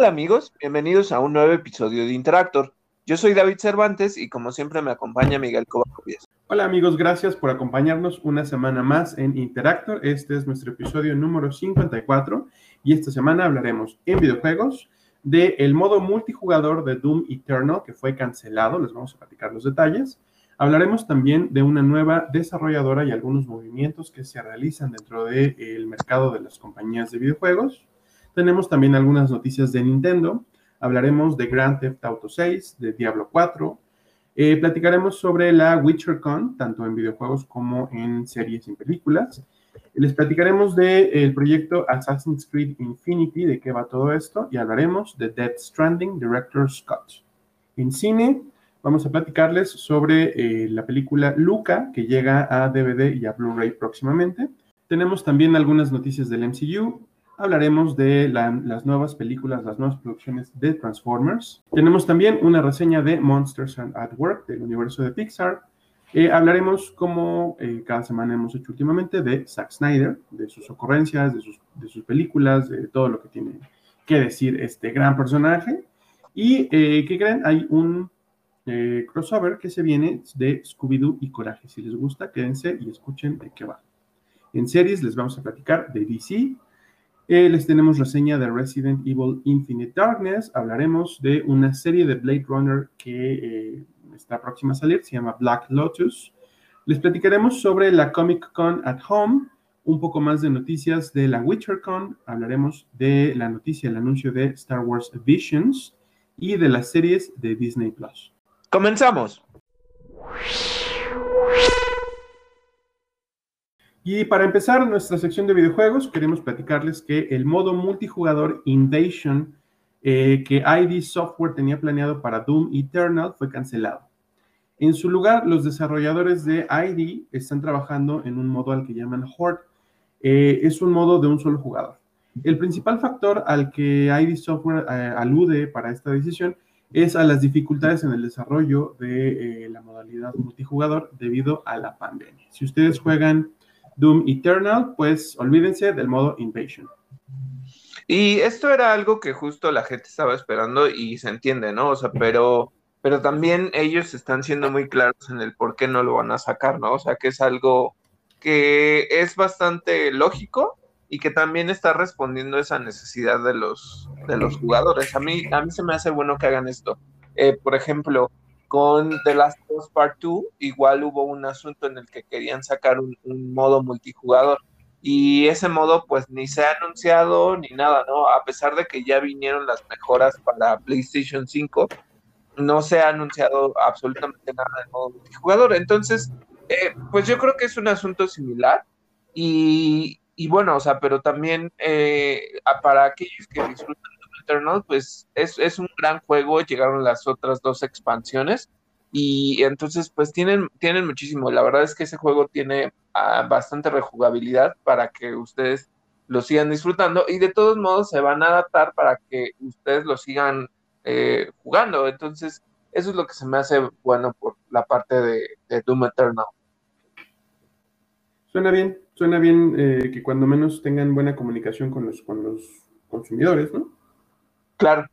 Hola amigos, bienvenidos a un nuevo episodio de Interactor. Yo soy David Cervantes y como siempre me acompaña Miguel Covarrubias. Hola amigos, gracias por acompañarnos una semana más en Interactor. Este es nuestro episodio número 54 y esta semana hablaremos en videojuegos del modo multijugador de Doom Eternal que fue cancelado, les vamos a platicar los detalles. Hablaremos también de una nueva desarrolladora y algunos movimientos que se realizan dentro del mercado de las compañías de videojuegos. Tenemos también algunas noticias de Nintendo. Hablaremos de Grand Theft Auto 6, de Diablo 4. Eh, platicaremos sobre la WitcherCon, tanto en videojuegos como en series y películas. Les platicaremos del proyecto Assassin's Creed Infinity, de qué va todo esto, y hablaremos de Death Stranding, Director Scott. En cine, vamos a platicarles sobre eh, la película Luca, que llega a DVD y a Blu-ray próximamente. Tenemos también algunas noticias del MCU, hablaremos de las nuevas películas, las nuevas producciones de Transformers. Tenemos también una reseña de Monsters at Work del universo de Pixar. Eh, hablaremos, como eh, cada semana hemos hecho últimamente, de Zack Snyder, de sus ocurrencias, de sus, películas, de todo lo que tiene que decir este gran personaje. Y, eh, ¿qué creen? Hay un crossover que se viene de Scooby-Doo y Coraje. Si les gusta, quédense y escuchen de qué va. En series les vamos a platicar de DC, eh, les tenemos reseña de Resident Evil Infinite Darkness. Hablaremos de una serie de Blade Runner que eh, está próxima a salir, se llama Black Lotus. Les platicaremos sobre la Comic Con at Home, un poco más de noticias de la WitcherCon. Hablaremos de la noticia, el anuncio de Star Wars Visions y de las series de Disney Plus. Comenzamos. Y para empezar nuestra sección de videojuegos, queremos platicarles que el modo multijugador Invasion eh, que ID Software tenía planeado para Doom Eternal fue cancelado. En su lugar, los desarrolladores de ID están trabajando en un modo al que llaman Horde. Eh, es un modo de un solo jugador. El principal factor al que ID Software eh, alude para esta decisión es a las dificultades en el desarrollo de la modalidad multijugador debido a la pandemia. Si ustedes juegan Doom Eternal, pues olvídense del modo Invasion. Y esto era algo que justo la gente estaba esperando y se entiende, ¿no? O sea, pero, pero también ellos están siendo muy claros en el por qué no lo van a sacar, ¿no? O sea, que es algo que es bastante lógico y que también está respondiendo esa necesidad de los, de los jugadores. A mí, a mí se me hace bueno que hagan esto. Eh, por ejemplo, con The Last of Us Part 2, igual hubo un asunto en el que querían sacar un, modo multijugador. Y ese modo, pues ni se ha anunciado ni nada, ¿no? A pesar de que ya vinieron las mejoras para PlayStation 5, no se ha anunciado absolutamente nada del modo multijugador. Entonces, eh, pues yo creo que es un asunto similar. Y, bueno, o sea, pero también eh, para aquellos que disfrutan pues es, un gran juego, llegaron las otras dos expansiones y entonces pues tienen, tienen muchísimo, la verdad es que ese juego tiene ah, bastante rejugabilidad para que ustedes lo sigan disfrutando y de todos modos se van a adaptar para que ustedes lo sigan eh, jugando, entonces eso es lo que se me hace bueno por la parte de, Doom Eternal. Suena bien, suena bien eh, que cuando menos tengan buena comunicación con los, con los consumidores, ¿no? Claro.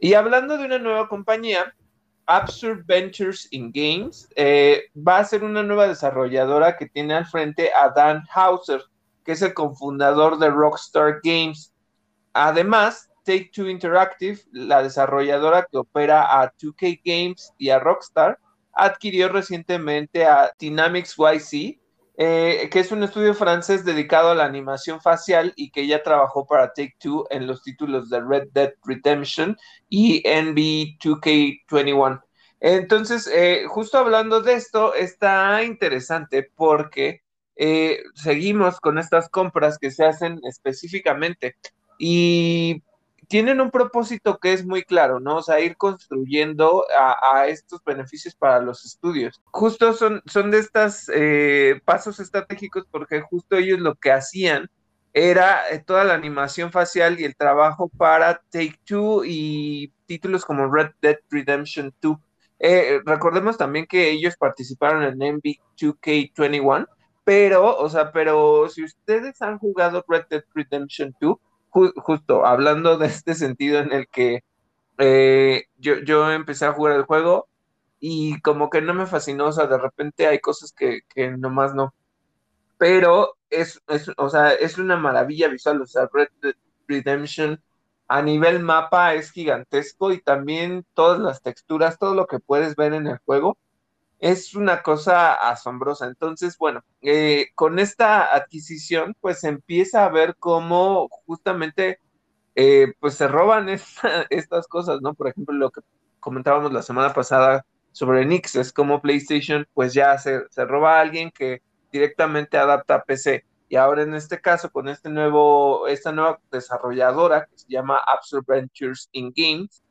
Y hablando de una nueva compañía, Absurd Ventures in Games eh, va a ser una nueva desarrolladora que tiene al frente a Dan Hauser, que es el cofundador de Rockstar Games. Además, Take Two Interactive, la desarrolladora que opera a 2K Games y a Rockstar, adquirió recientemente a Dynamics YC, eh, que es un estudio francés dedicado a la animación facial y que ya trabajó para Take Two en los títulos de Red Dead Redemption y NBA 2K21. Entonces, eh, justo hablando de esto, está interesante porque eh, seguimos con estas compras que se hacen específicamente y tienen un propósito que es muy claro, ¿no? O sea, ir construyendo a, estos beneficios para los estudios. Justo son, son de estos eh, pasos estratégicos porque justo ellos lo que hacían era eh, toda la animación facial y el trabajo para Take Two y títulos como Red Dead Redemption 2. Eh, recordemos también que ellos participaron en NBA 2K21, pero, o sea, pero si ustedes han jugado Red Dead Redemption 2, justo hablando de este sentido en el que eh, yo, yo empecé a jugar el juego y como que no me fascinó, o sea, de repente hay cosas que, que nomás no. Pero es, es, o sea, es una maravilla visual, o sea, Red Redemption a nivel mapa es gigantesco y también todas las texturas, todo lo que puedes ver en el juego es una cosa asombrosa. Entonces, bueno, eh, con esta adquisición, pues empieza a ver cómo justamente, eh, pues se roban estas cosas, ¿no? Por ejemplo, lo que comentábamos la semana pasada sobre Nix, es como PlayStation, pues ya se, se roba a alguien que directamente adapta a PC. Y ahora en este caso, con este nuevo, esta nueva desarrolladora que se llama Absurd Ventures in Games,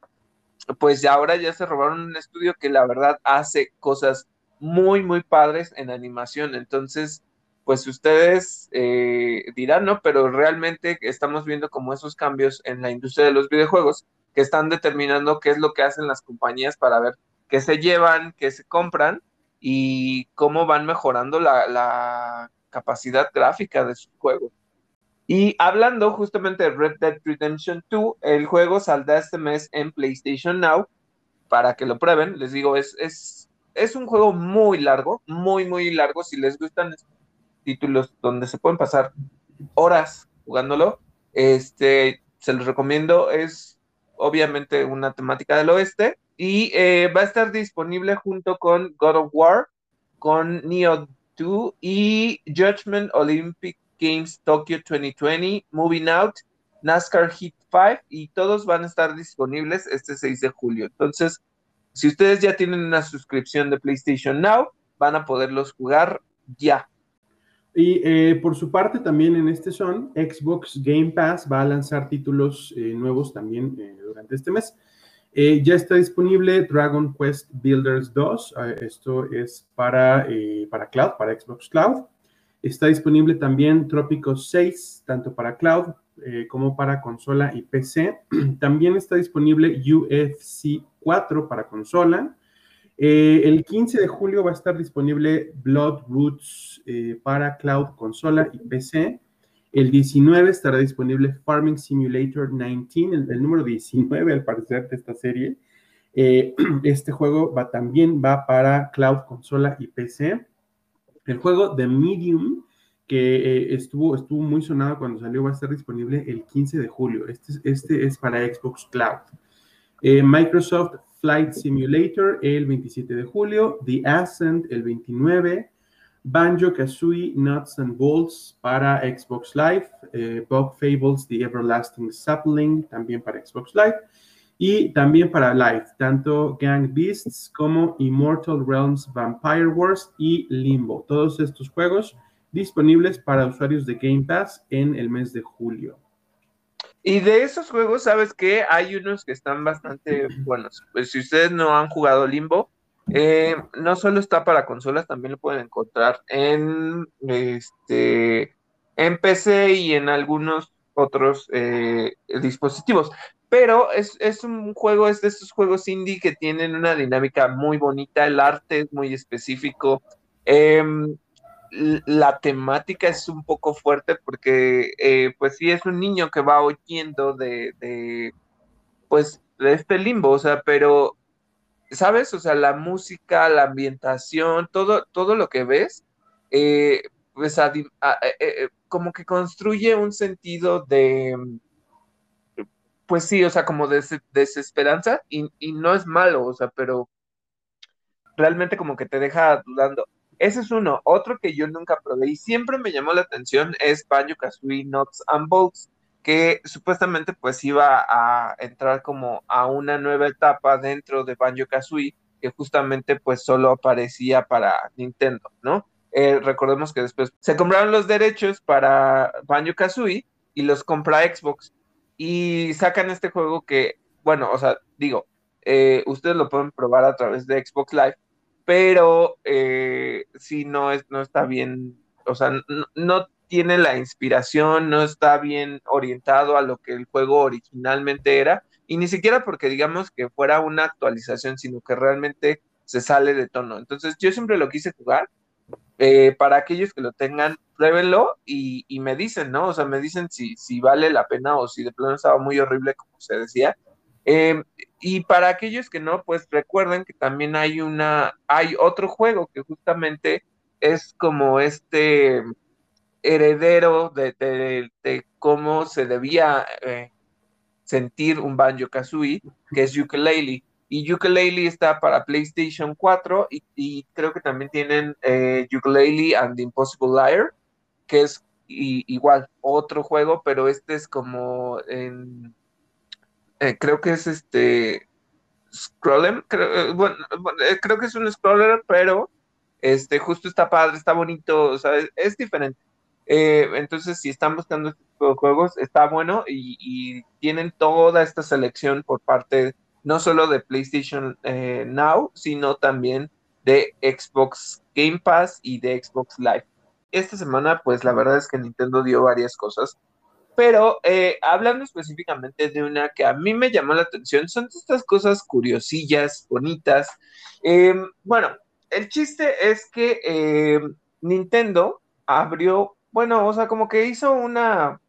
pues ahora ya se robaron un estudio que la verdad hace cosas muy, muy padres en animación. Entonces, pues ustedes eh, dirán, ¿no? Pero realmente estamos viendo como esos cambios en la industria de los videojuegos que están determinando qué es lo que hacen las compañías para ver qué se llevan, qué se compran y cómo van mejorando la capacidad gráfica de sus juegos. Y hablando justamente de Red Dead Redemption 2, el juego saldrá este mes en PlayStation Now para que lo prueben. Les digo, es, es, es un juego muy largo, muy, muy largo. Si les gustan títulos donde se pueden pasar horas jugándolo, este, se los recomiendo. Es obviamente una temática del oeste y eh, va a estar disponible junto con God of War, con Neo 2 y Judgment Olympic Games Tokyo 2020, Moving Out, NASCAR Hit 5 y todos van a estar disponibles este 6 de julio. Entonces, si ustedes ya tienen una suscripción de PlayStation Now, van a poderlos jugar ya. Y eh, por su parte, también en este son, Xbox Game Pass va a lanzar títulos eh, nuevos también eh, durante este mes. ya está disponible Dragon Quest Builders 2. esto es para, para Cloud, para Xbox Cloud. Está disponible también Trópico 6, tanto para cloud eh, como para consola y PC. También está disponible UFC 4 para consola. Eh, el 15 de julio va a estar disponible Blood Roots eh, para cloud, consola y PC. El 19 estará disponible Farming Simulator 19, el, número 19 al parecer de esta serie. este juego va, también va para cloud, consola y PC. El juego The Medium, que eh, estuvo, estuvo muy sonado cuando salió, va a estar disponible el 15 de julio. Este, este es para Xbox Cloud. Eh, Microsoft Flight Simulator el 27 de julio. The Ascent el 29. Banjo Kazooie Nuts and Bolts para Xbox Live. Eh, Bug Fables The Everlasting Sapling también para Xbox Live y también para Live, tanto Gang Beasts como Immortal Realms Vampire Wars y Limbo. Todos estos juegos disponibles para usuarios de Game Pass en el mes de julio. Y de esos juegos, ¿sabes qué? Hay unos que están bastante buenos. Pues si ustedes no han jugado Limbo, eh, no solo está para consolas, también lo pueden encontrar en, este, en PC y en algunos otros eh, dispositivos pero es, un juego, es de esos juegos indie que tienen una dinámica muy bonita, el arte es muy específico, em, la temática es un poco fuerte porque eh, pues sí es un niño que va oyendo de, pues de este limbo, o sea, pero ¿sabes? O sea, la música, la ambientación, todo, todo lo que ves, eh, pues eh, como que construye un sentido de pues sí, o sea, como desesperanza y, no es malo, o sea, pero realmente como que te deja dudando. Ese es uno. Otro que yo nunca probé y siempre me llamó la atención es Banjo Kazooie Nuts and Bolts, que supuestamente pues iba a entrar como a una nueva etapa dentro de Banjo Kazooie, que justamente pues solo aparecía para Nintendo, ¿no? Eh, recordemos que después se compraron los derechos para Banjo Kazooie y los compra Xbox y sacan este juego que, bueno, o sea, digo, eh, ustedes lo pueden probar a través de Xbox Live, pero eh, si no, es, no está bien, o sea, no, tiene la inspiración, no está bien orientado a lo que el juego originalmente era, y ni siquiera porque digamos que fuera una actualización, sino que realmente se sale de tono. Entonces yo siempre lo quise jugar, eh, para aquellos que lo tengan, pruébenlo y, me dicen, ¿no? O sea, me dicen si, vale la pena o si de plano estaba muy horrible, como se decía. Eh, y para aquellos que no, pues recuerden que también hay una, hay otro juego que justamente es como este heredero de, de, cómo se debía eh, sentir un Banjo Kazooie, que es Ukulele. Y Ukulele está para PlayStation 4 y, creo que también tienen eh, Ukulele and the Impossible Liar, que es igual otro juego, pero este es como en... Eh, creo que es este... Scroller, creo, eh, bueno, creo que es un scroller, pero este justo está padre, está bonito, o sea, es, diferente. entonces, si están buscando este juegos, está bueno y, y, tienen toda esta selección por parte no solo de PlayStation eh, Now, sino también de Xbox Game Pass y de Xbox Live. Esta semana, pues la verdad es que Nintendo dio varias cosas, pero eh, hablando específicamente de una que a mí me llamó la atención, son estas cosas curiosillas, bonitas. Em, bueno, el chiste es que em, Nintendo abrió, bueno, o sea, como que hizo una,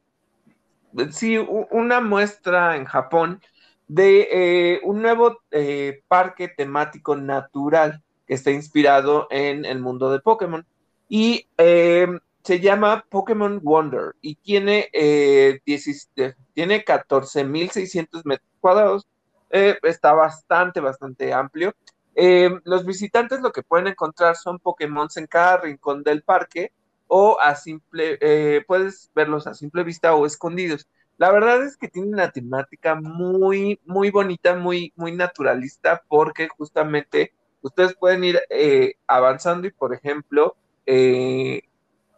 sí, una muestra en Japón de eh, un nuevo eh, parque temático natural que está inspirado en el mundo de Pokémon. Y eh, se llama Pokémon Wonder y tiene, tiene 14.600 metros cuadrados. está bastante, bastante amplio. los visitantes lo que pueden encontrar son Pokémon en cada rincón del parque o a simple, puedes verlos a simple vista o escondidos. La verdad es que tiene una temática muy, muy bonita, muy, muy naturalista, porque justamente ustedes pueden ir eh, avanzando y, por ejemplo, eh,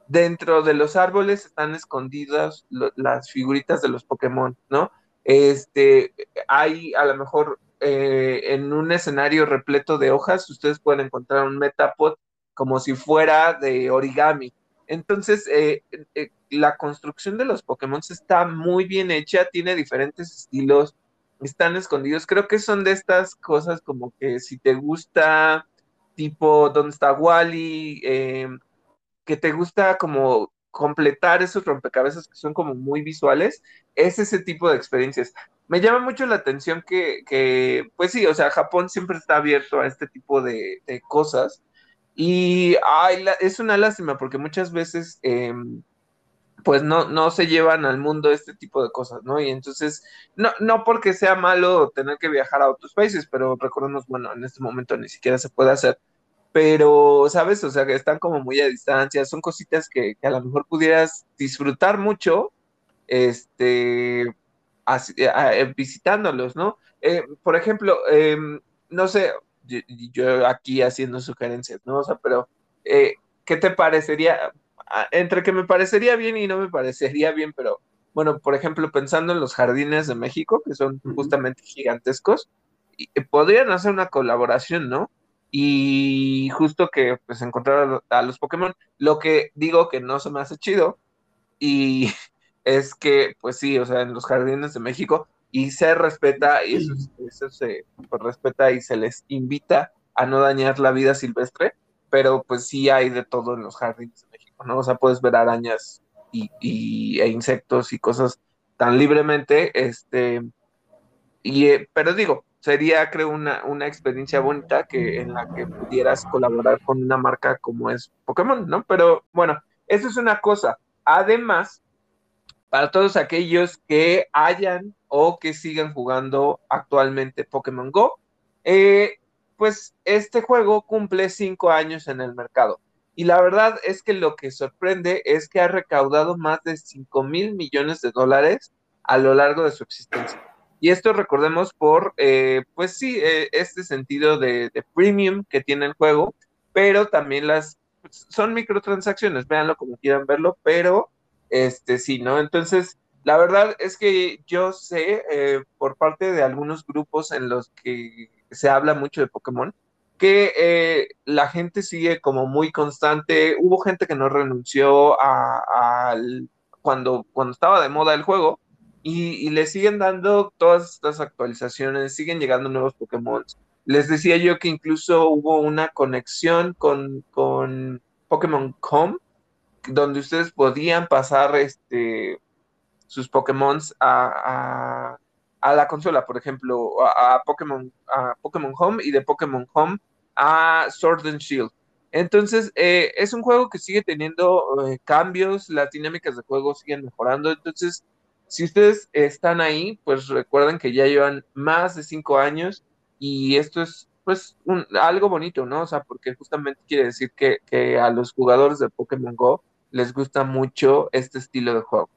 dentro de los árboles están escondidas las figuritas de los Pokémon, ¿no? Este, hay a lo mejor eh, en un escenario repleto de hojas, ustedes pueden encontrar un Metapod como si fuera de origami. Entonces, la construcción de los Pokémon está muy bien hecha, tiene diferentes estilos, están escondidos. Creo que son de estas cosas como que si te gusta, tipo, ¿dónde está Wally? Em, que te gusta como completar esos rompecabezas que son como muy visuales, es ese tipo de experiencias. Me llama mucho la atención que, pues sí, o sea, Japón siempre está abierto a este tipo de, cosas. Y es una lástima porque muchas veces em, pues no, no se llevan al mundo este tipo de cosas, ¿no? Y entonces, no, no porque sea malo tener que viajar a otros países, pero recordemos, bueno, en este momento ni siquiera se puede hacer, pero, ¿sabes? O sea, que están como muy a distancia, son cositas que, a lo mejor pudieras disfrutar mucho, este, eh, visitándolos, ¿no? Eh, por ejemplo, em, no sé, yo, aquí haciendo sugerencias, ¿no? O sea, pero, eh, ¿qué te parecería? entre que me parecería bien y no me parecería bien, pero bueno, por ejemplo, pensando en los jardines de México, que son justamente gigantescos, eh, podrían hacer una colaboración, ¿no? Y justo que pues encontrar a, los Pokémon, lo que digo que no se me hace chido, y es que, pues sí, o sea, en los jardines de México, y se respeta, y eso, eso se pues, respeta y se les invita a no dañar la vida silvestre, pero pues sí hay de todo en los jardines de México, ¿no? O sea, puedes ver arañas y, e insectos y cosas tan libremente, este, y, eh, pero digo, sería creo una, una experiencia bonita que en la que pudieras colaborar con una marca como es Pokémon, ¿no? Pero bueno, eso es una cosa. Además, para todos aquellos que hayan o que sigan jugando actualmente Pokémon Go, eh, pues este juego cumple cinco años en el mercado. Y la verdad es que lo que sorprende es que ha recaudado más de 5 mil millones de dólares a lo largo de su existencia. Y esto recordemos por, eh, pues sí, eh, este sentido de, premium que tiene el juego, pero también las, son microtransacciones, véanlo como quieran verlo, pero este sí, ¿no? Entonces, la verdad es que yo sé eh, por parte de algunos grupos en los que se habla mucho de Pokémon, que eh, la gente sigue como muy constante. Hubo gente que no renunció a, cuando, cuando estaba de moda el juego y, le siguen dando todas estas actualizaciones, siguen llegando nuevos Pokémon. Les decía yo que incluso hubo una conexión con, con Pokémon Home, donde ustedes podían pasar este, sus Pokémon a, la consola, por ejemplo, a, Pokémon, a Pokémon Home y de Pokémon Home a Sword and Shield. Entonces, eh, es un juego que sigue teniendo eh, cambios, las dinámicas de juego siguen mejorando. Entonces, si ustedes están ahí, pues recuerden que ya llevan más de cinco años y esto es pues algo bonito, ¿no? O sea, porque justamente quiere decir que, que a los jugadores de Pokémon Go les gusta mucho este estilo de juego.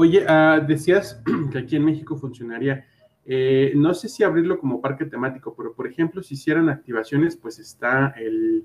Oye, ah, decías que aquí en México funcionaría. Eh, no sé si abrirlo como parque temático, pero por ejemplo, si hicieran activaciones, pues está el,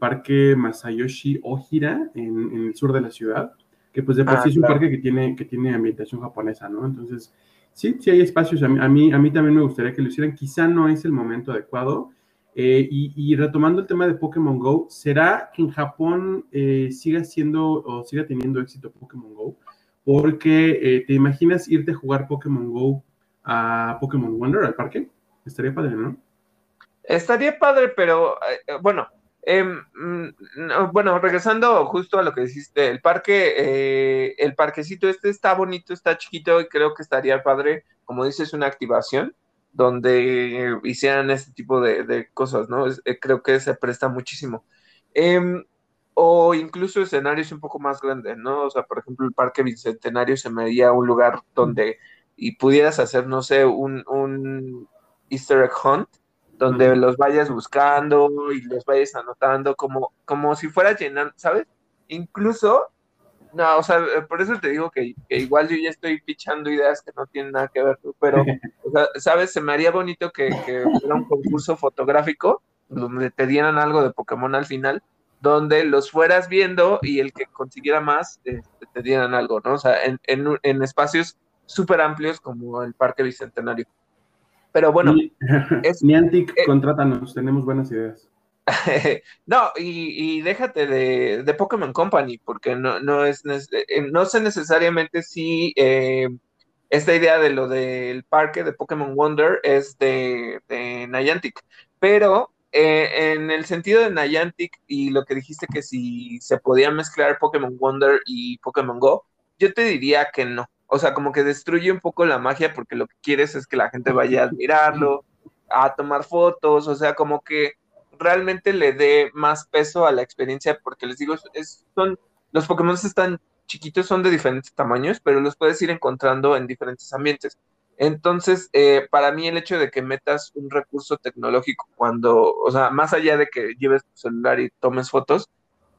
parque Masayoshi Ojira en, en, el sur de la ciudad, que pues de por ah, sí es un parque que tiene, que tiene ambientación japonesa, ¿no? Entonces, sí, sí hay espacios. A mí, a mí, también me gustaría que lo hicieran. Quizá no es el momento adecuado. Eh, y, retomando el tema de Pokémon Go, ¿será que en Japón eh, siga siendo o siga teniendo éxito Pokémon Go? Porque te imaginas irte a jugar Pokémon Go a Pokémon Wonder, al parque. Estaría padre, ¿no? Estaría padre, pero eh, eh, bueno, em, mm, bueno, regresando justo a lo que dijiste, el parque, eh, el parquecito este está bonito, está chiquito y creo que estaría padre, como dices, una activación donde hicieran este tipo de, cosas, ¿no? creo que se presta muchísimo. O incluso escenarios un poco más grandes, ¿no? O sea, por ejemplo, el Parque Bicentenario se me haría un lugar donde y pudieras hacer, no sé, un, un easter egg hunt, donde los vayas buscando y los vayas anotando como, como si fuera llenando, ¿sabes? Incluso, no, o sea, por eso te digo que, igual yo ya estoy pichando ideas que no tienen nada que ver, pero, o sea, ¿sabes? Se me haría bonito que, que fuera un concurso fotográfico donde te dieran algo de Pokémon al final, donde los fueras viendo y el que consiguiera más este, te dieran algo, ¿no? O sea, en, en, en espacios súper amplios como el Parque Bicentenario. Pero bueno. es, Niantic, eh, contrátanos, tenemos buenas ideas. no, y, déjate de, Pokémon Company, porque no, no, es, eh, no sé necesariamente si eh, esta idea de lo del parque de Pokémon Wonder es de, de Niantic, pero en el sentido de Niantic y lo que dijiste que si se podía mezclar Pokémon Wonder y Pokémon Go, yo te diría que no o sea, como que destruye un poco la magia porque lo que quieres es que la gente vaya a admirarlo, a tomar fotos, o sea, como que realmente le dé más peso a la experiencia porque les digo, es, son, los Pokémon están chiquitos, son de diferentes tamaños, pero los puedes ir encontrando en diferentes ambientes. Entonces, eh, para mí el hecho de que metas un recurso tecnológico cuando, o sea, más allá de que lleves tu celular y tomes fotos,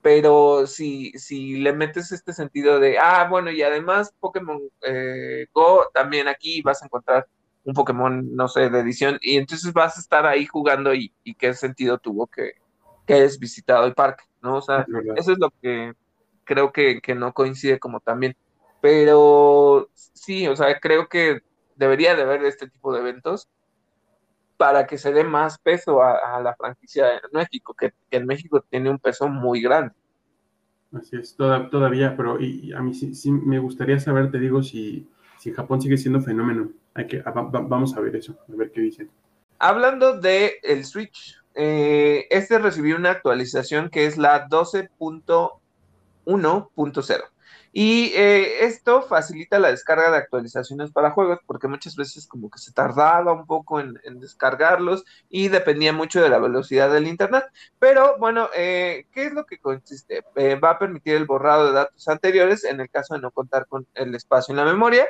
pero si, si le metes este sentido de, ah, bueno, y además Pokémon eh, Go, también aquí vas a encontrar un Pokémon, no sé, de edición, y entonces vas a estar ahí jugando y, qué sentido tuvo que, que hayas visitado el parque, ¿no? O sea, eso es lo que creo que, no coincide como también. Pero sí, o sea, creo que debería de haber este tipo de eventos para que se dé más peso a, la franquicia en México, que, en México tiene un peso muy grande. Así es, todavía, pero y, a mí sí, me gustaría saber, te digo, si, si Japón sigue siendo fenómeno. Hay que, vamos a ver eso, a ver qué dicen. Hablando de el Switch, eh, este recibió una actualización que es la 12.1.0. Y eh, esto facilita la descarga de actualizaciones para juegos porque muchas veces como que se tardaba un poco en, descargarlos y dependía mucho de la velocidad del internet. Pero bueno, eh, ¿qué es lo que consiste? Eh, va a permitir el borrado de datos anteriores en el caso de no contar con el espacio en la memoria.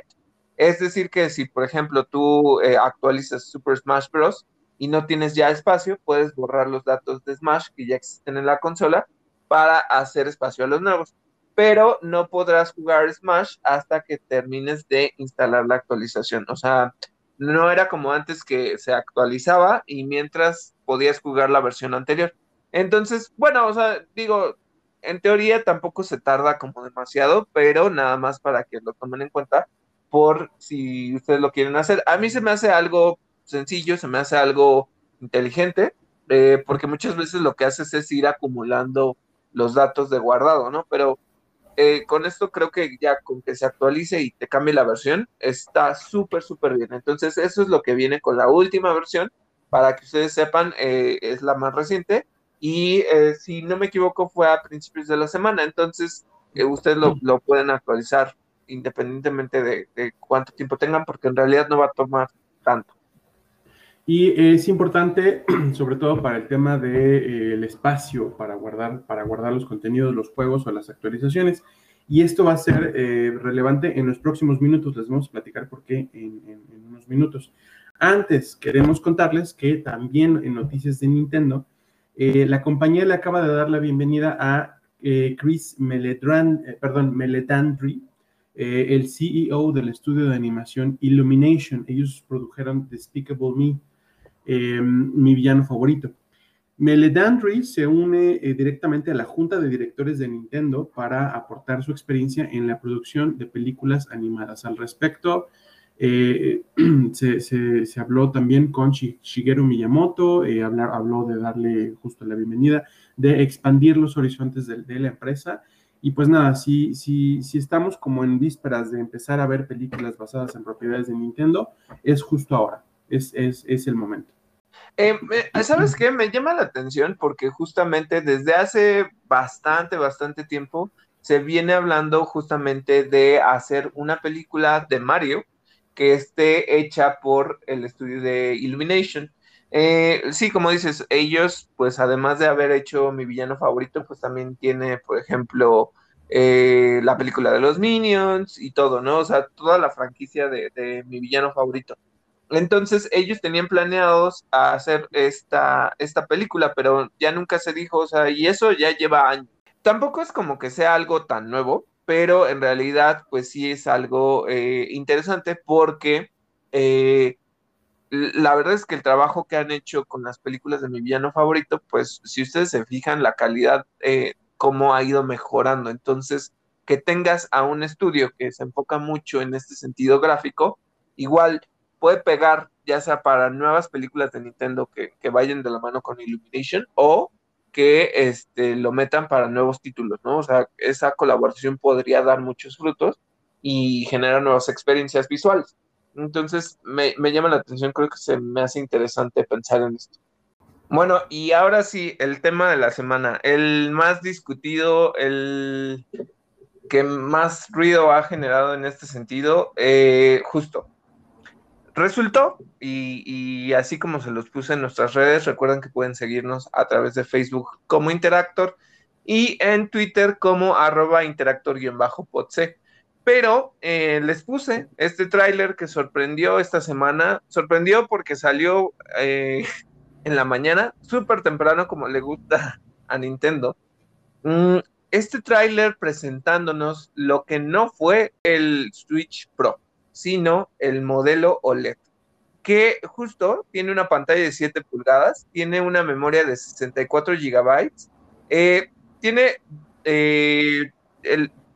Es decir, que si por ejemplo tú actualizas Super Smash Bros. y no tienes ya espacio, puedes borrar los datos de Smash que ya existen en la consola para hacer espacio a los nuevos pero no podrás jugar Smash hasta que termines de instalar la actualización. O sea, no era como antes que se actualizaba y mientras podías jugar la versión anterior. Entonces, bueno, o sea, digo, en teoría tampoco se tarda como demasiado, pero nada más para que lo tomen en cuenta por si ustedes lo quieren hacer. A mí se me hace algo sencillo, se me hace algo inteligente, eh, porque muchas veces lo que haces es ir acumulando los datos de guardado, ¿no? Pero eh, con esto creo que ya con que se actualice y te cambie la versión, está súper, súper bien. Entonces, eso es lo que viene con la última versión. Para que ustedes sepan, eh, es la más reciente. y eh, si no me equivoco fue a principios de la semana, entonces eh, ustedes lo, pueden actualizar independientemente de, cuánto tiempo tengan, porque en realidad no va a tomar tanto. Y es importante, sobre todo para el tema del espacio para guardar, para guardar los contenidos, los juegos o las actualizaciones. Y esto va a ser relevante en los próximos minutos. Les vamos a platicar por qué en unos minutos. Antes, queremos contarles que también en noticias de Nintendo, eh, la compañía le acaba de dar la bienvenida a eh, Chris Meledran, eh, perdón, Meledandri, el CEO del estudio de animación Illumination. Ellos produjeron Despicable Me, mi villano favorito. Meledandri se une directamente a la junta de directores de Nintendo para aportar su experiencia en la producción de películas animadas. Al respecto, eh, se, habló también con Shigeru Miyamoto, eh, habló de darle justo la bienvenida, de expandir los horizontes de, la empresa. Y pues nada, si, si, si estamos como en vísperas de empezar a ver películas basadas en propiedades de Nintendo, es justo ahora, es, es, el momento. Eh, ¿Sabes qué? Me llama la atención porque justamente desde hace bastante, bastante tiempo se viene hablando justamente de hacer una película de Mario que esté hecha por el estudio de Illumination. Eh, sí, como dices, ellos, pues además de haber hecho mi villano favorito, pues también tiene, por ejemplo, eh, la película de los Minions y todo, ¿no? O sea, toda la franquicia de, mi villano favorito. Entonces, ellos tenían planeados hacer esta, esta película, pero ya nunca se dijo, o sea, y eso ya lleva años. Tampoco es como que sea algo tan nuevo, pero en realidad pues sí es algo eh, interesante porque eh, la verdad es que el trabajo que han hecho con las películas de mi villano favorito, pues si ustedes se fijan la calidad, eh, cómo ha ido mejorando. Entonces, que tengas a un estudio que se enfoca mucho en este sentido gráfico, igual puede pegar ya sea para nuevas películas de Nintendo que, que vayan de la mano con Illumination o que este, lo metan para nuevos títulos, ¿no? O sea, esa colaboración podría dar muchos frutos y generar nuevas experiencias visuales. Entonces, me, llama la atención, creo que se me hace interesante pensar en esto. Bueno, y ahora sí, el tema de la semana, el más discutido, el que más ruido ha generado en este sentido, eh, justo, resultó y, así como se los puse en nuestras redes, recuerden que pueden seguirnos a través de Facebook como Interactor y en Twitter como arroba interactor-podc. Pero eh, les puse este tráiler que sorprendió esta semana, sorprendió porque salió eh, en la mañana, súper temprano como le gusta a Nintendo. Mm, este tráiler presentándonos lo que no fue el Switch Pro sino el modelo OLED, que justo tiene una pantalla de 7 pulgadas, tiene una memoria de 64 gigabytes, eh, tiene, eh,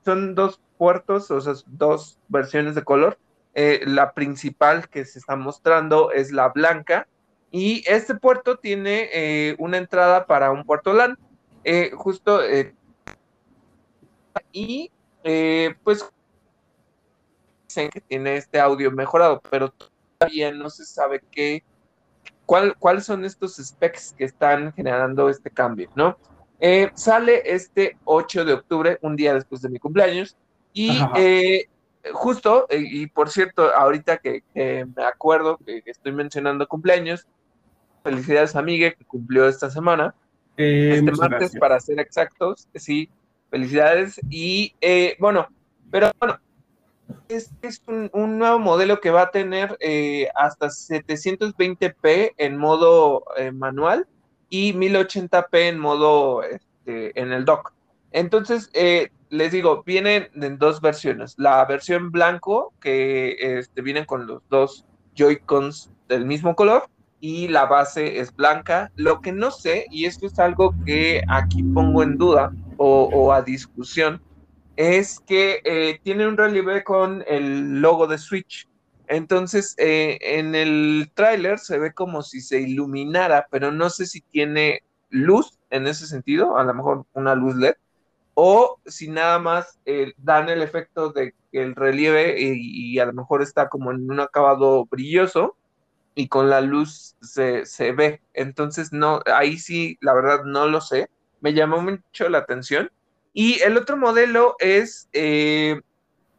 son dos puertos, o sea, dos versiones de color. Eh, la principal que se está mostrando es la blanca y este puerto tiene una entrada para un puerto LAN. justo y pues que tiene este audio mejorado, pero todavía no se sabe qué, cuál, cuáles son estos specs que están generando este cambio, ¿no? Eh, sale este 8 de octubre, un día después de mi cumpleaños, y eh, justo, eh, y por cierto, ahorita que, me acuerdo que estoy mencionando cumpleaños, felicidades a Miguel que cumplió esta semana, este martes para ser exactos, sí, felicidades, y bueno, pero bueno, es, un, nuevo modelo que va a tener eh, hasta 720p en modo eh, manual y 1080p en modo este, en el dock. Entonces, eh, les digo, vienen en dos versiones. La versión blanco, que este, vienen con los dos Joy-Cons del mismo color, y la base es blanca. Lo que no sé, y esto es algo que aquí pongo en duda o a discusión, es que eh, tiene un relieve con el logo de Switch. Entonces, eh, en el tráiler se ve como si se iluminara, pero no sé si tiene luz en ese sentido, a lo mejor una luz LED, o si nada más eh, dan el efecto de que el relieve y, a lo mejor está como en un acabado brilloso, y con la luz se, se, ve. Entonces, no, ahí sí, la verdad no lo sé. Me llamó mucho la atención. Y el otro modelo es, eh,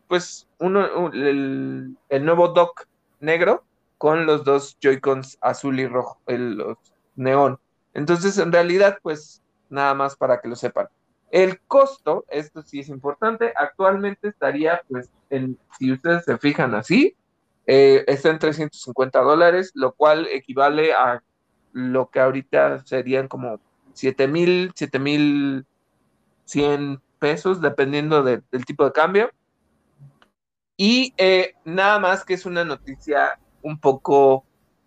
pues, uno, el, nuevo dock negro con los dos Joy-Cons azul y rojo, el, los neón. Entonces, en realidad, pues, nada más para que lo sepan. El costo, esto sí es importante, actualmente estaría, pues, en, si ustedes se fijan así, eh, está en 350 dólares, lo cual equivale a lo que ahorita serían como 7 mil, 7 mil 100 pesos, dependiendo del tipo de cambio. Y eh, nada más que es una noticia un poco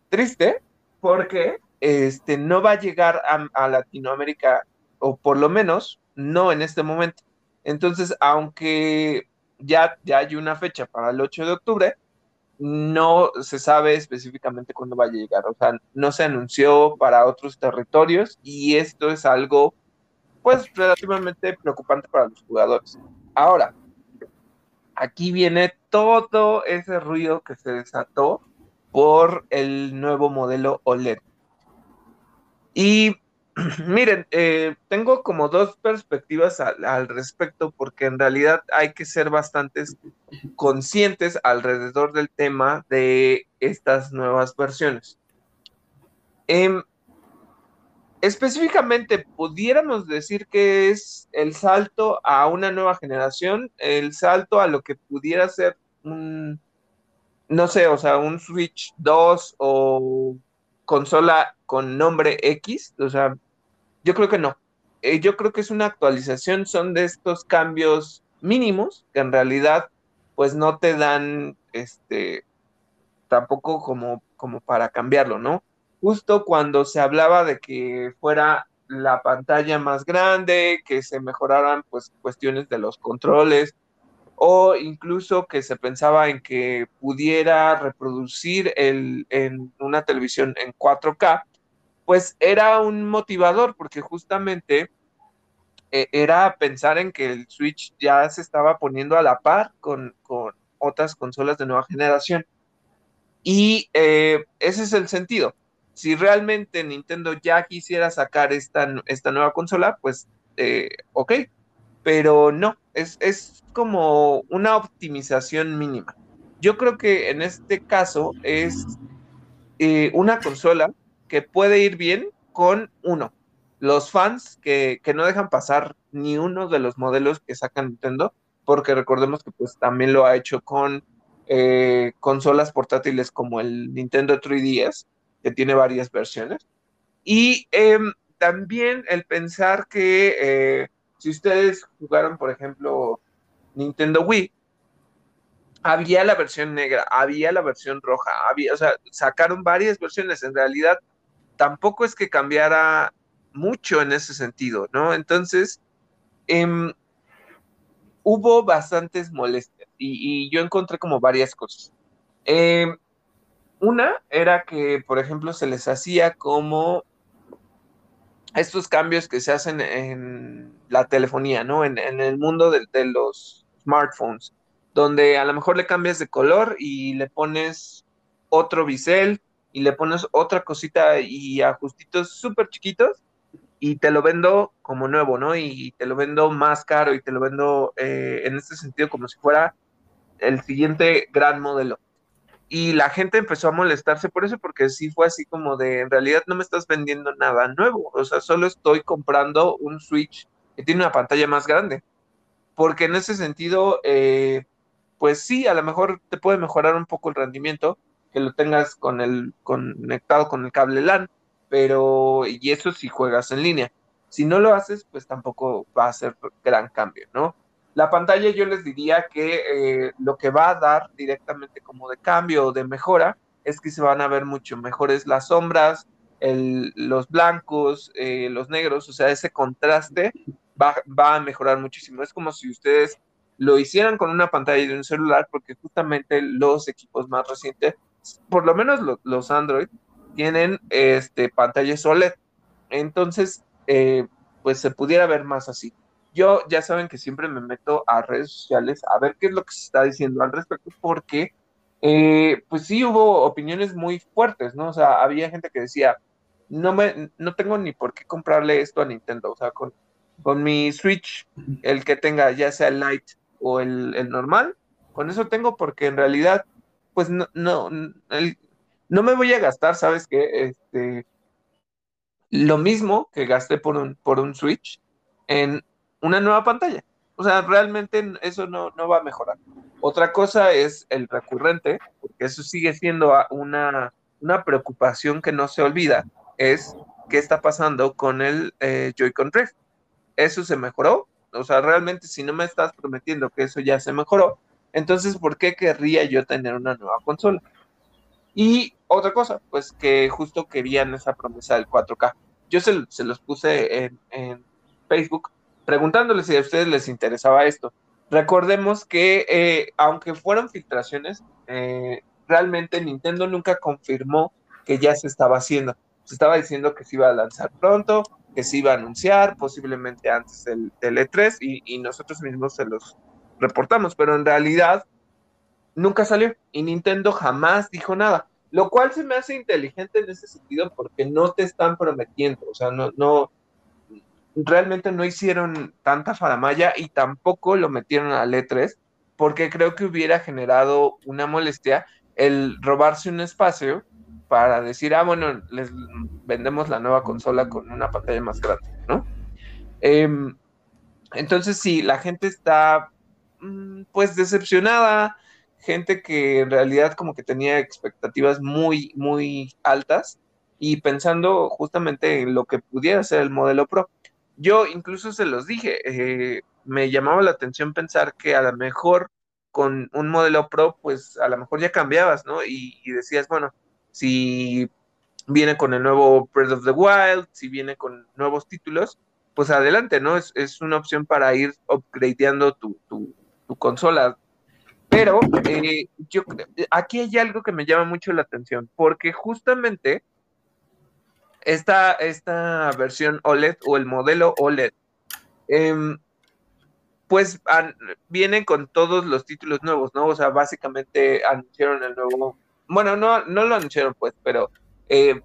triste, porque este, no va a llegar a, a Latinoamérica, o por lo menos no en este momento. Entonces, aunque ya, ya hay una fecha para el 8 de octubre, no se sabe específicamente cuándo vaya a llegar, o sea, no se anunció para otros territorios y esto es algo, pues, relativamente preocupante para los jugadores. Ahora, aquí viene todo ese ruido que se desató por el nuevo modelo OLED. Y Miren, eh, tengo como dos perspectivas al, respecto porque en realidad hay que ser bastante conscientes alrededor del tema de estas nuevas versiones. Em, específicamente, pudiéramos decir que es el salto a una nueva generación, el salto a lo que pudiera ser un, no sé, o sea, un Switch 2 o consola con nombre X, o sea, yo creo que no. Eh, yo creo que es una actualización, son de estos cambios mínimos que en realidad pues no te dan este tampoco como, como para cambiarlo, ¿no? Justo cuando se hablaba de que fuera la pantalla más grande, que se mejoraran pues cuestiones de los controles o incluso que se pensaba en que pudiera reproducir el, en una televisión en 4K, pues era un motivador porque justamente eh, era pensar en que el Switch ya se estaba poniendo a la par con, otras consolas de nueva generación. Y eh, ese es el sentido. Si realmente Nintendo ya quisiera sacar esta, esta nueva consola, pues eh, ok, pero no, es, es como una optimización mínima. Yo creo que en este caso es una consola que puede ir bien con uno. Los fans que, no dejan pasar ni uno de los modelos que saca Nintendo, porque recordemos que pues también lo ha hecho con eh, consolas portátiles como el Nintendo 3DS, que tiene varias versiones. Y em, también el pensar que eh, si ustedes jugaron, por ejemplo, Nintendo Wii, había la versión negra, había la versión roja, había, o sea, sacaron varias versiones. En realidad, tampoco es que cambiara mucho en ese sentido, ¿no? Entonces, em, hubo bastantes molestias y, yo encontré como varias cosas. Em, una era que, por ejemplo, se les hacía como estos cambios que se hacen en la telefonía, ¿no? En, el mundo de, los smartphones, donde a lo mejor le cambias de color y le pones otro bisel y le pones otra cosita y ajustitos súper chiquitos y te lo vendo como nuevo, ¿no? Y te lo vendo más caro y te lo vendo eh, en este sentido como si fuera el siguiente gran modelo. Y la gente empezó a molestarse por eso, porque sí fue así como de, en realidad no me estás vendiendo nada nuevo, o sea, solo estoy comprando un Switch que tiene una pantalla más grande. Porque en ese sentido, eh, pues sí, a lo mejor te puede mejorar un poco el rendimiento, que lo tengas con el, conectado con el cable LAN, pero, y eso si juegas en línea. Si no lo haces, pues tampoco va a ser gran cambio, ¿no? La pantalla yo les diría que eh, lo que va a dar directamente como de cambio o de mejora es que se van a ver mucho mejores las sombras, los blancos, eh, los negros, o sea, ese contraste va, a mejorar muchísimo. Es como si ustedes lo hicieran con una pantalla de un celular, porque justamente los equipos más recientes por lo menos los Android, tienen este, pantallas OLED. Entonces, eh, pues se pudiera ver más así. Yo ya saben que siempre me meto a redes sociales a ver qué es lo que se está diciendo al respecto, porque eh, pues sí hubo opiniones muy fuertes, ¿no? O sea, había gente que decía, no, me, no tengo ni por qué comprarle esto a Nintendo, o sea, con, con mi Switch, el que tenga ya sea el Lite o el, normal, con eso tengo porque en realidad, pues no, no, no me voy a gastar, ¿sabes qué? Este, lo mismo que gasté por un, por un Switch en una nueva pantalla. O sea, realmente eso no, no va a mejorar. Otra cosa es el recurrente, porque eso sigue siendo una, una preocupación que no se olvida, es qué está pasando con el eh, Joy-Con Drift. ¿Eso se mejoró? O sea, realmente si no me estás prometiendo que eso ya se mejoró, entonces ¿por qué querría yo tener una nueva consola? Y otra cosa, pues que justo querían esa promesa del 4K. Yo se, los puse en, Facebook preguntándoles si a ustedes les interesaba esto. Recordemos que eh, aunque fueron filtraciones, eh, realmente Nintendo nunca confirmó que ya se estaba haciendo. Se estaba diciendo que se iba a lanzar pronto, que se iba a anunciar, posiblemente antes del, E3, y, y, nosotros mismos se los reportamos, pero en realidad nunca salió y Nintendo jamás dijo nada, lo cual se me hace inteligente en ese sentido porque no te están prometiendo, o sea, no, no, realmente no hicieron tanta faramaya y tampoco lo metieron al E3 porque creo que hubiera generado una molestia el robarse un espacio para decir, ah, bueno, les vendemos la nueva consola con una pantalla más grande, ¿no? Em, entonces, sí, la gente está, mm, pues, decepcionada, gente que en realidad como que tenía expectativas muy, muy altas y pensando justamente en lo que pudiera ser el modelo Pro. Yo incluso se los dije, eh, me llamaba la atención pensar que a lo mejor con un modelo Pro, pues a lo mejor ya cambiabas, ¿no? Y, decías, bueno, si viene con el nuevo Breath of the Wild, si viene con nuevos títulos, pues adelante, ¿no? Es, es una opción para ir upgradeando tu, tu, tu consola. Pero eh, yo aquí hay algo que me llama mucho la atención, porque justamente esta, esta versión OLED o el modelo OLED, em, pues viene con todos los títulos nuevos, ¿no? O sea, básicamente anunciaron el nuevo, bueno, no, no lo anunciaron pues, pero eh,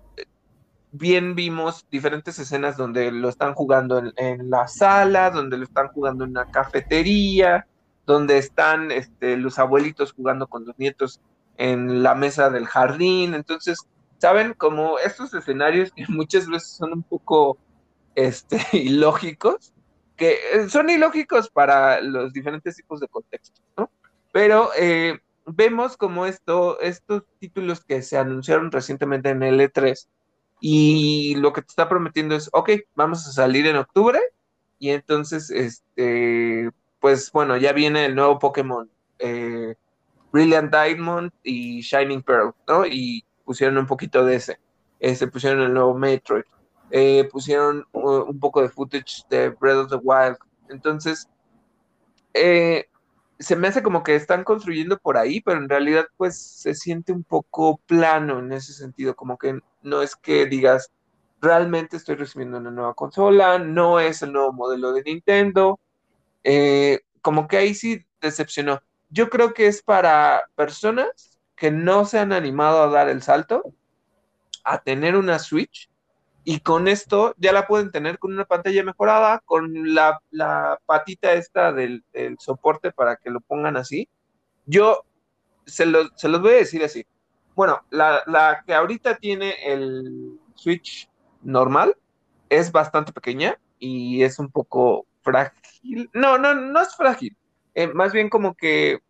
bien vimos diferentes escenas donde lo están jugando en, en, la sala, donde lo están jugando en una cafetería, donde están este, los abuelitos jugando con los nietos en la mesa del jardín. Entonces, ¿saben? Como estos escenarios que muchas veces son un poco este, ilógicos, que eh, son ilógicos para los diferentes tipos de contextos, ¿no? Pero eh, vemos como esto, estos títulos que se anunciaron recientemente en el E3 y lo que te está prometiendo es, ok, vamos a salir en octubre y entonces, este, pues bueno, ya viene el nuevo Pokémon, eh, Brilliant Diamond y Shining Pearl, ¿no? Y pusieron un poquito de ese. Este, pusieron el nuevo Metroid. Eh, pusieron uh, un poco de footage de Breath of the Wild. Entonces, eh, se me hace como que están construyendo por ahí, pero en realidad pues se siente un poco plano en ese sentido, como que no es que digas, realmente estoy recibiendo una nueva consola, no es el nuevo modelo de Nintendo, eh, como que ahí sí decepcionó. Yo creo que es para personas que no se han animado a dar el salto a tener una Switch y con esto ya la pueden tener con una pantalla mejorada, con la, patita esta del, soporte para que lo pongan así. Yo se, se los voy a decir así. Bueno, la, la que ahorita tiene el Switch normal es bastante pequeña y es un poco frágil. No, no, no es frágil. Eh, más bien como que,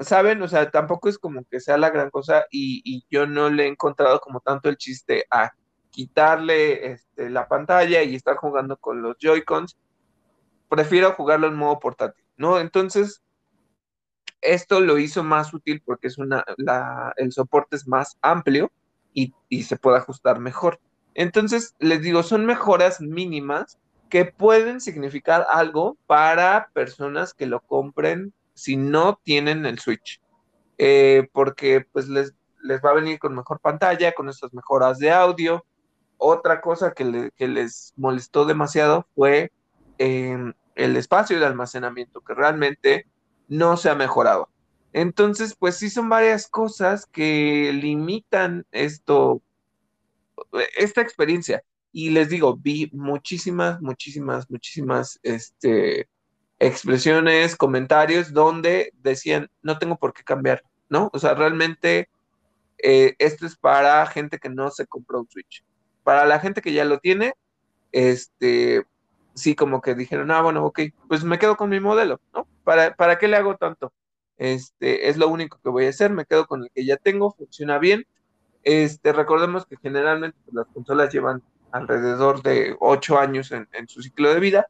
¿saben? O sea, tampoco es como que sea la gran cosa y, yo no le he encontrado como tanto el chiste a quitarle este, la pantalla y estar jugando con los Joy-Cons. Prefiero jugarlo en modo portátil, ¿no? Entonces, esto lo hizo más útil porque es una, la, el soporte es más amplio y, y se puede ajustar mejor. Entonces, les digo, son mejoras mínimas que pueden significar algo para personas que lo compren si no tienen el Switch. Eh, porque pues les, les, va a venir con mejor pantalla, con estas mejoras de audio. Otra cosa que, les molestó demasiado fue em, el espacio de almacenamiento, que realmente no se ha mejorado. Entonces, pues sí son varias cosas que limitan esto, esta experiencia. Y les digo, vi muchísimas, muchísimas, muchísimas este, expresiones, comentarios donde decían, no tengo por qué cambiar, ¿no? O sea, realmente eh, esto es para gente que no se compró un Switch. Para la gente que ya lo tiene, este, sí, como que dijeron, ah, bueno, ok, pues me quedo con mi modelo, ¿no? ¿Para, para qué le hago tanto? Este, es lo único que voy a hacer, me quedo con el que ya tengo, funciona bien. Este, recordemos que generalmente pues, las consolas llevan alrededor de ocho años en, su ciclo de vida.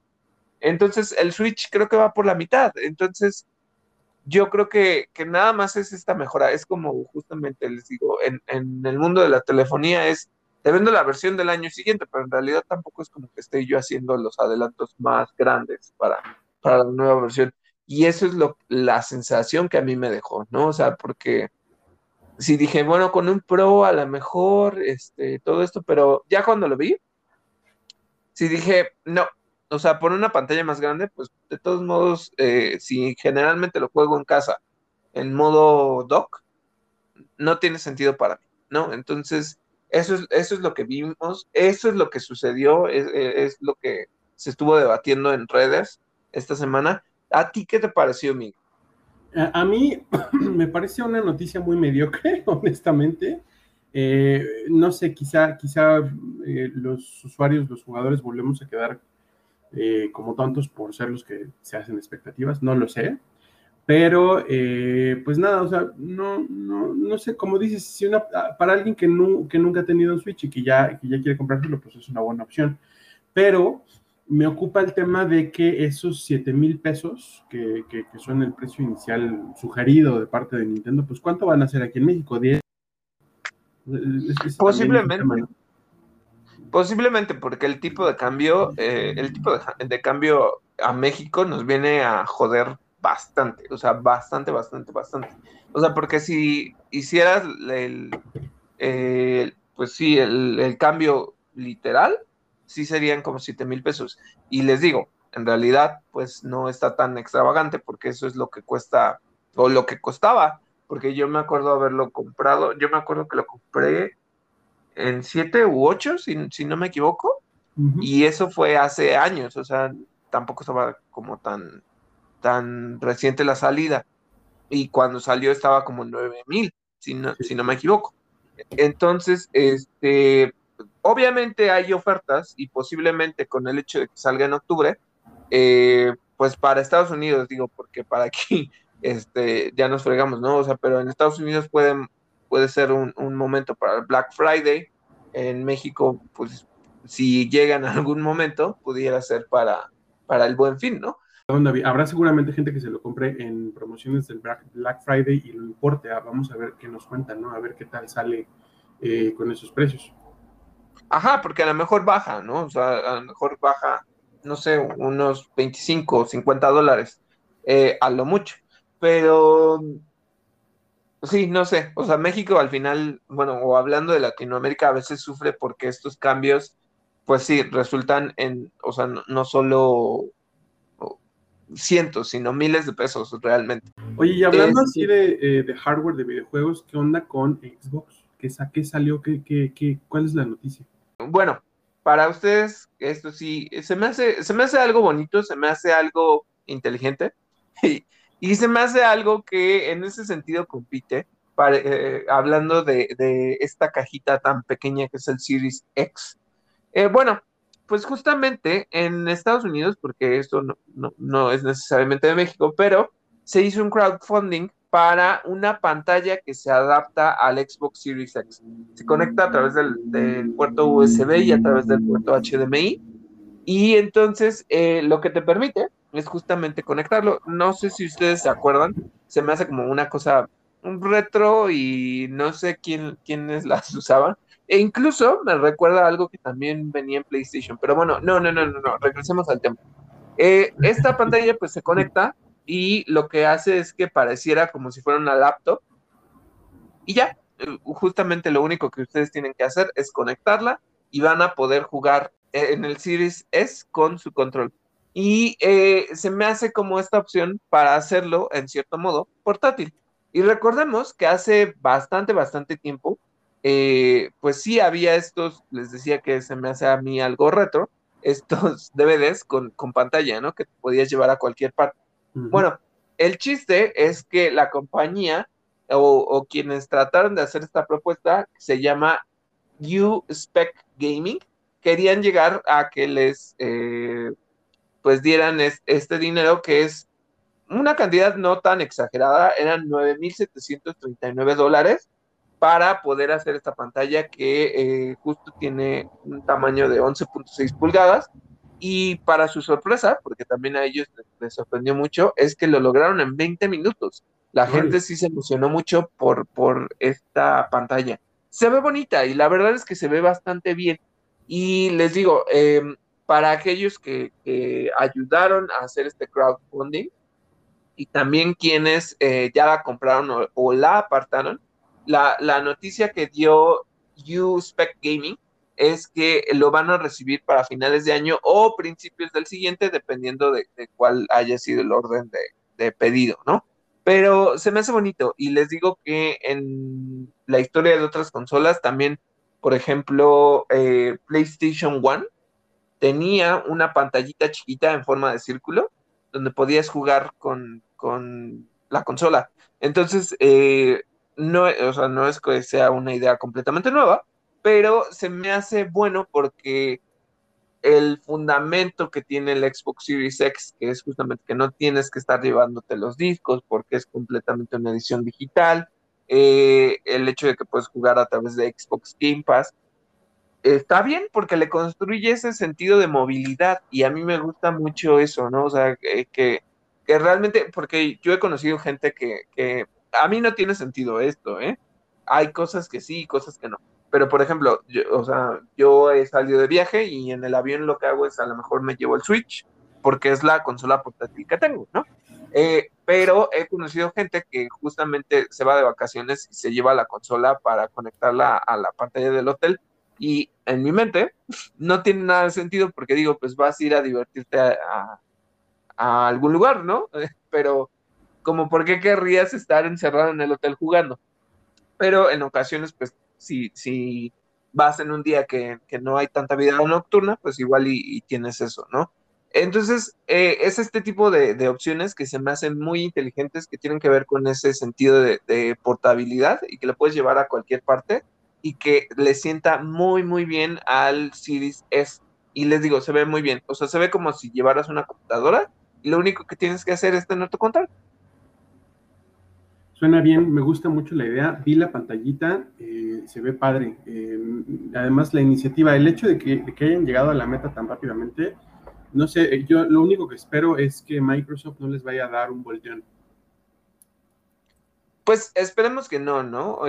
Entonces, el Switch creo que va por la mitad. Entonces, yo creo que, que nada más es esta mejora. Es como justamente les digo, en, en, el mundo de la telefonía es, te vendo la versión del año siguiente, pero en realidad tampoco es como que esté yo haciendo los adelantos más grandes para, para la nueva versión. Y eso es lo, la sensación que a mí me dejó, ¿no? O sea, porque si dije, bueno, con un Pro a lo mejor, este, todo esto, pero ya cuando lo vi, si dije, no, o sea, por una pantalla más grande, pues de todos modos, eh, si generalmente lo juego en casa en modo dock, no tiene sentido para mí, ¿no? Entonces, eso es, eso es lo que vimos, eso es lo que sucedió, es, es lo que se estuvo debatiendo en redes esta semana. ¿A ti qué te pareció, Miguel? A, mí me parece una noticia muy mediocre, honestamente. Eh, no sé, quizá, quizá eh, los usuarios, los jugadores volvemos a quedar eh, como tontos por ser los que se hacen expectativas, no lo sé. Pero, pues nada, o sea, no, no, no sé, como dices, si una, para alguien que, que nunca ha tenido un Switch y que ya, que ya quiere comprárselo, pues es una buena opción. Pero me ocupa el tema de que esos 7 mil pesos, que, son el precio inicial sugerido de parte de Nintendo, pues ¿cuánto van a ser aquí en México? ¿10? Posiblemente. Posiblemente porque el tipo de cambio, eh, el tipo de, cambio a México nos viene a joder bastante, o sea, bastante, bastante, bastante. O sea, porque si hicieras el, pues sí, el cambio literal, sí serían como 7 mil pesos. Y les digo, en realidad, pues no está tan extravagante porque eso es lo que cuesta o lo que costaba, porque yo me acuerdo haberlo comprado, yo me acuerdo que lo compré en 7 u 8, si, no me equivoco, y eso fue hace años, o sea, tampoco estaba como tan, tan reciente la salida. Y cuando salió estaba como 9 mil, si no, si no me equivoco. Entonces, este, obviamente hay ofertas y posiblemente con el hecho de que salga en octubre, eh, pues para Estados Unidos, digo, porque para aquí este, ya nos fregamos, ¿no? O sea, pero en Estados Unidos pueden, puede ser un, momento para el Black Friday, en México, pues si llegan a algún momento, pudiera ser para, para el buen fin, ¿no? Habrá seguramente gente que se lo compre en promociones del Black Friday y lo importe. Ah, vamos a ver qué nos cuentan, ¿no? A ver qué tal sale eh, con esos precios. Ajá, porque a lo mejor baja, ¿no? O sea, a lo mejor baja, no sé, unos 25 o 50 dólares, eh, a lo mucho. Pero, sí, no sé, o sea, México al final, bueno, o hablando de Latinoamérica, a veces sufre porque estos cambios, pues sí, resultan en, o sea, no, solo cientos, sino miles de pesos realmente. Oye, y hablando así de, eh, de, hardware de videojuegos, ¿qué onda con Xbox? ¿Qué, qué salió? ¿Qué, qué, qué, ¿Cuál es la noticia? Bueno, para ustedes, esto sí, se me hace, se me hace algo bonito, se me hace algo inteligente y, se me hace algo que en ese sentido compite, eh, hablando de, esta cajita tan pequeña que es el Series X. Eh, bueno, pues justamente en Estados Unidos, porque esto no, no es necesariamente de México, pero se hizo un crowdfunding para una pantalla que se adapta al Xbox Series X. Se conecta a través del, puerto USB y a través del puerto HDMI. Y entonces eh, lo que te permite es justamente conectarlo. No sé si ustedes se acuerdan, se me hace como una cosa un retro y no sé quién, quiénes las usaban. E incluso me recuerda algo que también venía en PlayStation. Pero bueno, no, no, no, no, no. regresemos al tema. Eh, esta pantalla pues se conecta y lo que hace es que pareciera como si fuera una laptop y ya, justamente lo único que ustedes tienen que hacer es conectarla y van a poder jugar en el Series S con su control. Y eh, se me hace como esta opción para hacerlo, en cierto modo, portátil. Y recordemos que hace bastante, bastante tiempo, eh, pues sí había estos, les decía que se me hace a mí algo retro, estos DVDs con, con pantalla, ¿no? Que podías llevar a cualquier parte. Bueno, el chiste es que la compañía o, quienes trataron de hacer esta propuesta, se llama U-Spec Gaming, querían llegar a que les eh, pues dieran este dinero que es una cantidad no tan exagerada, eran 9.739 dólares para poder hacer esta pantalla que eh, justo tiene un tamaño de 11.6 pulgadas y para su sorpresa, porque también a ellos les sorprendió mucho, es que lo lograron en 20 minutos. La gente sí se emocionó mucho por, por esta pantalla. Se ve bonita y la verdad es que se ve bastante bien. Y les digo, em, para aquellos que, ayudaron a hacer este crowdfunding y también quienes eh, ya la compraron o, la apartaron, la, noticia que dio U-Spec Gaming es que lo van a recibir para finales de año o principios del siguiente, dependiendo de, cuál haya sido el orden de, de pedido, ¿no? Pero se me hace bonito y les digo que en la historia de otras consolas también, por ejemplo, eh, PlayStation One tenía una pantallita chiquita en forma de círculo donde podías jugar con, la consola. Entonces, eh, no, o sea, no es que sea una idea completamente nueva, pero se me hace bueno porque el fundamento que tiene el Xbox Series X, que es justamente que no tienes que estar llevándote los discos porque es completamente una edición digital, eh, el hecho de que puedes jugar a través de Xbox Game Pass, está bien porque le construye ese sentido de movilidad y a mí me gusta mucho eso, ¿no? O sea, que, que, realmente, porque yo he conocido gente que, que a mí no tiene sentido esto, ¿eh? Hay cosas que sí y cosas que no pero, por ejemplo, yo, o sea, yo he salido de viaje y en el avión lo que hago es a lo mejor me llevo el Switch, porque es la consola portátil que tengo, ¿no? Eh, pero he conocido gente que justamente se va de vacaciones y se lleva la consola para conectarla a la pantalla del hotel. Y en mi mente no tiene nada de sentido porque digo, pues vas a ir a divertirte a, algún lugar, ¿no? Pero como, ¿por qué querrías estar encerrado en el hotel jugando? Pero en ocasiones, pues si, si vas en un día que, no hay tanta vida nocturna, pues igual y, tienes eso, ¿no? Entonces, eh, es este tipo de, opciones que se me hacen muy inteligentes, que tienen que ver con ese sentido de, portabilidad y que lo puedes llevar a cualquier parte y que le sienta muy, muy bien al Series S. Y les digo, se ve muy bien. O sea, se ve como si llevaras una computadora y lo único que tienes que hacer es tener tu control. Suena bien, me gusta mucho la idea. Vi la pantallita, eh, se ve padre. Eh, además, la iniciativa, el hecho de que, hayan llegado a la meta tan rápidamente, no sé, eh, yo lo único que espero es que Microsoft no les vaya a dar un volteón. Pues esperemos que no, ¿no?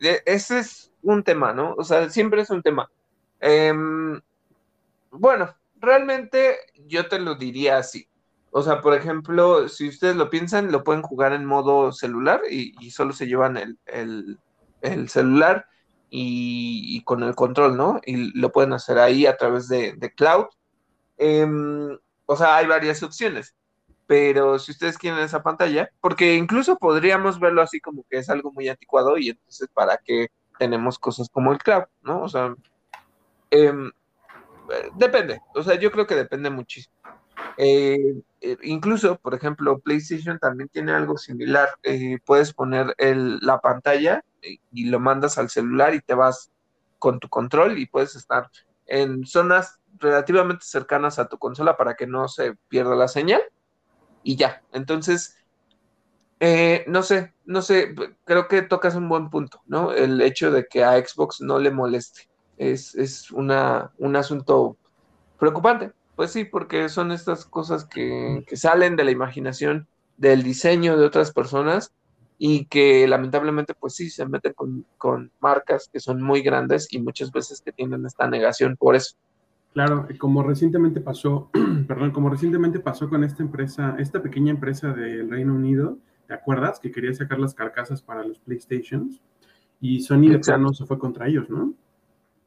Ese es un tema, ¿no? O sea, siempre es un tema. Em, bueno, realmente yo te lo diría así o sea, por ejemplo, si ustedes lo piensan, lo pueden jugar en modo celular y, solo se llevan el, celular y, con el control, ¿no? Y lo pueden hacer ahí a través de, cloud. Em, o sea, hay varias opciones. Pero si ustedes quieren esa pantalla, porque incluso podríamos verlo así como que es algo muy anticuado y entonces para qué tenemos cosas como el cloud, ¿no? O sea, em, depende. O sea, yo creo que depende muchísimo. Eh, eh, incluso, por ejemplo, PlayStation también tiene algo similar. Eh, puedes poner la pantalla y, lo mandas al celular y te vas con tu control y puedes estar en zonas relativamente cercanas a tu consola para que no se pierda la señal y ya. Entonces, no sé, no sé, creo que tocas un buen punto, ¿no? El hecho de que a Xbox no le moleste es, es una, un asunto preocupante. Pues sí, porque son estas cosas que, salen de la imaginación, del diseño de otras personas y que lamentablemente pues sí se meten con, marcas que son muy grandes y muchas veces que tienen esta negación por eso. Claro, como recientemente pasó, perdón, como recientemente pasó con esta empresa, esta pequeña empresa del Reino Unido, ¿te acuerdas? Que quería sacar las carcasas para los PlayStations y Sony de plano se fue contra ellos, ¿no?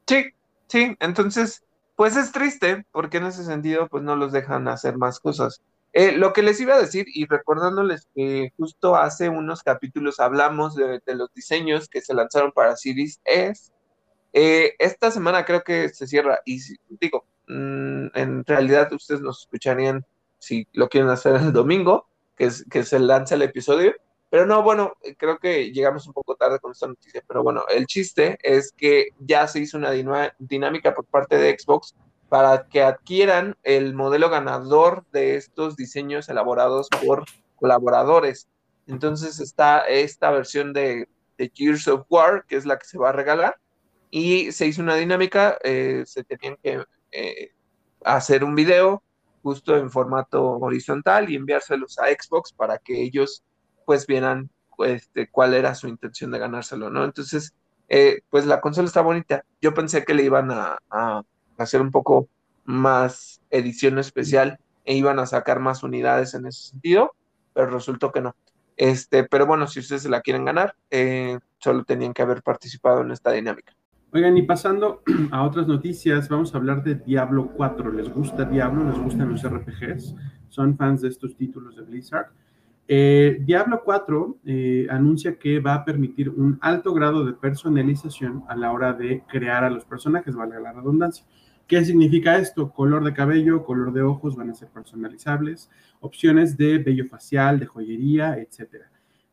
Sí, sí, entonces pues es triste porque en ese sentido pues no los dejan hacer más cosas. Eh, lo que les iba a decir, y recordándoles que justo hace unos capítulos hablamos de, los diseños que se lanzaron para Series es, eh, esta semana creo que se cierra, y digo, mm, en realidad ustedes nos escucharían si lo quieren hacer el domingo, que, que se lanza el episodio, pero no, bueno, creo que llegamos un poco tarde con esta noticia, pero bueno, el chiste es que ya se hizo una dinámica por parte de Xbox para que adquieran el modelo ganador de estos diseños elaborados por colaboradores. Entonces está esta versión de, de Gears of War, que es la que se va a regalar, y se hizo una dinámica, eh, se tenían que eh, hacer un video justo en formato horizontal y enviárselos a Xbox para que ellos pues vieran este, cuál era su intención de ganárselo, ¿no? Entonces, eh, pues la consola está bonita. Yo pensé que le iban a hacer un poco más edición especial e iban a sacar más unidades en ese sentido, pero resultó que no. Este, pero bueno, si ustedes se la quieren ganar, eh, solo tenían que haber participado en esta dinámica. Oigan, y pasando a otras noticias, vamos a hablar de Diablo 4. ¿Les gusta Diablo? ¿Les gustan los RPGs? ¿Son fans de estos títulos de Blizzard? Eh, Diablo 4 eh, anuncia que va a permitir un alto grado de personalización a la hora de crear a los personajes, valga la redundancia. ¿Qué significa esto? Color de cabello, color de ojos van a ser personalizables, opciones de vello facial, de joyería, etc.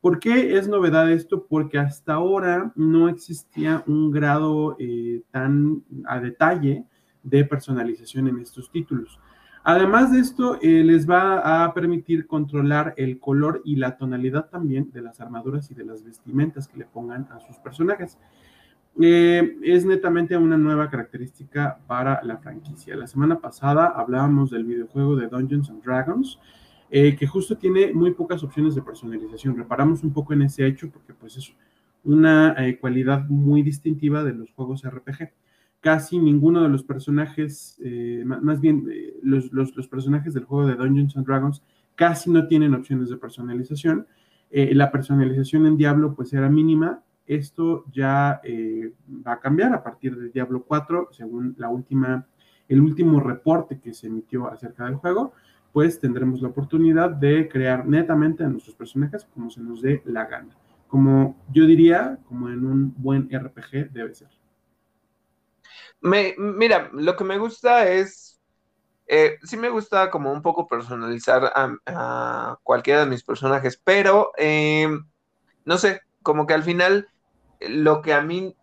¿Por qué es novedad esto? Porque hasta ahora no existía un grado eh, tan a detalle de personalización en estos títulos. Además de esto, eh, les va a permitir controlar el color y la tonalidad también de las armaduras y de las vestimentas que le pongan a sus personajes. Eh, es netamente una nueva característica para la franquicia. La semana pasada hablábamos del videojuego de Dungeons and Dragons, eh, que justo tiene muy pocas opciones de personalización. Reparamos un poco en ese hecho porque pues es una eh, cualidad muy distintiva de los juegos RPG. Casi ninguno de los personajes, más bien los, personajes del juego de Dungeons and Dragons, casi no tienen opciones de personalización. la personalización en Diablo pues era mínima esto ya eh, va a cambiar a partir de Diablo 4, según la última, el último reporte que se emitió acerca del juego, pues tendremos la oportunidad de crear netamente a nuestros personajes como se nos dé la gana. Como yo diría, como en un buen RPG debe ser. Mira, lo que me gusta es, eh, sí me gusta como un poco personalizar a, cualquiera de mis personajes, pero eh, no sé, como que al final lo que a mí,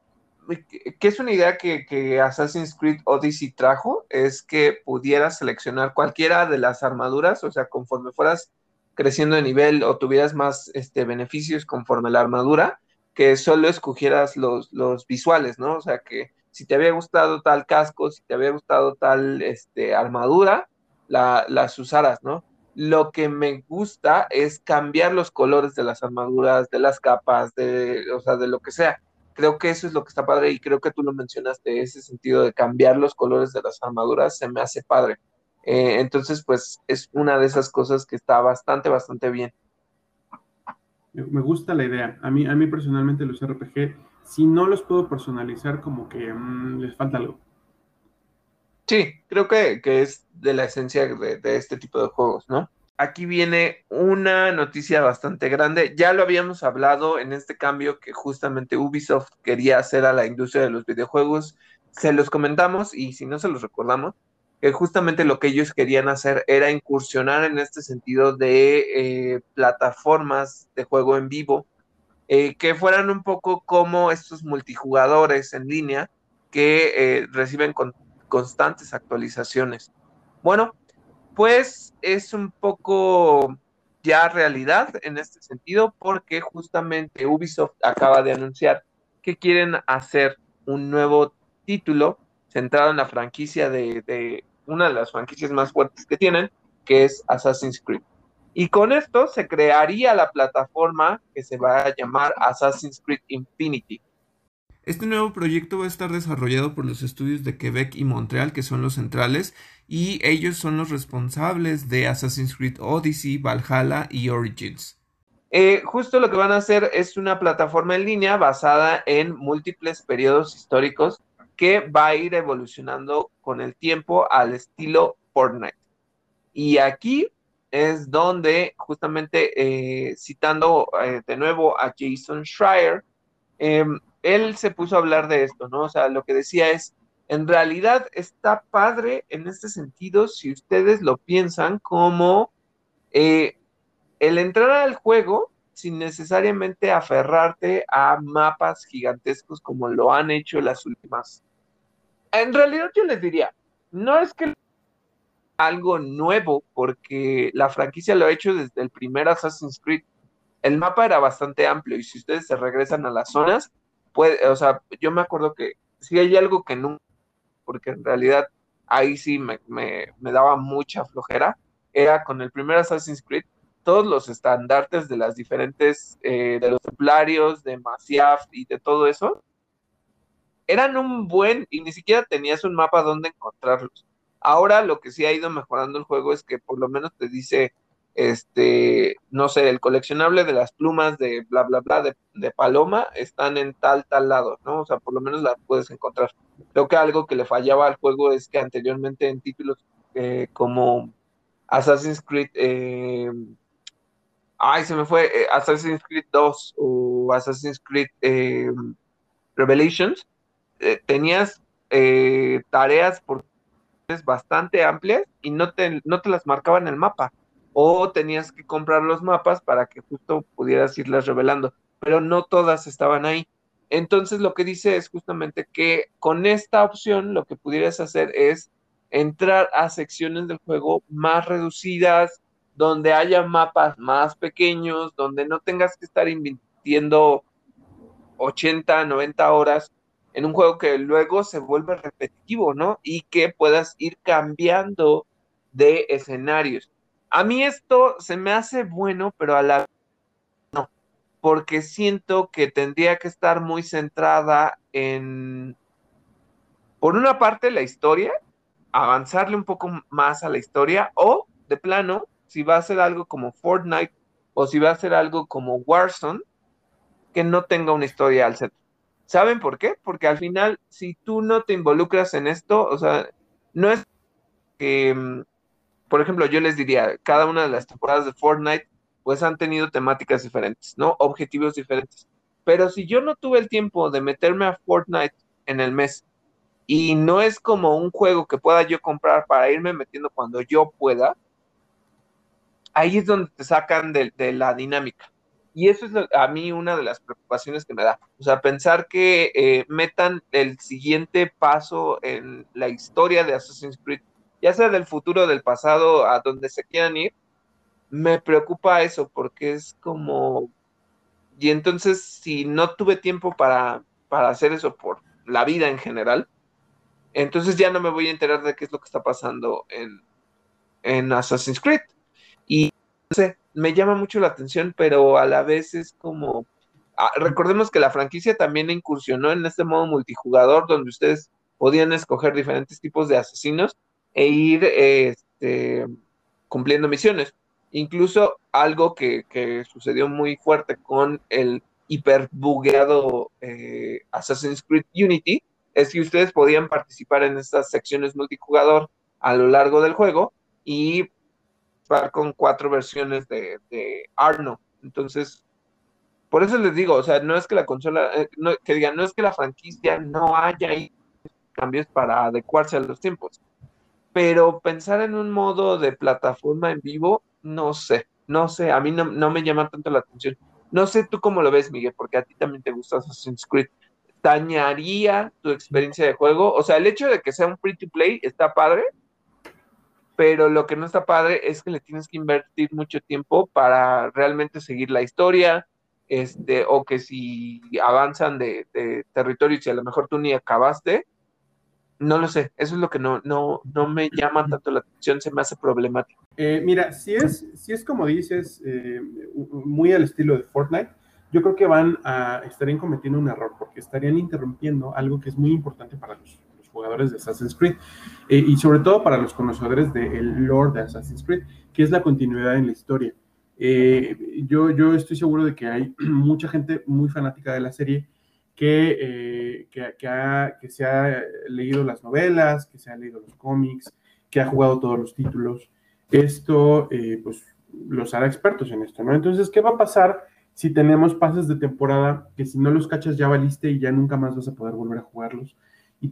que es una idea que, Assassin's Creed Odyssey trajo, es que pudieras seleccionar cualquiera de las armaduras, o sea, conforme fueras creciendo de nivel o tuvieras más este, beneficios conforme la armadura, que solo escogieras los, los visuales, ¿no? O sea, que si te había gustado tal casco, si te había gustado tal este, armadura, la, las usaras, ¿no? Lo que me gusta es cambiar los colores de las armaduras, de las capas, de, o sea, de lo que sea. Creo que eso es lo que está padre y creo que tú lo mencionaste, ese sentido de cambiar los colores de las armaduras se me hace padre. Eh, entonces, pues es una de esas cosas que está bastante, bastante bien. Me gusta la idea. A mí, a mí personalmente los RPG, si no los puedo personalizar, como que mm, les falta algo. Sí, creo que, es de la esencia de, este tipo de juegos, ¿no? Aquí viene una noticia bastante grande. Ya lo habíamos hablado en este cambio que justamente Ubisoft quería hacer a la industria de los videojuegos. Se los comentamos y si no se los recordamos, que justamente lo que ellos querían hacer era incursionar en este sentido de eh, plataformas de juego en vivo eh, que fueran un poco como estos multijugadores en línea que eh, reciben con constantes actualizaciones. Bueno, pues es un poco ya realidad en este sentido porque justamente Ubisoft acaba de anunciar que quieren hacer un nuevo título centrado en la franquicia de, una de las franquicias más fuertes que tienen, que es Assassin's Creed. Y con esto se crearía la plataforma que se va a llamar Assassin's Creed Infinity. Este nuevo proyecto va a estar desarrollado por los estudios de Quebec y Montreal, que son los centrales, y ellos son los responsables de Assassin's Creed Odyssey, Valhalla y Origins. Eh, justo lo que van a hacer es una plataforma en línea basada en múltiples periodos históricos que va a ir evolucionando con el tiempo al estilo Fortnite. Y aquí es donde justamente eh, citando eh, de nuevo a Jason Schreier, em, él se puso a hablar de esto, ¿no? O sea, lo que decía es, en realidad está padre en este sentido si ustedes lo piensan como eh, el entrar al juego sin necesariamente aferrarte a mapas gigantescos como lo han hecho las últimas. En realidad yo les diría, no es que algo nuevo, porque la franquicia lo ha hecho desde el primer Assassin's Creed. El mapa era bastante amplio y si ustedes se regresan a las zonas, puede, o sea, yo me acuerdo que si hay algo que nunca, porque en realidad ahí sí me, me, me daba mucha flojera, era con el primer Assassin's Creed, todos los estandartes de las diferentes, eh, de los templarios, de Masyaf y de todo eso, eran un buen, y ni siquiera tenías un mapa donde encontrarlos. Ahora lo que sí ha ido mejorando el juego es que por lo menos te dice, este, no sé, el coleccionable de las plumas de bla, bla, bla, de, de Paloma, están en tal, tal lado, ¿no? O sea, por lo menos las puedes encontrar. Creo que algo que le fallaba al juego es que anteriormente en títulos eh, como Assassin's Creed, eh, ay, se me fue, eh, Assassin's Creed 2 o Assassin's Creed Revelations, tenías tareas por bastante amplias y no te, no te las marcaba en el mapa. O tenías que comprar los mapas para que justo pudieras irlas revelando, pero no todas estaban ahí. Entonces lo que dice es justamente que con esta opción lo que pudieras hacer es entrar a secciones del juego más reducidas, donde haya mapas más pequeños, donde no tengas que estar invirtiendo 80, 90 horas en un juego que luego se vuelve repetitivo, ¿no? Y que puedas ir cambiando de escenarios. A mí esto se me hace bueno, pero a la no, porque siento que tendría que estar muy centrada en, por una parte, la historia, avanzarle un poco más a la historia, o de plano, si va a ser algo como Fortnite o si va a ser algo como Warzone, que no tenga una historia al centro. ¿Saben por qué? Porque al final, si tú no te involucras en esto, o sea, no es que, mm, por ejemplo, yo les diría, cada una de las temporadas de Fortnite, pues han tenido temáticas diferentes, ¿no? Objetivos diferentes. Pero si yo no tuve el tiempo de meterme a Fortnite en el mes y no es como un juego que pueda yo comprar para irme metiendo cuando yo pueda, ahí es donde te sacan de, la dinámica. Y eso es a mí una de las preocupaciones que me da. O sea, pensar que eh, metan el siguiente paso en la historia de Assassin's Creed, ya sea del futuro, del pasado, a donde se quieran ir, me preocupa eso, porque es como... Y entonces, si no tuve tiempo para, para hacer eso por la vida en general, entonces ya no me voy a enterar de qué es lo que está pasando en, en Assassin's Creed. Y no sé, me llama mucho la atención, pero a la vez es como. Ah, recordemos que la franquicia también incursionó en este modo multijugador donde ustedes podían escoger diferentes tipos de asesinos e ir este, cumpliendo misiones. Incluso algo que, sucedió muy fuerte con el hiperbugueado eh, Assassin's Creed Unity es que ustedes podían participar en estas secciones multijugador a lo largo del juego y con cuatro versiones de, Arno. Entonces, por eso les digo, o sea, no es que la consola, eh, que digan, no es que la franquicia no haya cambios para adecuarse a los tiempos, pero pensar en un modo de plataforma en vivo, no sé, no sé, a mí no, no me llama tanto la atención. No sé tú cómo lo ves, Miguel, porque a ti también te gusta Assassin's Creed. ¿Dañaría tu experiencia de juego? O sea, el hecho de que sea un free to play está padre, pero lo que no está padre es que le tienes que invertir mucho tiempo para realmente seguir la historia, este, o que si avanzan de, territorios y a lo mejor tú ni acabaste, no lo sé, eso es lo que no, no, no me llama tanto la atención, se me hace problemático. Eh, mira, si es, si es como dices, eh, muy al estilo de Fortnite, yo creo que van a estarían cometiendo un error porque estarían interrumpiendo algo que es muy importante para los jugadores de Assassin's Creed eh, y sobre todo para los conocedores del lore de Assassin's Creed, que es la continuidad en la historia. Eh, yo, yo estoy seguro de que hay mucha gente muy fanática de la serie que, eh, que, que, se ha leído las novelas, que se ha leído los cómics, que ha jugado todos los títulos. esto eh, pues los hará expertos en esto, ¿no? Entonces, ¿qué va a pasar si tenemos pases de temporada que si no los cachas ya valiste y ya nunca más vas a poder volver a jugarlos? Y,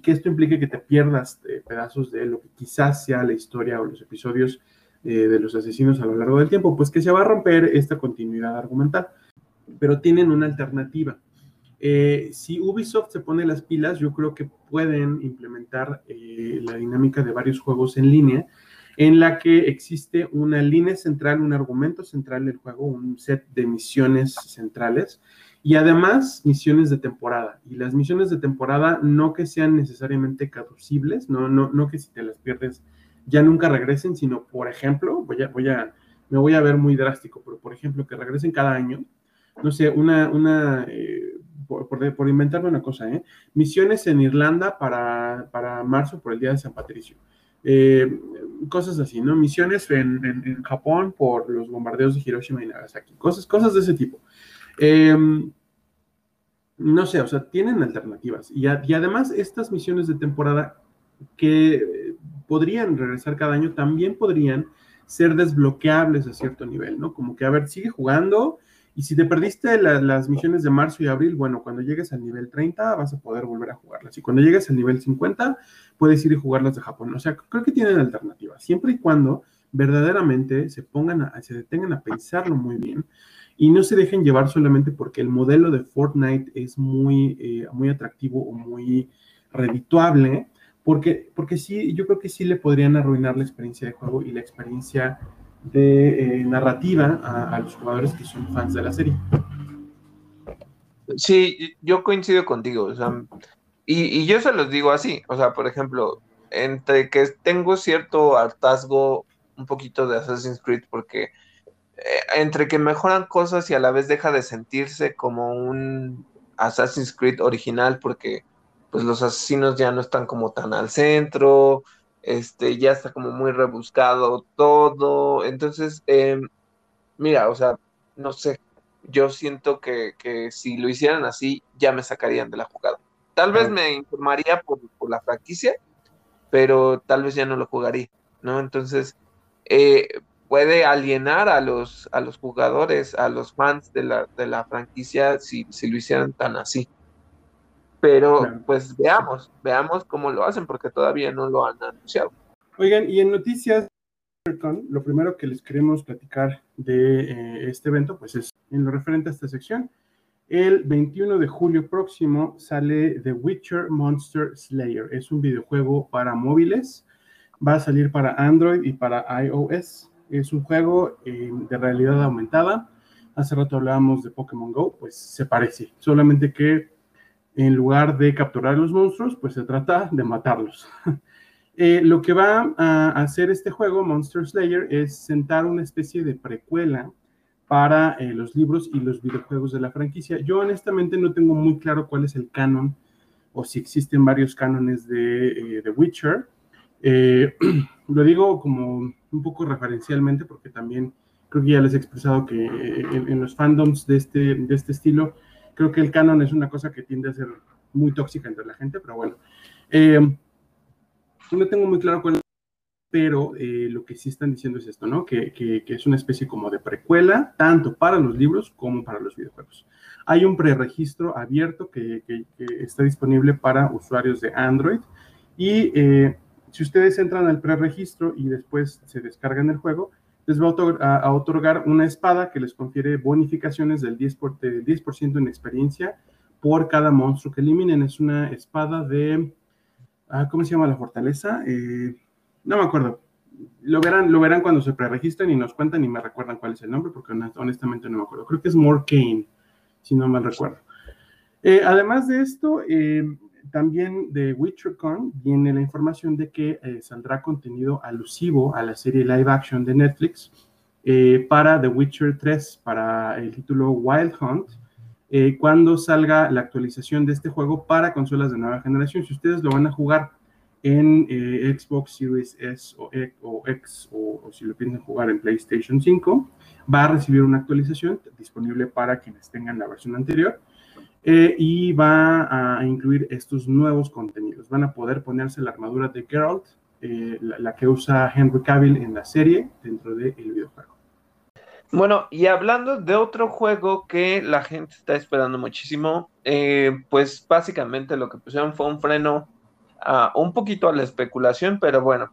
que esto implique que te pierdas eh, pedazos de lo que quizás sea la historia o los episodios de los asesinos a lo largo del tiempo, pues que se va a romper esta continuidad argumental. Pero tienen una alternativa. Eh, si Ubisoft se pone las pilas, yo creo que pueden implementar la dinámica de varios juegos en línea en la que existe una línea central, un argumento central del juego, un set de misiones centrales y además misiones de temporada. Y las misiones de temporada no que sean necesariamente caducibles, no, no, no que si te las pierdes ya nunca regresen, sino por ejemplo, voy a, voy a, me voy a ver muy drástico, pero por ejemplo que regresen cada año, no sé, una, una eh, por, por, inventarme una cosa, ¿eh? misiones en Irlanda para, para marzo por el Día de San Patricio eh, cosas así, ¿no? Misiones en, Japón por los bombardeos de Hiroshima y Nagasaki, cosas, cosas de ese tipo. Em, no sé, o sea, tienen alternativas. Y, y, además, estas misiones de temporada que podrían regresar cada año también podrían ser desbloqueables a cierto nivel, ¿no? Como que, a ver, sigue jugando y si te perdiste las misiones de marzo y abril, bueno, cuando llegues al nivel 30 vas a poder volver a jugarlas. Y cuando llegues al nivel 50, puedes ir y jugarlas de Japón. O sea, creo que tienen alternativas, siempre y cuando verdaderamente se pongan a, se detengan a pensarlo muy bien y no se dejen llevar solamente porque el modelo de Fortnite es muy, eh, muy atractivo o muy redituable, porque, porque sí, yo creo que sí le podrían arruinar la experiencia de juego y la experiencia de eh, narrativa a, los jugadores que son fans de la serie. Sí, yo coincido contigo, o sea, y, yo se los digo así, o sea, por ejemplo, entre que tengo cierto hartazgo un poquito de Assassin's Creed porque eh, entre que mejoran cosas y a la vez deja de sentirse como un Assassin's Creed original porque pues los asesinos ya no están como tan al centro, este, ya está como muy rebuscado todo. Entonces, em, mira, o sea, no sé, yo siento que, si lo hicieran así, ya me sacarían de la jugada. Tal vez me informaría por, la franquicia, pero tal vez ya no lo jugaría, ¿no? Entonces, eh, puede alienar a los, a los jugadores, a los fans de la, de la franquicia si, si lo hicieran tan así. Pero pues veamos, veamos cómo lo hacen porque todavía no lo han anunciado. Oigan, y en noticias, lo primero que les queremos platicar de eh, este evento, pues es en lo referente a esta sección. El 21 de julio próximo sale The Witcher Monster Slayer. Es un videojuego para móviles. Va a salir para Android y para iOS. Es un juego eh, de realidad aumentada. Hace rato hablábamos de Pokémon Go, pues se parece. Solamente que en lugar de capturar los monstruos, pues se trata de matarlos. Eh, lo que va a hacer este juego, Monster Slayer, es sentar una especie de precuela para eh, los libros y los videojuegos de la franquicia. Yo honestamente no tengo muy claro cuál es el canon o si existen varios cánones de The eh, Witcher. lo digo como un poco referencialmente porque también creo que ya les he expresado que en, en los fandoms de este, de este estilo Creo que el canon es una cosa que tiende a ser muy tóxica entre la gente, pero bueno. Eh, no tengo muy claro cuál pero eh, lo que sí están diciendo es esto, ¿no? Que, que, es una especie como de precuela, tanto para los libros como para los videojuegos. Hay un preregistro abierto que, que está disponible para usuarios de Android y eh, si ustedes entran al preregistro y después se descargan el juego, les va a, otorgar una espada que les confiere bonificaciones del 10%, por, 10 en experiencia por cada monstruo que eliminen. Es una espada de, ah, ¿cómo se llama la fortaleza? Eh, no me acuerdo. Lo verán, lo verán cuando se preregistren y nos cuentan y me recuerdan cuál es el nombre, porque honestamente no me acuerdo. Creo que es Morcane, si no mal recuerdo. Eh, además de esto, eh, también de WitcherCon viene la información de que eh, saldrá contenido alusivo a la serie live action de Netflix eh, para The Witcher 3, para el título Wild Hunt, eh, cuando salga la actualización de este juego para consolas de nueva generación. Si ustedes lo van a jugar en Xbox Series S o, e, X o, o si lo piensan jugar en PlayStation 5, va a recibir una actualización disponible para quienes tengan la versión anterior eh, y va a incluir estos nuevos contenidos. Van a poder ponerse la armadura de Geralt eh, la, que usa Henry Cavill en la serie dentro del videojuego. Bueno, y hablando de otro juego que la gente está esperando muchísimo, eh, pues básicamente lo que pusieron fue un freno un poquito a la especulación, pero bueno,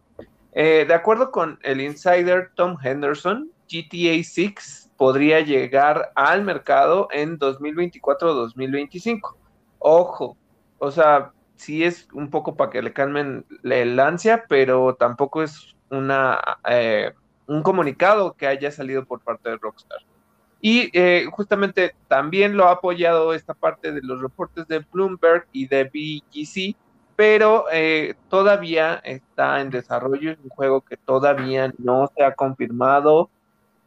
de acuerdo con el insider Tom Henderson, GTA 6 podría llegar al mercado en 2024-2025. Ojo, o sea, sí es un poco para que le calmen la ansia, pero tampoco es una eh, un comunicado que haya salido por parte de Rockstar. Y eh, justamente también lo ha apoyado esta parte de los reportes de Bloomberg y de BGC, pero eh, todavía está en desarrollo, es un juego que todavía no se ha confirmado,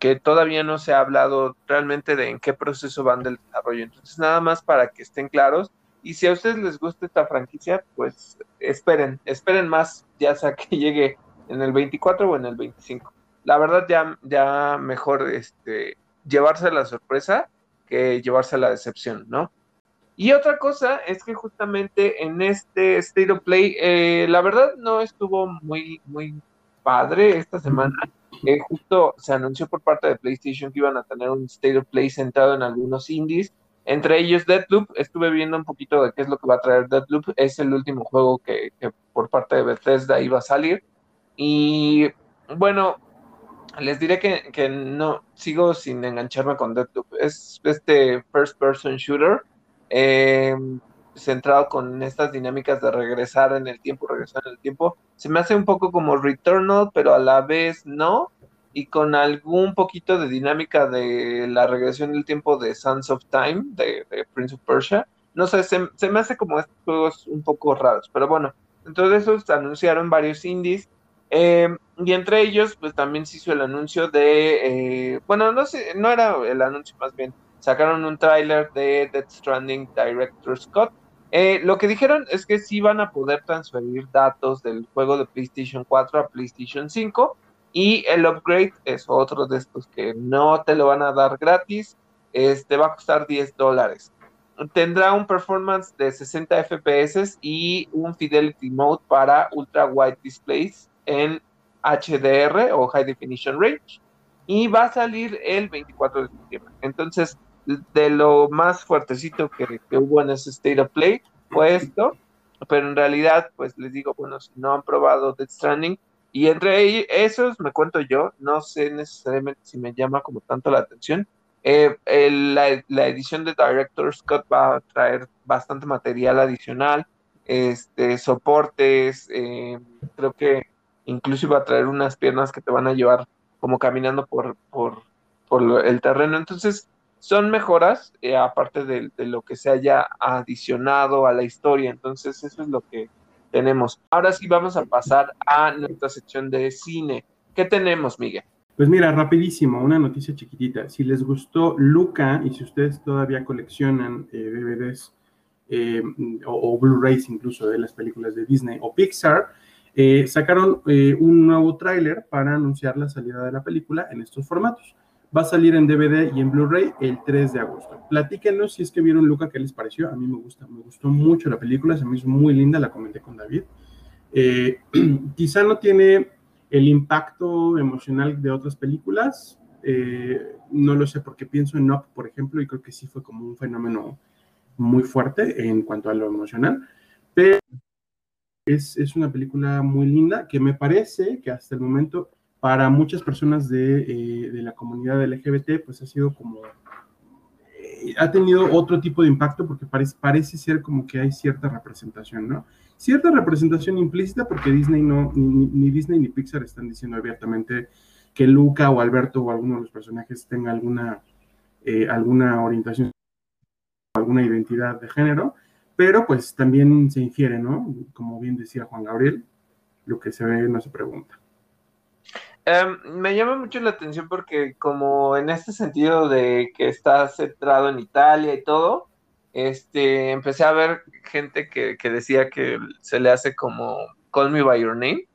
que todavía no se ha hablado realmente de en qué proceso van del desarrollo. Entonces, nada más para que estén claros. Y si a ustedes les gusta esta franquicia, pues esperen, esperen más, ya sea que llegue en el 24 o en el 25. La verdad, ya, ya mejor este, llevarse la sorpresa que llevarse la decepción, ¿no? Y otra cosa es que justamente en este State of Play, eh, la verdad no estuvo muy, muy padre esta semana. Eh, justo se anunció por parte de PlayStation que iban a tener un State of Play centrado en algunos indies, entre ellos Deadloop. Estuve viendo un poquito de qué es lo que va a traer Deadloop. Es el último juego que, que por parte de Bethesda iba a salir. Y bueno, les diré que, que no sigo sin engancharme con Deadloop. Es este first person shooter eh, centrado con estas dinámicas de regresar en el tiempo, regresar en el tiempo. Se me hace un poco como Returnal, pero a la vez no, y con algún poquito de dinámica de la regresión del tiempo de Sons of Time, de, Prince of Persia. No sé, se, me hace como estos juegos un poco raros, pero bueno, entonces anunciaron varios indies. Eh, y entre ellos, pues también se hizo el anuncio de, eh, bueno, no sé, no era el anuncio más bien, sacaron un tráiler de Death Stranding Director Scott. Eh, lo que dijeron es que sí van a poder transferir datos del juego de PlayStation 4 a PlayStation 5 y el upgrade es otro de estos que no te lo van a dar gratis, este va a costar 10 dólares. Tendrá un performance de 60 FPS y un Fidelity Mode para ultra wide displays en HDR o High Definition Range y va a salir el 24 de septiembre. Entonces, de lo más fuertecito que, hubo en ese State of Play fue esto, pero en realidad, pues les digo, bueno, si no han probado Death Stranding, y entre esos me cuento yo, no sé necesariamente si me llama como tanto la atención. Eh, la, edición de Director Scott va a traer bastante material adicional, este, soportes, eh, creo que incluso va a traer unas piernas que te van a llevar como caminando por, por, por el terreno. Entonces, son mejoras, eh, aparte de, lo que se haya adicionado a la historia. Entonces, eso es lo que tenemos. Ahora sí vamos a pasar a nuestra sección de cine. ¿Qué tenemos, Miguel? Pues mira, rapidísimo, una noticia chiquitita. Si les gustó Luca y si ustedes todavía coleccionan eh, DVDs eh, o, Blu-rays incluso de las películas de Disney o Pixar, sacaron un nuevo tráiler para anunciar la salida de la película en estos formatos. Va a salir en DVD y en Blu-ray el 3 de agosto. Platíquenos si es que vieron Luca, qué les pareció. A mí me gusta, me gustó mucho la película, se me hizo muy linda, la comenté con David. Eh, quizá no tiene el impacto emocional de otras películas, eh, no lo sé porque pienso en Up, por ejemplo, y creo que sí fue como un fenómeno muy fuerte en cuanto a lo emocional, pero es, es una película muy linda que me parece que hasta el momento para muchas personas de, eh, la comunidad LGBT, pues ha sido como, eh, ha tenido otro tipo de impacto porque parece, parece ser como que hay cierta representación, ¿no? Cierta representación implícita porque Disney no, ni, Disney ni Pixar están diciendo abiertamente que Luca o Alberto o alguno de los personajes tenga alguna, eh, alguna orientación, alguna identidad de género, pero pues también se infiere, ¿no? Como bien decía Juan Gabriel, lo que se ve no se pregunta. Em, me llama mucho la atención porque como en este sentido de que está centrado en Italia y todo, este, empecé a ver gente que, decía que se le hace como Call Me By Your Name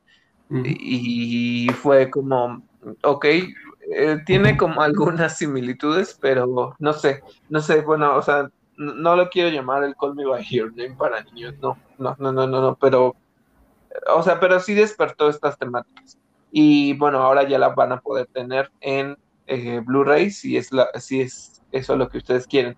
y, fue como, ok, eh, tiene como algunas similitudes, pero no sé, no sé, bueno, o sea, no, lo quiero llamar el Call Me By Your Name para niños, no, no, no, no, no, no pero o sea, pero sí despertó estas temáticas. Y bueno, ahora ya las van a poder tener en eh, Blu-ray si es, la, si es eso lo que ustedes quieren.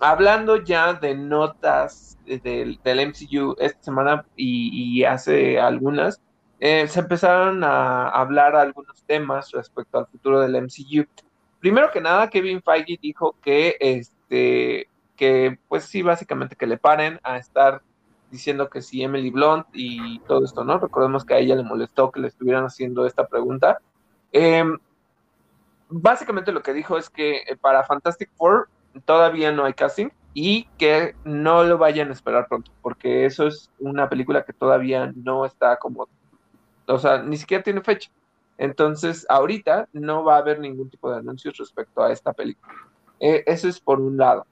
Hablando ya de notas del, del MCU esta semana y, hace algunas, eh, se empezaron a hablar algunos temas respecto al futuro del MCU. Primero que nada, Kevin Feige dijo que este que pues sí, básicamente que le paren a estar diciendo que si Emily Blunt y todo esto, ¿no? Recordemos que a ella le molestó que le estuvieran haciendo esta pregunta. Em, básicamente lo que dijo es que eh, para Fantastic Four todavía no hay casting y que no lo vayan a esperar pronto, porque eso es una película que todavía no está como, o sea, ni siquiera tiene fecha. Entonces, ahorita no va a haber ningún tipo de anuncios respecto a esta película. Eh, eso es por un lado.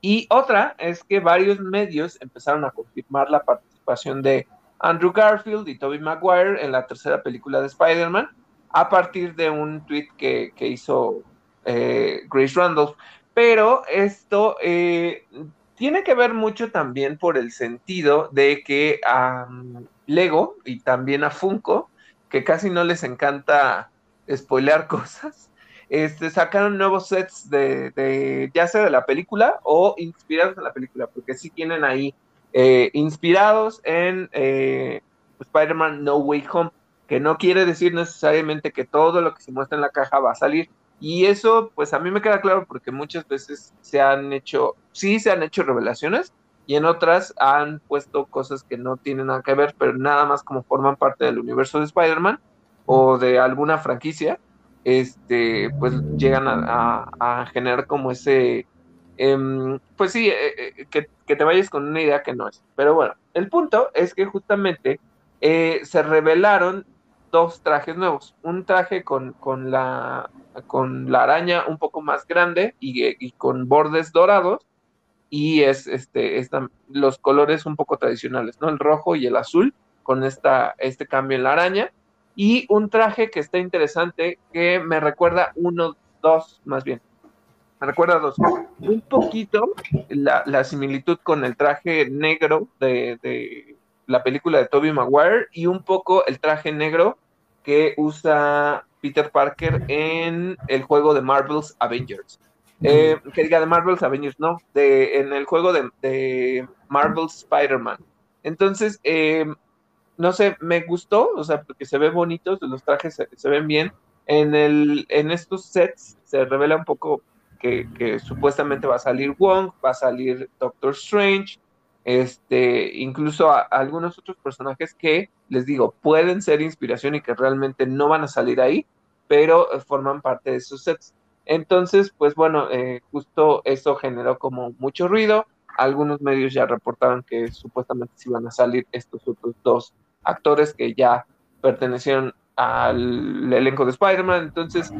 Y otra es que varios medios empezaron a confirmar la participación de Andrew Garfield y Tobey Maguire en la tercera película de Spider-Man a partir de un tweet que, hizo eh, Grace Randolph. Pero esto eh, tiene que ver mucho también por el sentido de que a Lego y también a Funko, que casi no les encanta spoilear cosas, este, sacaron nuevos sets de, ya sea de la película o inspirados en la película, porque sí tienen ahí eh, inspirados en eh, Spider-Man No Way Home, que no quiere decir necesariamente que todo lo que se muestra en la caja va a salir. Y eso, pues a mí me queda claro porque muchas veces se han hecho, sí se han hecho revelaciones y en otras han puesto cosas que no tienen nada que ver, pero nada más como forman parte del universo de Spider-Man o de alguna franquicia este, pues llegan a, generar como ese, em, pues sí, eh, eh, que, te vayas con una idea que no es. Pero bueno, el punto es que justamente eh, se revelaron dos trajes nuevos, un traje con, con, la, con la araña un poco más grande y, con bordes dorados, y es este, los colores un poco tradicionales, ¿no? El rojo y el azul, con esta, este cambio en la araña y un traje que está interesante que me recuerda uno, dos más bien. Me recuerda dos. Un poquito la, similitud con el traje negro de, la película de Tobey Maguire y un poco el traje negro que usa Peter Parker en el juego de Marvel's Avengers. Eh, que diga de Marvel's Avengers, no, de, en el juego de, de Marvel's Spider-Man. Entonces, eh, no sé, me gustó, o sea, porque se ve bonitos, los trajes se, ven bien. En, el, en estos sets se revela un poco que, supuestamente va a salir Wong, va a salir Doctor Strange, este, incluso algunos otros personajes que, les digo, pueden ser inspiración y que realmente no van a salir ahí, pero eh, forman parte de esos sets. Entonces, pues bueno, eh, justo eso generó como mucho ruido. Algunos medios ya reportaron que supuestamente se iban a salir estos otros dos actores que ya pertenecieron al elenco de Spider-Man, entonces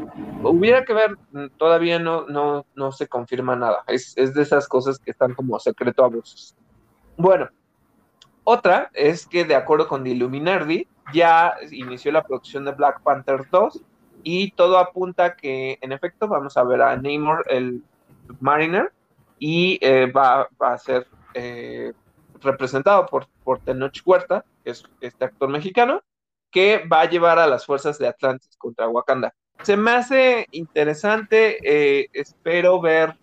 hubiera que ver, todavía no, no, no se confirma nada, es, de esas cosas que están como secreto a voces. Bueno, otra es que de acuerdo con The Illuminati, ya inició la producción de Black Panther 2 y todo apunta que en efecto vamos a ver a Namor el Mariner y eh, va, a ser eh, representado por, por Tenoch Huerta, es este actor mexicano, que va a llevar a las fuerzas de Atlantis contra Wakanda. Se me hace interesante, eh, espero ver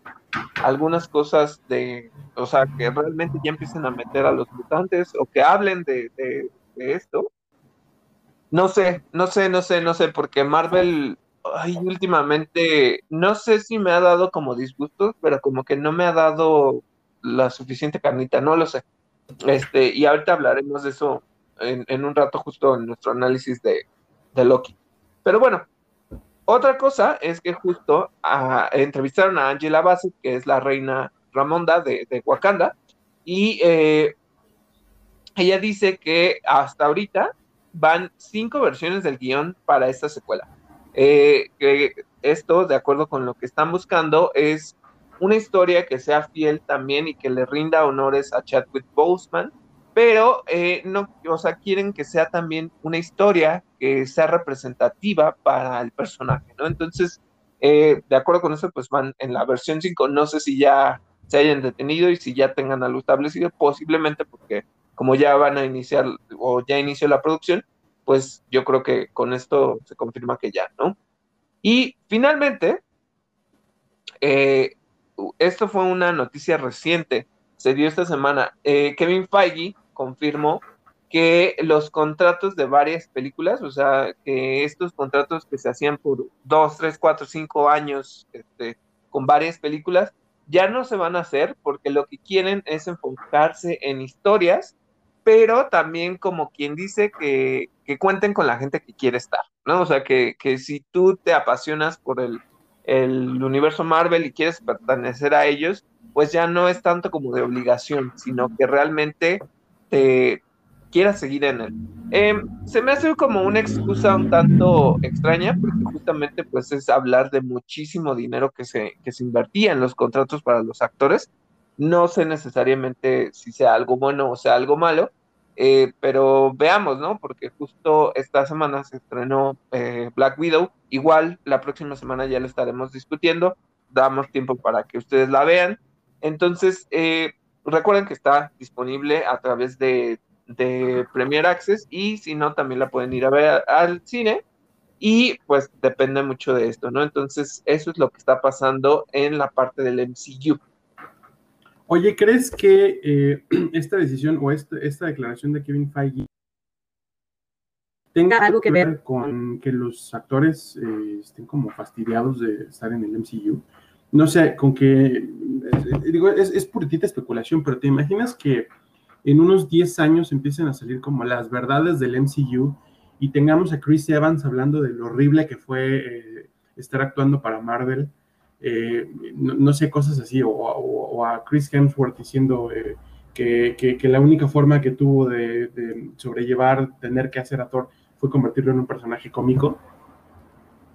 algunas cosas de, o sea, que realmente ya empiecen a meter a los mutantes o que hablen de, de, esto. No sé, no sé, no sé, no sé, porque Marvel, ay, últimamente, no sé si me ha dado como disgustos, pero como que no me ha dado la suficiente carnita, no lo sé. Este, y ahorita hablaremos de eso en, un rato, justo en nuestro análisis de, Loki. Pero bueno, otra cosa es que justo ah, entrevistaron a Angela Bassett, que es la reina Ramonda de, Wakanda, y eh, ella dice que hasta ahorita van cinco versiones del guion para esta secuela. Eh, que esto, de acuerdo con lo que están buscando, es una historia que sea fiel también y que le rinda honores a Chadwick Boseman, pero eh, no, o sea, quieren que sea también una historia que sea representativa para el personaje, ¿no? Entonces, eh, de acuerdo con eso, pues van en la versión 5, no sé si ya se hayan detenido y si ya tengan algo establecido, posiblemente porque como ya van a iniciar o ya inició la producción, pues yo creo que con esto se confirma que ya, ¿no? Y finalmente, eh, esto fue una noticia reciente, se dio esta semana. Kevin Feige confirmó que los contratos de varias películas, o sea, que estos contratos que se hacían por dos, tres, cuatro, cinco años este, con varias películas, ya no se van a hacer porque lo que quieren es enfocarse en historias, pero también como quien dice que, que cuenten con la gente que quiere estar, ¿no? O sea, que, que si tú te apasionas por el, el universo Marvel y quieres pertenecer a ellos, pues ya no es tanto como de obligación, sino que realmente te quieras seguir en él. Em, se me hace como una excusa un tanto extraña, porque justamente pues es hablar de muchísimo dinero que se, que se invertía en los contratos para los actores. No sé necesariamente si sea algo bueno o sea algo malo, eh, pero veamos, ¿no? Porque justo esta semana se estrenó eh, Black Widow. Igual la próxima semana ya lo estaremos discutiendo. Damos tiempo para que ustedes la vean. Entonces, eh, recuerden que está disponible a través de, de Premier Access y si no, también la pueden ir a ver al cine. Y pues depende mucho de esto, ¿no? Entonces, eso es lo que está pasando en la parte del MCU. Oye, ¿crees que eh, esta decisión o esta, esta, declaración de Kevin Feige tenga algo que ver con que los actores eh, estén como fastidiados de estar en el MCU? No sé, con que, eh, digo, es, puritita especulación, pero te imaginas que en unos 10 años empiecen a salir como las verdades del MCU y tengamos a Chris Evans hablando de lo horrible que fue estar actuando para Marvel eh, no, sé, cosas así, o, a Chris Hemsworth diciendo eh, que, la única forma que tuvo de, sobrellevar, tener que hacer a Thor, fue convertirlo en un personaje cómico.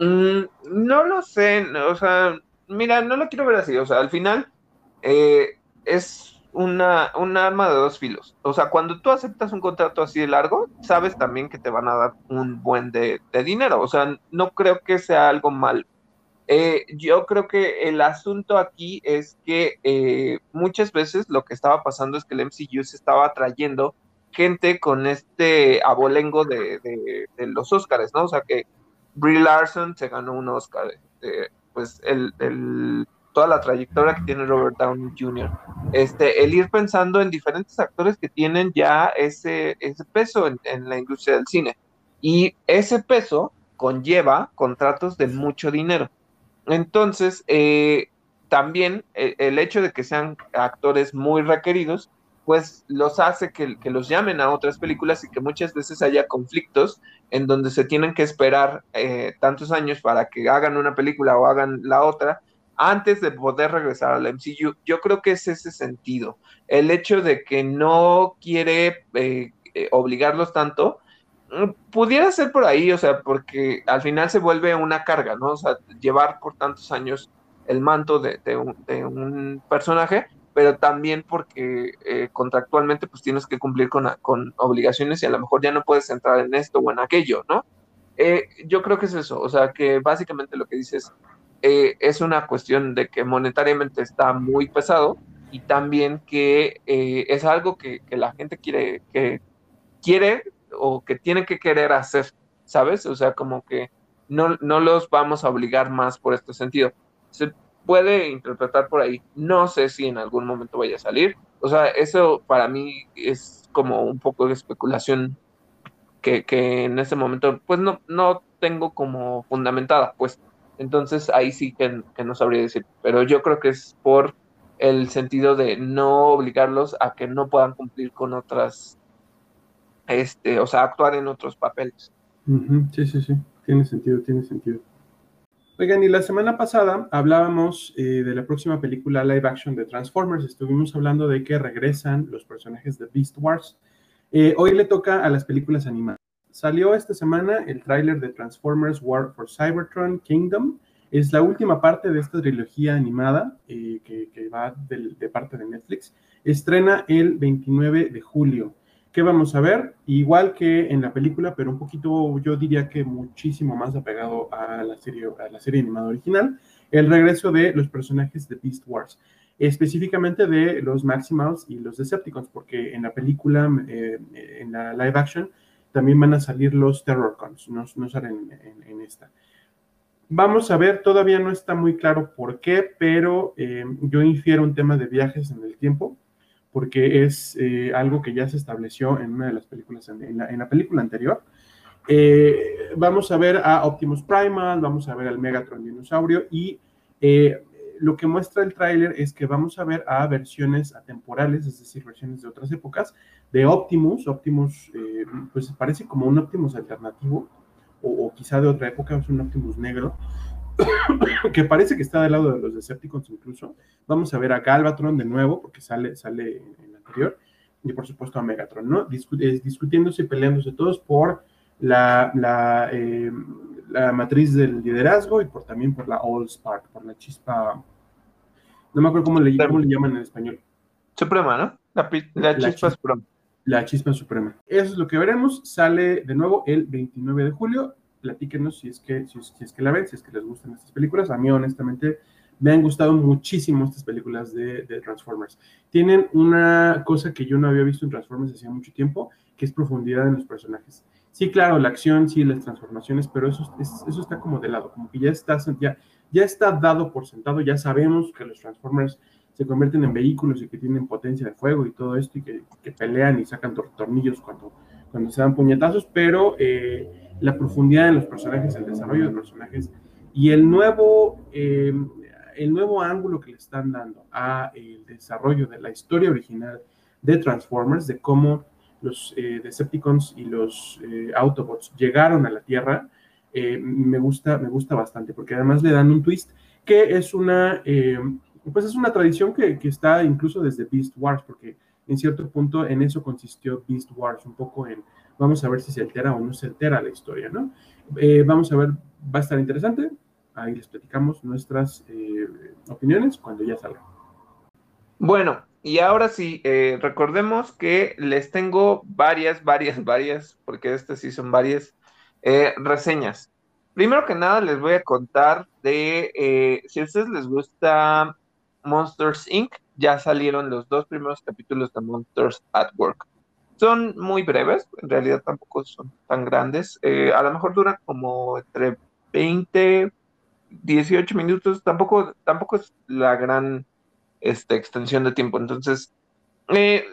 Mm, no lo sé, o sea, mira, no lo quiero ver así, o sea, al final eh, es una, un arma de dos filos. O sea, cuando tú aceptas un contrato así de largo, sabes también que te van a dar un buen de, de dinero. O sea, no creo que sea algo malo. Eh, yo creo que el asunto aquí es que eh, muchas veces lo que estaba pasando es que el MCU se estaba atrayendo gente con este abolengo de, los Oscars, ¿no? O sea que Brie Larson se ganó un Oscar, este, pues toda la trayectoria que tiene Robert Downey Jr. Este, el ir pensando en diferentes actores que tienen ya ese, ese peso en, en la industria del cine. Y ese peso conlleva contratos de mucho dinero. Entonces, eh, también eh, el hecho de que sean actores muy requeridos, pues los hace que, los llamen a otras películas y que muchas veces haya conflictos en donde se tienen que esperar eh, tantos años para que hagan una película o hagan la otra antes de poder regresar al MCU. Yo creo que es ese sentido. El hecho de que no quiere obligarlos tanto, Mm, pudiera ser por ahí, o sea, porque al final se vuelve una carga, ¿no? O sea, llevar por tantos años el manto de, un, personaje, pero también porque eh, contractualmente pues tienes que cumplir con, con, obligaciones y a lo mejor ya no puedes entrar en esto o en aquello, ¿no? Eh, yo creo que es eso, o sea, que básicamente lo que dices eh, es una cuestión de que monetariamente está muy pesado y también que es algo que, que la gente quiere, que quiere o que tienen que querer hacer, ¿sabes? O sea, como que no, no los vamos a obligar más por este sentido. Puede interpretar por ahí. No sé si en algún momento vaya a salir. O sea, eso para mí es como un poco de especulación que, en ese momento, pues no, no tengo como fundamentada, pues. Entonces ahí sí que, que no sabría decir. Pero yo creo que es por el sentido de no obligarlos a que no puedan cumplir con otras este, o sea, actuar en otros papeles. Sí, sí, sí, tiene sentido, tiene sentido. Oigan, y la semana pasada hablábamos eh, de la próxima película live action de Transformers. Estuvimos hablando de que regresan los personajes de Beast Wars. Eh, hoy le toca a las películas animadas. Salió esta semana el tráiler de Transformers War for Cybertron Kingdom. Es la última parte de esta trilogía animada eh, que, va de parte de Netflix. Estrena el 29 de julio. ¿Qué vamos a ver? Igual que en la película, pero un poquito, yo diría que muchísimo más apegado a la serie, a la serie animada original, el regreso de los personajes de Beast Wars. específicamente de los Maximals y los Decepticons, porque en la película, eh, en la live action, también van a salir los Terrorcons, no, no salen en, esta. Vamos a ver, todavía no está muy claro por qué, pero eh, yo infiero un tema de viajes en el tiempo, porque es eh, algo que ya se estableció en una de las películas, en, la, película anterior. vamos a ver a Optimus Primal, vamos a ver al Megatron dinosaurio y lo que muestra el tráiler es que vamos a ver a versiones atemporales, es decir, versiones de otras épocas, de Optimus. Optimus, eh, pues parece como un Optimus alternativo, o, quizá de otra época, es un Optimus negro, que parece que está del lado de los Decepticons incluso. Vamos a ver a Galvatron de nuevo, porque sale, sale en el anterior, y por supuesto a Megatron, ¿no? discutiéndose y peleándose todos por la, la, eh, la, matriz del liderazgo y por, también por la All Spark, por la chispa no me acuerdo cómo le, llaman en español. Suprema, ¿no? La, chispa, suprema. La chispa suprema. Eso es lo que veremos. Sale de nuevo el 29 de julio. Platíquenos si es que, si es, que la ven, si es que les gustan estas películas. A mí, honestamente, me han gustado muchísimo estas películas de, Transformers. Tienen una cosa que yo no había visto en Transformers hacía mucho tiempo, que es profundidad en los personajes. Sí, claro, la acción, sí, las transformaciones, pero eso, eso está como de lado, como que ya está, ya, ya está dado por sentado, ya sabemos que los Transformers se convierten en vehículos y que tienen potencia de fuego y todo esto y que, pelean y sacan tornillos cuando, cuando se dan puñetazos, pero eh, la profundidad de los personajes, el desarrollo de personajes y el nuevo, eh, el nuevo ángulo que le están dando a el desarrollo de la historia original de Transformers, de cómo los eh, Decepticons y los Autobots llegaron a la Tierra, eh, me, gusta, me gusta bastante, porque además le dan un twist que es una, eh, pues es una tradición que, que, está incluso desde Beast Wars, porque en cierto punto en eso consistió Beast Wars, un poco en, vamos a ver si se altera o no se altera la historia, ¿no? Eh, vamos a ver, va a estar interesante, ahí les platicamos nuestras opiniones cuando ya salga. Bueno, y ahora sí, recordemos que les tengo varias, varias, varias, porque estas sí son varias eh, reseñas. Primero que nada, les voy a contar de eh, si a ustedes les gusta Monsters Inc., ya salieron los dos primeros capítulos de Monsters at Work. Son muy breves, en realidad tampoco son tan grandes. Eh, a lo mejor duran como entre 20, 18 minutos. Tampoco, tampoco es la gran este, extensión de tiempo. Entonces,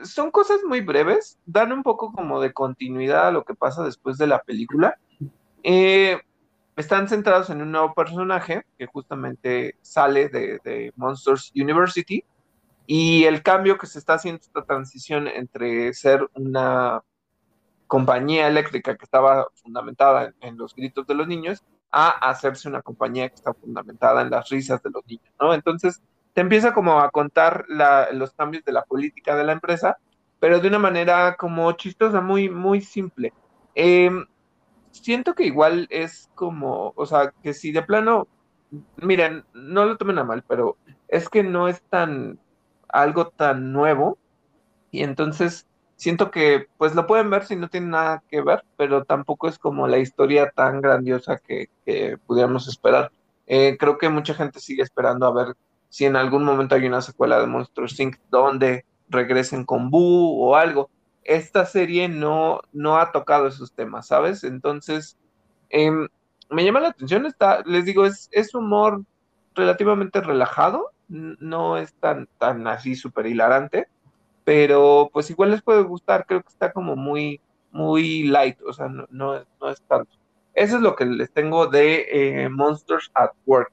son cosas muy breves, dan un poco como de continuidad a lo que pasa después de la película. Eh, están centrados en un nuevo personaje que justamente sale de, Monsters University y el cambio que se está haciendo esta transición entre ser una compañía eléctrica que estaba fundamentada en, los gritos de los niños a hacerse una compañía que está fundamentada en las risas de los niños, ¿no? Entonces te empieza como a contar los cambios de la política de la empresa, pero de una manera como chistosa, muy, muy simple. Eh, siento que igual es como, o sea, que si de plano, miren, no lo tomen a mal, pero es que no es tan algo tan nuevo y entonces siento que pues lo pueden ver si no tiene nada que ver, pero tampoco es como la historia tan grandiosa que, pudiéramos esperar. Eh, creo que mucha gente sigue esperando a ver si en algún momento hay una secuela de Monsters Inc. donde regresen con Boo o algo esta serie no, no ha tocado esos temas, ¿sabes? Entonces, em, me llama la atención, está, les digo, es, es humor relativamente relajado, no es tan, tan así súper hilarante, pero pues igual les puede gustar, creo que está como muy, muy light, o sea, no, no, es tanto. Eso es lo que les tengo de eh, Monsters at Work.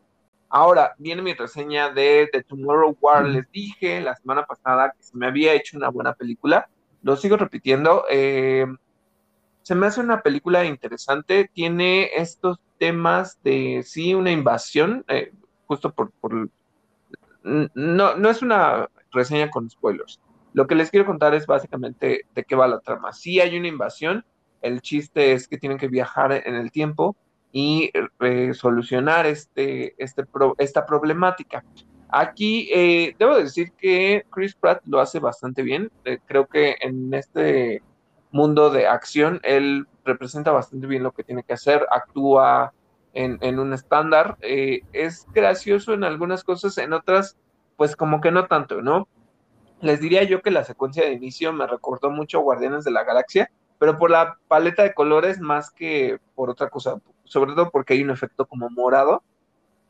Ahora viene mi reseña de The Tomorrow War. Les dije la semana pasada que se me había hecho una buena película lo sigo repitiendo. Eh, se me hace una película interesante. Tiene estos temas de, sí, una invasión, eh, justo por, no, no es una reseña con spoilers. Lo que les quiero contar es básicamente de qué va la trama. Sí hay una invasión, el chiste es que tienen que viajar en el tiempo y eh, solucionar este, este esta problemática. Aquí eh, debo decir que Chris Pratt lo hace bastante bien. Eh, creo que en este mundo de acción él representa bastante bien lo que tiene que hacer, actúa en, un estándar, eh, es gracioso en algunas cosas, en otras pues como que no tanto, ¿no? Les diría yo que la secuencia de inicio me recordó mucho Guardianes de la Galaxia, pero por la paleta de colores más que por otra cosa, sobre todo porque hay un efecto como morado.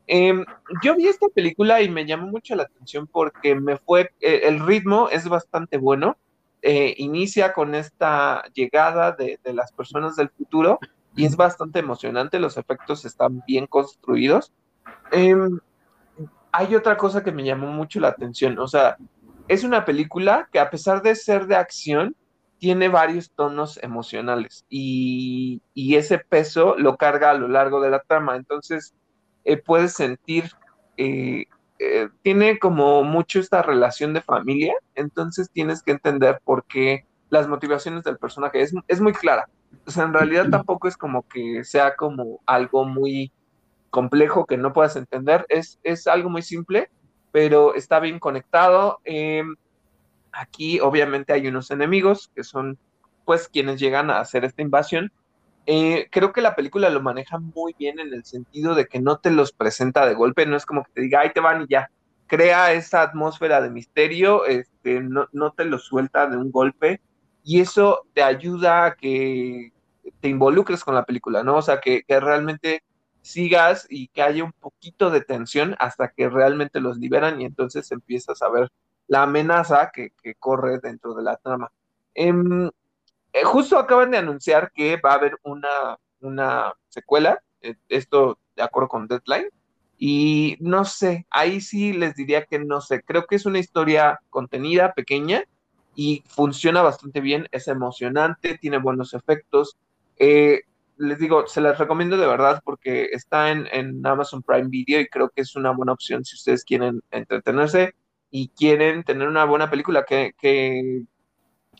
Em, yo vi esta película y me llamó mucho la atención porque me fue, eh, el ritmo es bastante bueno, eh, inicia con esta llegada de, las personas del futuro y es bastante emocionante, los efectos están bien construidos. Em, hay otra cosa que me llamó mucho la atención, o sea, es una película que a pesar de ser de acción, tiene varios tonos emocionales y, ese peso lo carga a lo largo de la trama. Entonces, eh, puedes sentir, eh, eh, tiene como mucho esta relación de familia, entonces tienes que entender por qué las motivaciones del personaje es, es muy clara. O sea, en realidad tampoco es como que sea como algo muy complejo que no puedas entender, es, es algo muy simple, pero está bien conectado. Em, Aquí obviamente hay unos enemigos que son pues quienes llegan a hacer esta invasión. Eh, creo que la película lo maneja muy bien en el sentido de que no te los presenta de golpe, no es como que te diga, ahí te van y ya. Crea esa atmósfera de misterio, este, no, no te lo suelta de un golpe y eso te ayuda a que te involucres con la película, ¿no? O sea, que, realmente sigas y que haya un poquito de tensión hasta que realmente los liberan y entonces empiezas a ver la amenaza que, corre dentro de la trama. Em, eh, justo acaban de anunciar que va a haber una, una secuela, eh, esto de acuerdo con Deadline, y no sé, ahí sí les diría que no sé, creo que es una historia contenida, pequeña, y funciona bastante bien, es emocionante, tiene buenos efectos. Eh, les digo, se las recomiendo de verdad porque está en, en, Amazon Prime Video y creo que es una buena opción si ustedes quieren entretenerse y quieren tener una buena película que,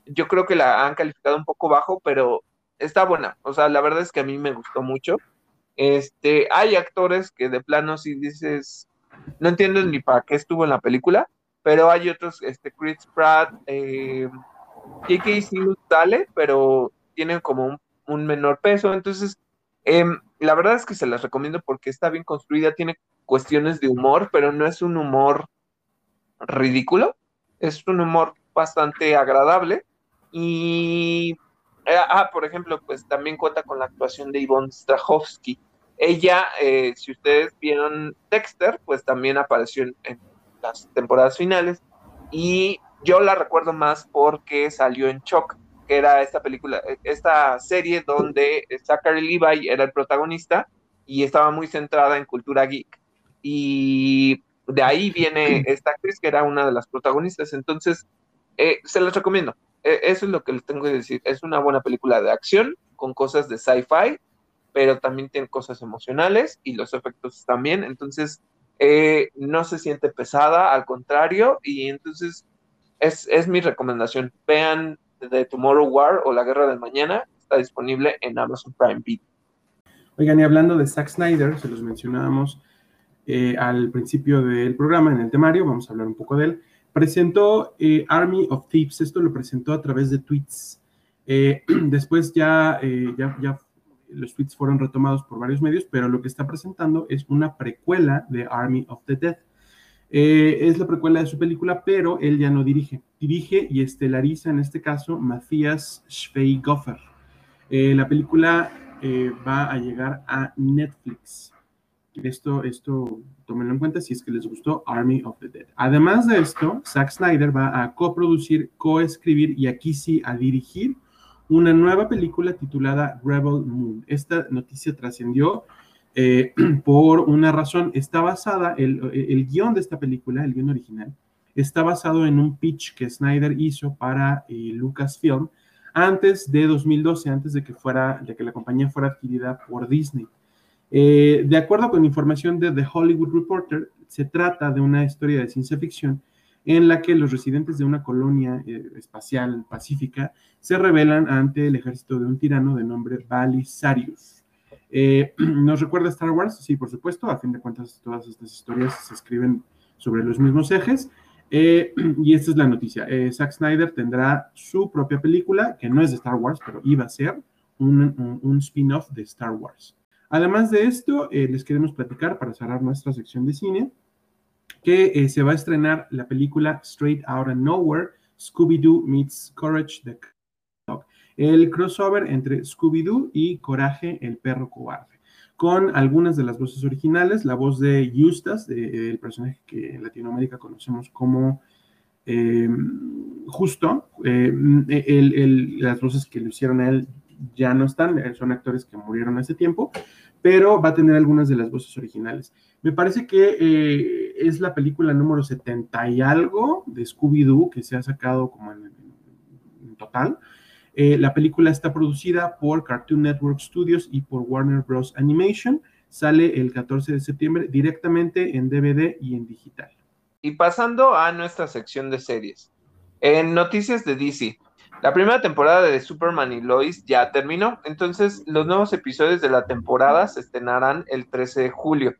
yo creo que la han calificado un poco bajo, pero está buena. O sea, la verdad es que a mí me gustó mucho. Este, hay actores que de plano si dices, no entiendo ni para qué estuvo en la película, pero hay otros, este, Chris Pratt, eh, J.K. Simmons sale, pero tienen como un, menor peso, entonces, em, la verdad es que se las recomiendo porque está bien construida, tiene cuestiones de humor, pero no es un humor ridículo, es un humor bastante agradable y, eh, ah, por ejemplo, pues también cuenta con la actuación de Yvonne Strahovski. Ella, eh, si ustedes vieron Dexter, pues también apareció en, las temporadas finales y yo la recuerdo más porque salió en Shock, que era esta película, esta serie donde Zachary Levi era el protagonista y estaba muy centrada en cultura geek. Y de ahí viene esta actriz que era una de las protagonistas. Entonces, eh, se las recomiendo. E, eso es lo que les tengo que decir. Es una buena película de acción con cosas de sci-fi, pero también tiene cosas emocionales y los efectos también. Entonces, eh, no se siente pesada, al contrario, y entonces es, es mi recomendación. Vean The Tomorrow War o La Guerra del Mañana, está disponible en Amazon Prime Video. Oigan, y hablando de Zack Snyder, se los mencionábamos eh, al principio del programa, en el temario, vamos a hablar un poco de él, presentó eh, Army of Thieves, esto lo presentó a través de tweets. Eh, después ya, ya, ya los tweets fueron retomados por varios medios, pero lo que está presentando es una precuela de Army of the Dead. es la precuela de su película, pero él ya no dirige. Dirige y estelariza en este caso Matthias Schweighofer. la película va a llegar a Netflix. Esto, esto, tómenlo en cuenta si es que les gustó Army of the Dead. Además de esto, Zack Snyder va a coproducir, coescribir y aquí sí a dirigir una nueva película titulada Rebel Moon. Esta noticia trascendió eh, por una razón. Está basada, el, el guion de esta película, el guion original, está basado en un pitch que Snyder hizo para eh, Lucasfilm antes de 2012, antes de que, fuera, de que la compañía fuera adquirida por Disney. Eh, de acuerdo con información de The Hollywood Reporter, se trata de una historia de ciencia ficción en la que los residentes de una colonia eh, espacial pacífica se rebelan ante el ejército de un tirano de nombre Balisarius. Eh, ¿Nos recuerda Star Wars? Sí, por supuesto. A fin de cuentas, todas estas historias se escriben sobre los mismos ejes. y esta es la noticia. Zack Snyder tendrá su propia película, que no es de Star Wars, pero iba a ser un spin-off de Star Wars. Además de esto, eh, les queremos platicar para cerrar nuestra sección de cine que eh, se va a estrenar la película Straight Out of Nowhere, Scooby-Doo Meets Courage the Dog, el crossover entre Scooby-Doo y Coraje el perro cobarde, con algunas de las voces originales, la voz de Eustace, el personaje que en Latinoamérica conocemos como eh, Justo, eh, las voces que lo hicieron a él ya no están, son actores que murieron hace tiempo, pero va a tener algunas de las voces originales. Me parece que eh, es la película número 70 y algo de Scooby-Doo que se ha sacado como en, total. Eh, la película está producida por Cartoon Network Studios y por Warner Bros. Animation. Sale el 14 de septiembre directamente en DVD y en digital. Y pasando a nuestra sección de series. En noticias de DC, la primera temporada de Superman y Lois ya terminó, entonces los nuevos episodios de la temporada se estrenarán el 13 de julio.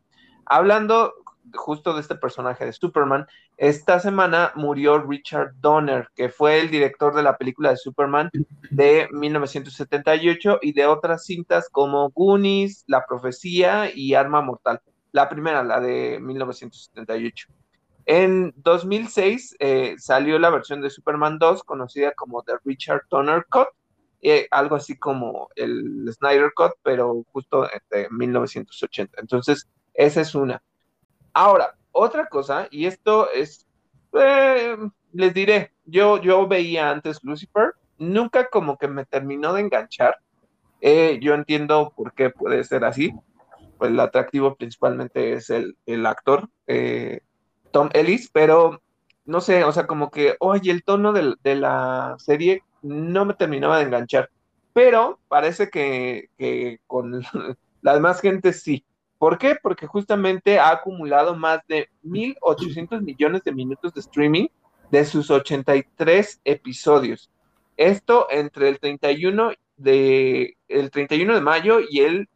Hablando justo de este personaje de Superman, esta semana murió Richard Donner, que fue el director de la película de Superman de 1978 y de otras cintas como Goonies, La Profecía y Arma Mortal. La primera, la de 1978. En 2006 eh, salió la versión de Superman 2 conocida como The Richard Donner Cut, eh, algo así como el Snyder Cut, pero justo de 1980. Entonces, esa es una. Ahora, otra cosa, y esto es, eh, les diré, yo, yo veía antes Lucifer, nunca como que me terminó de enganchar. yo entiendo por qué puede ser así. Pues el atractivo principalmente es el, el actor. Tom Ellis, pero no sé, o sea, como que, oye, el tono de, la serie no me terminaba de enganchar, pero parece que, con la demás gente sí. ¿Por qué? Porque justamente ha acumulado más de 1.800 millones de minutos de streaming de sus 83 episodios. Esto entre el 31 de, el 31 de mayo y el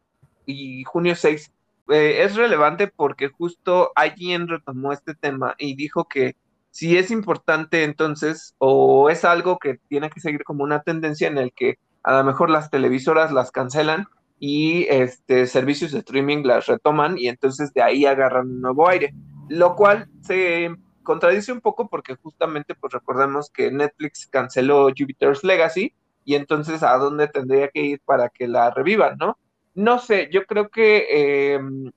y junio 6 eh, es relevante porque justo alguien retomó este tema y dijo que si es importante entonces o es algo que tiene que seguir como una tendencia en el que a lo mejor las televisoras las cancelan y este servicios de streaming las retoman y entonces de ahí agarran un nuevo aire, lo cual se contradice un poco porque justamente pues recordemos que Netflix canceló Jupiter's Legacy y entonces a dónde tendría que ir para que la revivan, ¿no? No sé, yo creo que em,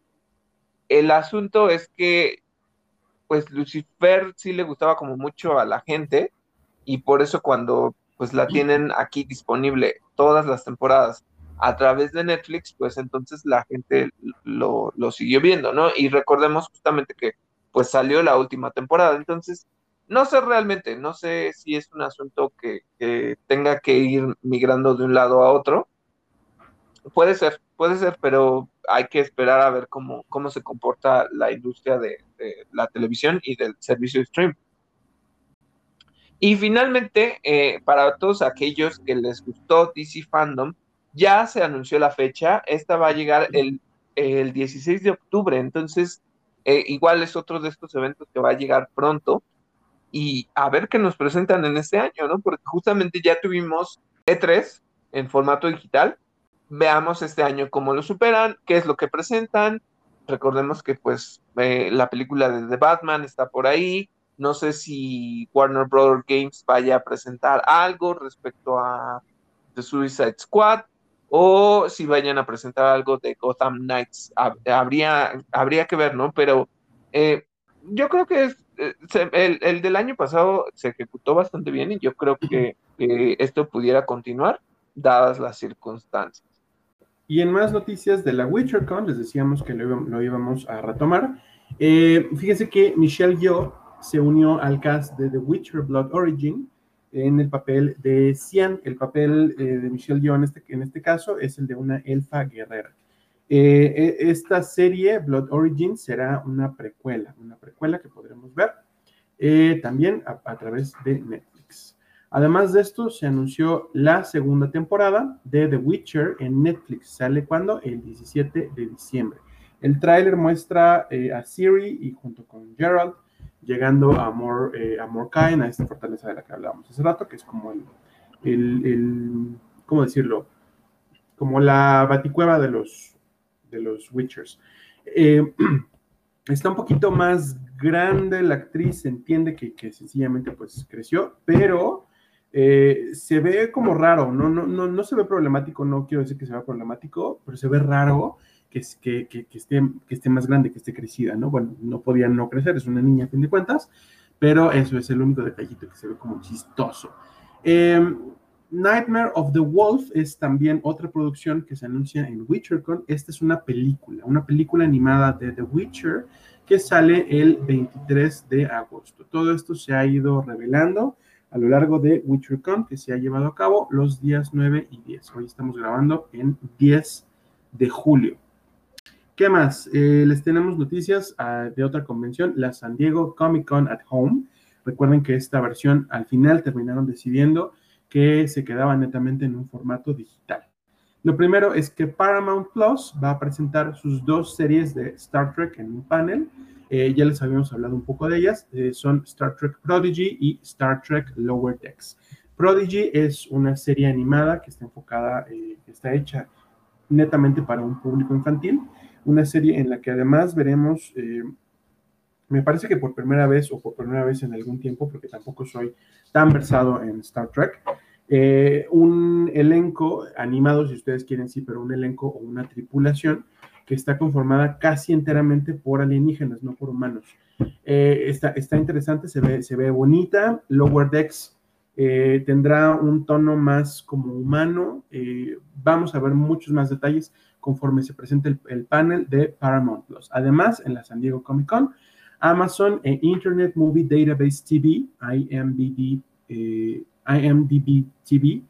el asunto es que, pues Lucifer sí le gustaba como mucho a la gente y por eso cuando pues la tienen aquí disponible todas las temporadas a través de Netflix, pues entonces la gente lo, siguió viendo, ¿no? Y recordemos justamente que pues salió la última temporada, entonces no sé realmente, no sé si es un asunto que, que tenga que ir migrando de un lado a otro, puede ser, puede ser, pero hay que esperar a ver cómo, cómo se comporta la industria de, la televisión y del servicio de stream. Y finalmente, eh, para todos aquellos que les gustó DC Fandom, ya se anunció la fecha. Esta va a llegar el, 16 de octubre. Entonces, eh, igual es otro de estos eventos que va a llegar pronto. Y a ver qué nos presentan en este año, ¿no? Porque justamente ya tuvimos E3 en formato digital veamos este año cómo lo superan, qué es lo que presentan. Recordemos que pues eh, la película de The Batman está por ahí. No sé si Warner Brothers Games vaya a presentar algo respecto a The Suicide Squad o si vayan a presentar algo de Gotham Knights. Habría, habría que ver, ¿no? Pero eh, yo creo que eh, el, el, del año pasado se ejecutó bastante bien y yo creo que esto pudiera continuar dadas las circunstancias. Y en más noticias de la WitcherCon, les decíamos que lo, íbamos a retomar. Eh, fíjense que Michelle Yeoh se unió al cast de The Witcher Blood Origin en el papel de Cian. El papel eh, de Michelle Yeoh en este, en este caso es el de una elfa guerrera. Eh, e, esta serie, Blood Origin, será una precuela, una precuela que podremos ver también a través de Netflix. Además de esto, se anunció la segunda temporada de The Witcher en Netflix. ¿Sale cuándo? El 17 de diciembre. El tráiler muestra eh, a Siri y junto con Gerald llegando a, Mor, eh, a a esta fortaleza de la que hablábamos hace rato, que es como el, el, ¿cómo decirlo? Como la baticueva de los, de los Witchers. Eh, está un poquito más grande la actriz, se entiende que, que sencillamente pues creció, pero eh, se ve como raro, ¿no? No, no, no se ve problemático, no quiero decir que se vea problemático, pero se ve raro que, que, que, esté, más grande, que esté crecida, ¿no? Bueno, no podía no crecer, es una niña a fin de cuentas, pero eso es el único detallito que se ve como chistoso. Eh, Nightmare of the Wolf es también otra producción que se anuncia en WitcherCon. Esta es una película, una película animada de The Witcher que sale el 23 de agosto. Todo esto se ha ido revelando a lo largo de WitcherCon que se ha llevado a cabo los días 9 y 10. Hoy estamos grabando en 10 de julio. ¿Qué más? Eh, les tenemos noticias uh, de otra convención, la San Diego Comic Con at Home. Recuerden que esta versión al final terminaron decidiendo que se quedaba netamente en un formato digital. Lo primero es que Paramount Plus va a presentar sus dos series de Star Trek en un panel. Eh, ya les habíamos hablado un poco de ellas. Eh, son Star Trek Prodigy y Star Trek Lower Decks. Prodigy es una serie animada que está enfocada, eh, que está hecha netamente para un público infantil. Una serie en la que además veremos eh, me parece que por primera vez o por primera vez en algún tiempo, porque tampoco soy tan versado en Star Trek, eh, un elenco animado, si ustedes quieren, sí, pero un elenco o una tripulación que está conformada casi enteramente por alienígenas, no por humanos. Eh, está, está, interesante, se ve, se ve bonita. Lower Decks tendrá un tono más como humano. Vamos a ver muchos más detalles conforme se presente el, el, panel de Paramount Plus. Además, en la San Diego Comic Con, Amazon e Internet Movie Database TV, IMDb, eh, IMDb TV,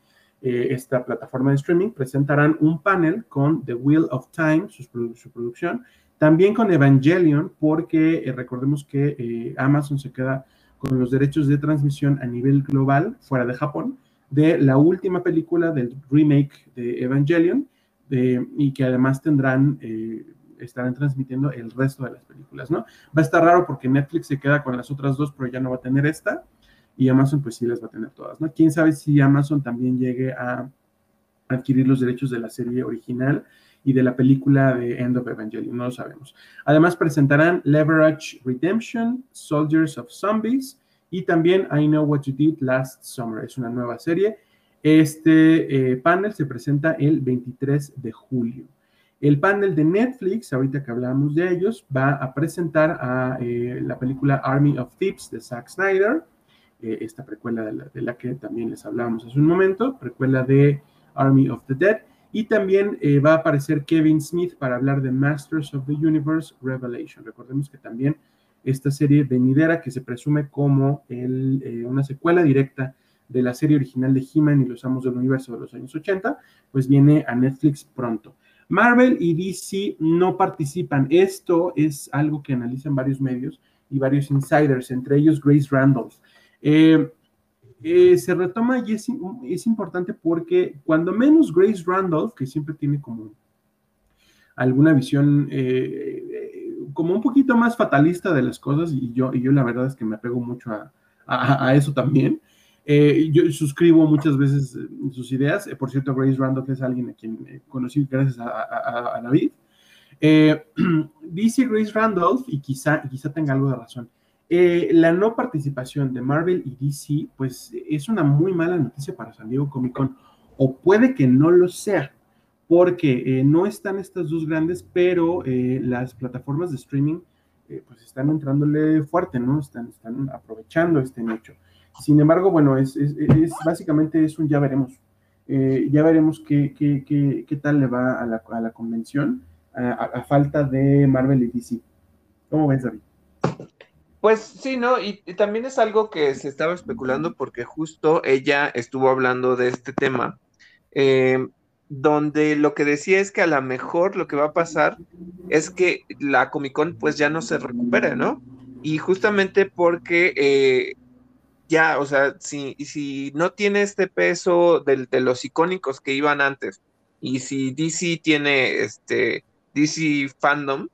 eh, esta plataforma de streaming, presentarán un panel con The Wheel of Time, su, producción, también con Evangelion, porque eh, recordemos que Amazon se queda con los derechos de transmisión a nivel global, fuera de Japón, de la última película del remake de Evangelion, y que además tendrán eh, estarán transmitiendo el resto de las películas, ¿no? Va a estar raro porque Netflix se queda con las otras dos, pero ya no va a tener esta, y Amazon pues sí las va a tener todas, ¿no? Quién sabe si Amazon también llegue a adquirir los derechos de la serie original y de la película de End of Evangelion, no lo sabemos. Además presentarán Leverage Redemption, Soldiers of Zombies y también I Know What You Did Last Summer, es una nueva serie. Este eh, panel se presenta el 23 de julio. El panel de Netflix, ahorita que hablamos de ellos, va a presentar a eh, la película Army of Thieves de Zack Snyder, eh, esta precuela de la, que también les hablábamos hace un momento, precuela de Army of the Dead, y también va a aparecer Kevin Smith para hablar de Masters of the Universe Revelation. Recordemos que también esta serie venidera que se presume como una secuela directa de la serie original de He-Man y los Amos del Universo de los años 80, pues viene a Netflix pronto. Marvel y DC no participan. Esto es algo que analizan varios medios y varios insiders, entre ellos Grace Randolph. Eh, eh, se retoma y es, importante porque cuando menos Grace Randolph, que siempre tiene como alguna visión eh, como un poquito más fatalista de las cosas, y yo, y yo la verdad es que me apego mucho a eso también. Eh, yo suscribo muchas veces sus ideas. Eh, por cierto, Grace Randolph es alguien a quien conocí gracias a, David. Eh, dice Grace Randolph, y quizá, quizá tenga algo de razón, eh, la no participación de Marvel y DC, pues es una muy mala noticia para San Diego Comic Con, o puede que no lo sea, porque no están estas dos grandes, pero las plataformas de streaming pues están entrándole fuerte, ¿no? Están, están aprovechando este nicho. Sin embargo, bueno, es, es, es básicamente es un ya veremos. Eh, ya veremos qué, qué, qué, qué, tal le va a la, a la convención a, falta de Marvel y DC. ¿Cómo ves, David? Pues sí, ¿no? Y, también es algo que se estaba especulando porque justo ella estuvo hablando de este tema, eh, donde lo que decía es que a lo mejor lo que va a pasar es que la Comic Con pues ya no se recupere, ¿no? Y justamente porque eh, ya, o sea, si, si no tiene este peso de, los icónicos que iban antes, y si DC tiene este DC fandom,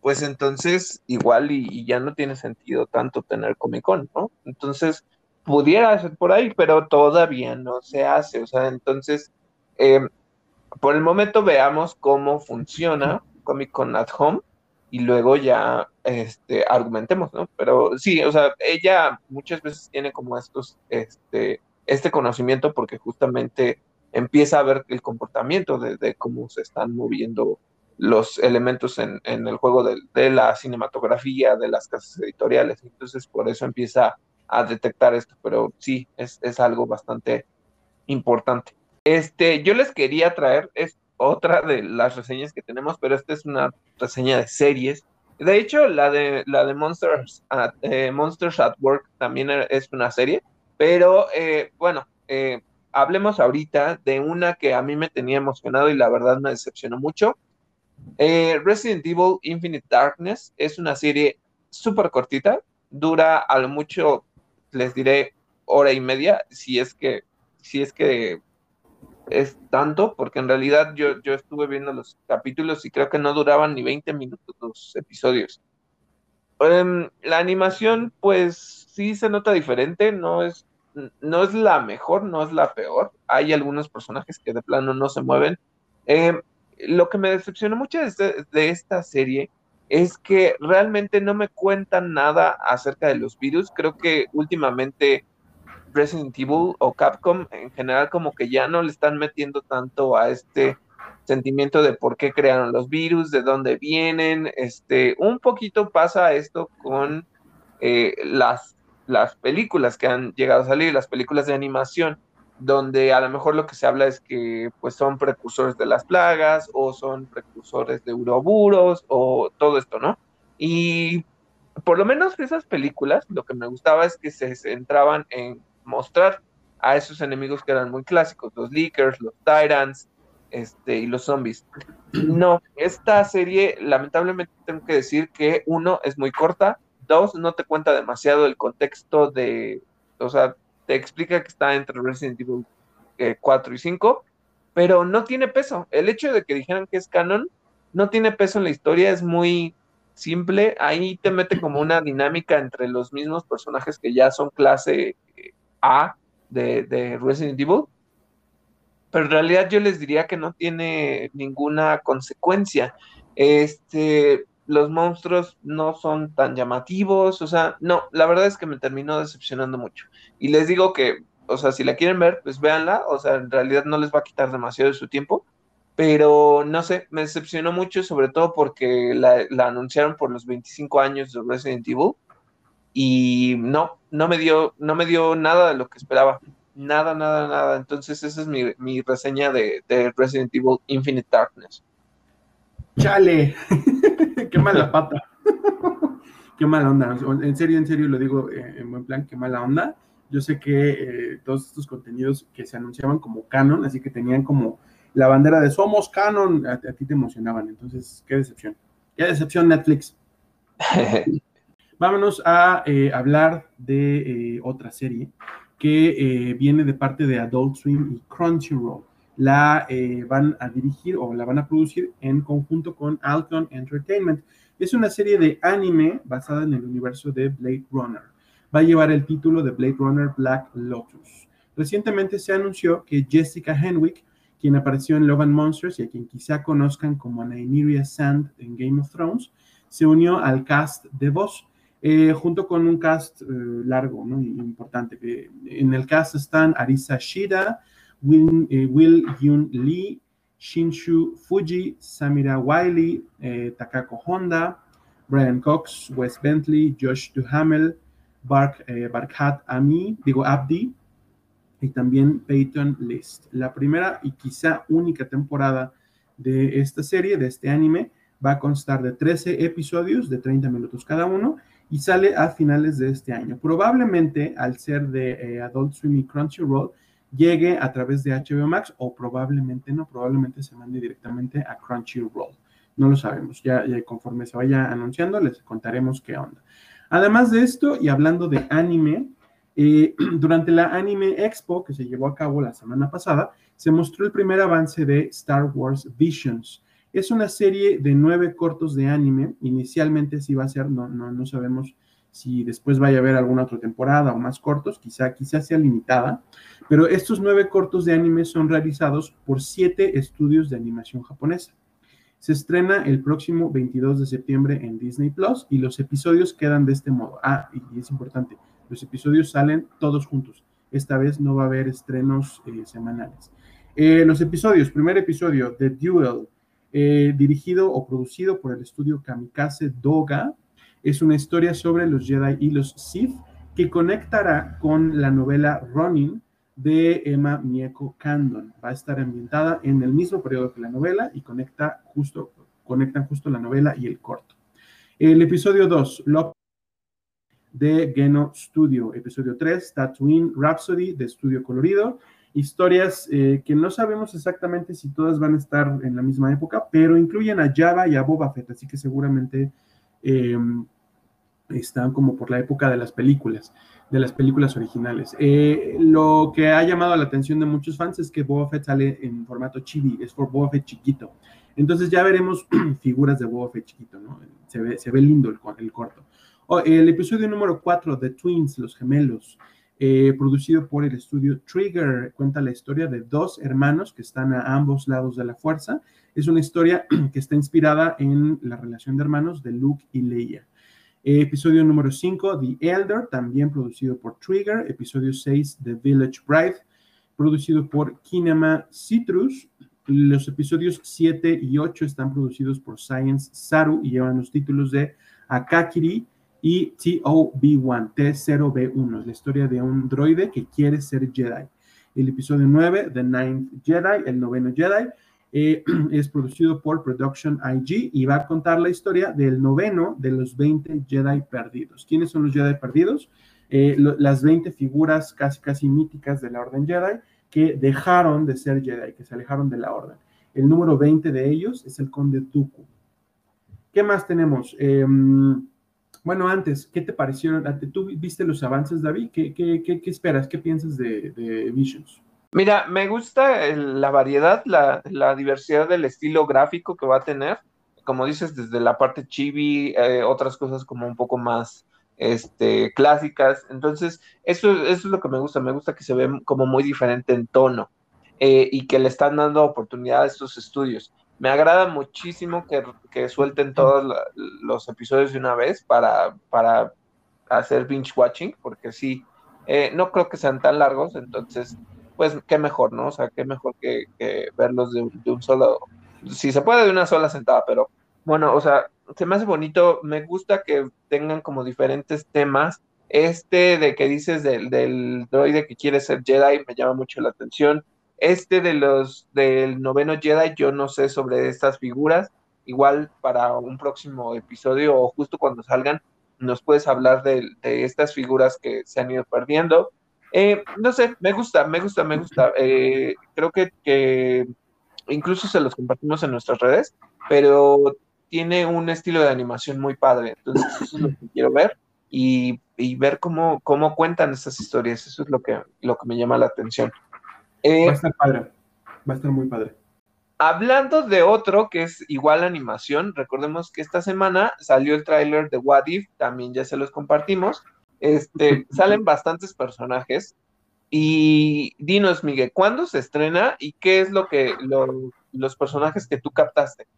pues entonces igual y, ya no tiene sentido tanto tener Comic Con, ¿no? Entonces, pudiera ser por ahí, pero todavía no se hace, o sea, entonces, eh, por el momento veamos cómo funciona Comic Con at Home y luego ya este, argumentemos, ¿no? Pero sí, o sea, ella muchas veces tiene como estos, este, este conocimiento porque justamente empieza a ver el comportamiento de, cómo se están moviendo los elementos en, el juego de, la cinematografía, de las casas editoriales. Entonces, por eso empieza a detectar esto, pero sí, es, es algo bastante importante. Este, yo les quería traer otra de las reseñas que tenemos, pero esta es una reseña de series. De hecho, la de, la de Monsters, at, eh, Monsters at Work también es una serie, pero eh, bueno, eh, hablemos ahorita de una que a mí me tenía emocionado y la verdad me decepcionó mucho. Resident Evil Infinite Darkness es una serie súper cortita, dura a lo mucho, les diré, hora y media, si es que, si es que es tanto, porque en realidad yo, yo estuve viendo los capítulos y creo que no duraban ni 20 minutos los episodios. Em, la animación, pues sí se nota diferente, no es, no es la mejor, no es la peor. Hay algunos personajes que de plano no se mueven. Em, lo que me decepcionó mucho este, de esta serie es que realmente no me cuentan nada acerca de los virus. Creo que últimamente Resident Evil o Capcom en general como que ya no le están metiendo tanto a este sentimiento de por qué crearon los virus, de dónde vienen, este, un poquito pasa esto con eh, las, las películas que han llegado a salir, las películas de animación, donde a lo mejor lo que se habla es que pues son precursores de las plagas o son precursores de uroburos o todo esto, ¿no? Y por lo menos esas películas, lo que me gustaba es que se centraban en mostrar a esos enemigos que eran muy clásicos, los Leakers, los Tyrants, este, y los zombies. No, esta serie, lamentablemente tengo que decir que uno, es muy corta, dos, no te cuenta demasiado el contexto de, o sea, te explica que está entre Resident Evil 4 eh, y 5, pero no tiene peso. El hecho de que dijeran que es canon, no tiene peso en la historia, es muy simple, ahí te mete como una dinámica entre los mismos personajes que ya son clase a de, Resident Evil, pero en realidad yo les diría que no tiene ninguna consecuencia. Este, los monstruos no son tan llamativos, o sea, no, la verdad es que me terminó decepcionando mucho. Y les digo que, o sea, si la quieren ver, pues véanla, o sea, en realidad no les va a quitar demasiado de su tiempo, pero no sé, me decepcionó mucho, sobre todo porque la, la anunciaron por los 25 años de Resident Evil y no, no me dio, no me dio nada de lo que esperaba. Nada, nada, nada. Entonces esa es mi, reseña de, Resident Evil Infinite Darkness. Chale, qué mala pata. qué mala onda. En serio, en serio lo digo eh, en buen plan, qué mala onda. Yo sé que eh, todos estos contenidos que se anunciaban como canon, así que tenían como la bandera de somos canon, a ti te emocionaban. Entonces, qué decepción. Qué decepción Netflix. Vámonos a eh, hablar de eh, otra serie que eh, viene de parte de Adult Swim y Crunchyroll. La van a dirigir o la van a producir en conjunto con Alcon Entertainment. Es una serie de anime basada en el universo de Blade Runner. Va a llevar el título de Blade Runner Black Lotus. Recientemente se anunció que Jessica Henwick, quien apareció en Love and Monsters y a quien quizá conozcan como Nymeria Sand en Game of Thrones, se unió al cast de voz eh, junto con un cast eh, largo, ¿no? importante. en el cast están Arisa Shida, Will, eh, Yun Lee, Shinshu Fuji, Samira Wiley, Takako Honda, Brian Cox, Wes Bentley, Josh Duhamel, Bark, Barkhat Ami, digo Abdi, y también Peyton List. La primera y quizá única temporada de esta serie, de este anime, va a constar de 13 episodios de 30 minutos cada uno y sale a finales de este año. Probablemente al ser de eh, Adult Swim y Crunchyroll llegue a través de HBO Max o probablemente no, probablemente se mande directamente a Crunchyroll. No lo sabemos, ya, conforme se vaya anunciando les contaremos qué onda. Además de esto, y hablando de anime, eh, durante la Anime Expo que se llevó a cabo la semana pasada, se mostró el primer avance de Star Wars Visions. Es una serie de nueve cortos de anime. Inicialmente sí va a ser, no, no, no sabemos si después vaya a haber alguna otra temporada o más cortos, quizá, quizá sea limitada, pero estos nueve cortos de anime son realizados por siete estudios de animación japonesa. Se estrena el próximo 22 de septiembre en Disney Plus y los episodios quedan de este modo. Ah, y es importante, los episodios salen todos juntos. Esta vez no va a haber estrenos eh, semanales. Eh, los episodios, primer episodio, The Duel, eh, dirigido o producido por el estudio Kamikaze Doga, es una historia sobre los Jedi y los Sith que conectará con la novela Running de Emma Mieko Candon. Va a estar ambientada en el mismo periodo que la novela y conecta justo, conectan justo la novela y el corto. El episodio 2, Love de Geno Studio. Episodio 3, Tatooine Rhapsody de Estudio Colorido. Historias eh, que no sabemos exactamente si todas van a estar en la misma época, pero incluyen a Java y a Boba Fett, así que seguramente em, están como por la época de las películas, de las películas originales. Eh, lo que ha llamado la atención de muchos fans es que Boba Fett sale en formato chibi, es por Boba Fett chiquito. Entonces ya veremos figuras de Boba Fett chiquito, ¿no? Se ve, se ve lindo el, corto. Oh, el episodio número 4 de Twins, Los Gemelos, eh, producido por el estudio Trigger, cuenta la historia de dos hermanos que están a ambos lados de la fuerza. Es una historia que está inspirada en la relación de hermanos de Luke y Leia. Eh, episodio número 5, The Elder, también producido por Trigger. Episodio 6, The Village Bride, producido por Kinema Citrus. Los episodios 7 y 8 están producidos por Science Saru y llevan los títulos de Akakiri, y TOB1, T0B1, es la historia de un droide que quiere ser Jedi. El episodio 9, The Ninth Jedi, el noveno Jedi, eh, es producido por Production IG y va a contar la historia del noveno de los 20 Jedi perdidos. ¿Quiénes son los Jedi perdidos? Eh, las 20 figuras casi, casi míticas de la Orden Jedi que dejaron de ser Jedi, que se alejaron de la Orden. El número 20 de ellos es el Conde Dooku. ¿Qué más tenemos? Eh, bueno, antes, ¿qué te parecieron? ¿Tú viste los avances, David? ¿Qué, esperas? ¿Qué piensas de, Visions? Mira, me gusta la variedad, la, diversidad del estilo gráfico que va a tener. Como dices, desde la parte chibi, eh, otras cosas como un poco más este, clásicas. Entonces, eso, eso es lo que me gusta. Me gusta que se ve como muy diferente en tono eh, y que le están dando oportunidad a estos estudios me agrada muchísimo que, suelten todos los episodios de una vez para, para hacer binge watching, porque sí, eh, no creo que sean tan largos, entonces, pues qué mejor, ¿no? O sea, qué mejor que, verlos de, un solo, si se puede de una sola sentada, pero bueno, o sea, se me hace bonito, me gusta que tengan como diferentes temas. Este de que dices del, del droide que quiere ser Jedi me llama mucho la atención. Este de los del noveno Jedi, yo no sé sobre estas figuras. Igual para un próximo episodio o justo cuando salgan, nos puedes hablar de, estas figuras que se han ido perdiendo. Eh, no sé, me gusta, me gusta, me gusta. Eh, creo que, incluso se los compartimos en nuestras redes, pero tiene un estilo de animación muy padre. Entonces, eso es lo que quiero ver y, ver cómo, cómo cuentan estas historias. Eso es lo que, lo que me llama la atención. Eh, va a estar padre. Va a estar muy padre. Hablando de otro que es igual animación, recordemos que esta semana salió el tráiler de What If, también ya se los compartimos. Este, salen bastantes personajes. Y dinos, Miguel, ¿cuándo se estrena y qué es lo que los personajes que tú captaste?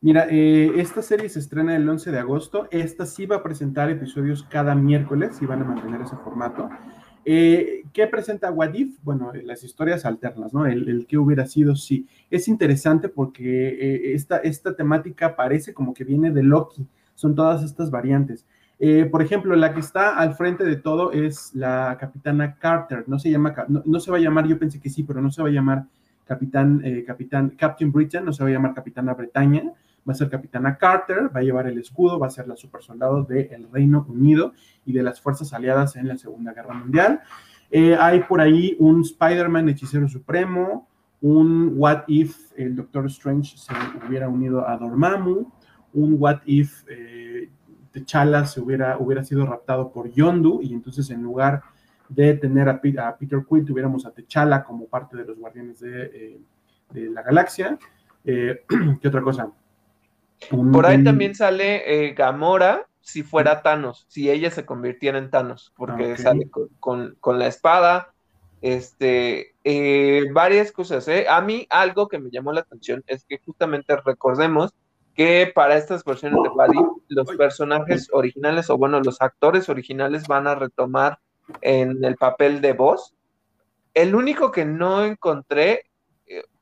Mira, eh, esta serie se estrena el 11 de agosto. Esta sí va a presentar episodios cada miércoles y van a mantener ese formato. Eh, ¿Qué presenta Wadif? Bueno, las historias alternas, ¿no? El, que hubiera sido, sí. Es interesante porque eh, esta, esta temática parece como que viene de Loki. Son todas estas variantes. Eh, por ejemplo, la que está al frente de todo es la capitana Carter. No se llama, no, se va a llamar, yo pensé que sí, pero no se va a llamar capitán, capitán, Captain Britain, no se va a llamar capitana Bretaña va a ser Capitana Carter, va a llevar el escudo, va a ser la super soldado del Reino Unido y de las fuerzas aliadas en la Segunda Guerra Mundial. Eh, hay por ahí un Spider-Man hechicero supremo, un What If el Doctor Strange se hubiera unido a Dormammu, un What If eh, se hubiera, hubiera sido raptado por Yondu y entonces en lugar de tener a, Peter Quill tuviéramos a T'Challa como parte de los Guardianes de, eh, la Galaxia. ¿Qué otra cosa? Por ahí también sale eh, Gamora si fuera Thanos, si ella se convirtiera en Thanos, porque sale con, la espada. Este, eh, varias cosas, ¿eh? A mí algo que me llamó la atención es que justamente recordemos que para estas versiones de Buddy, los personajes originales, o bueno, los actores originales van a retomar en el papel de voz. El único que no encontré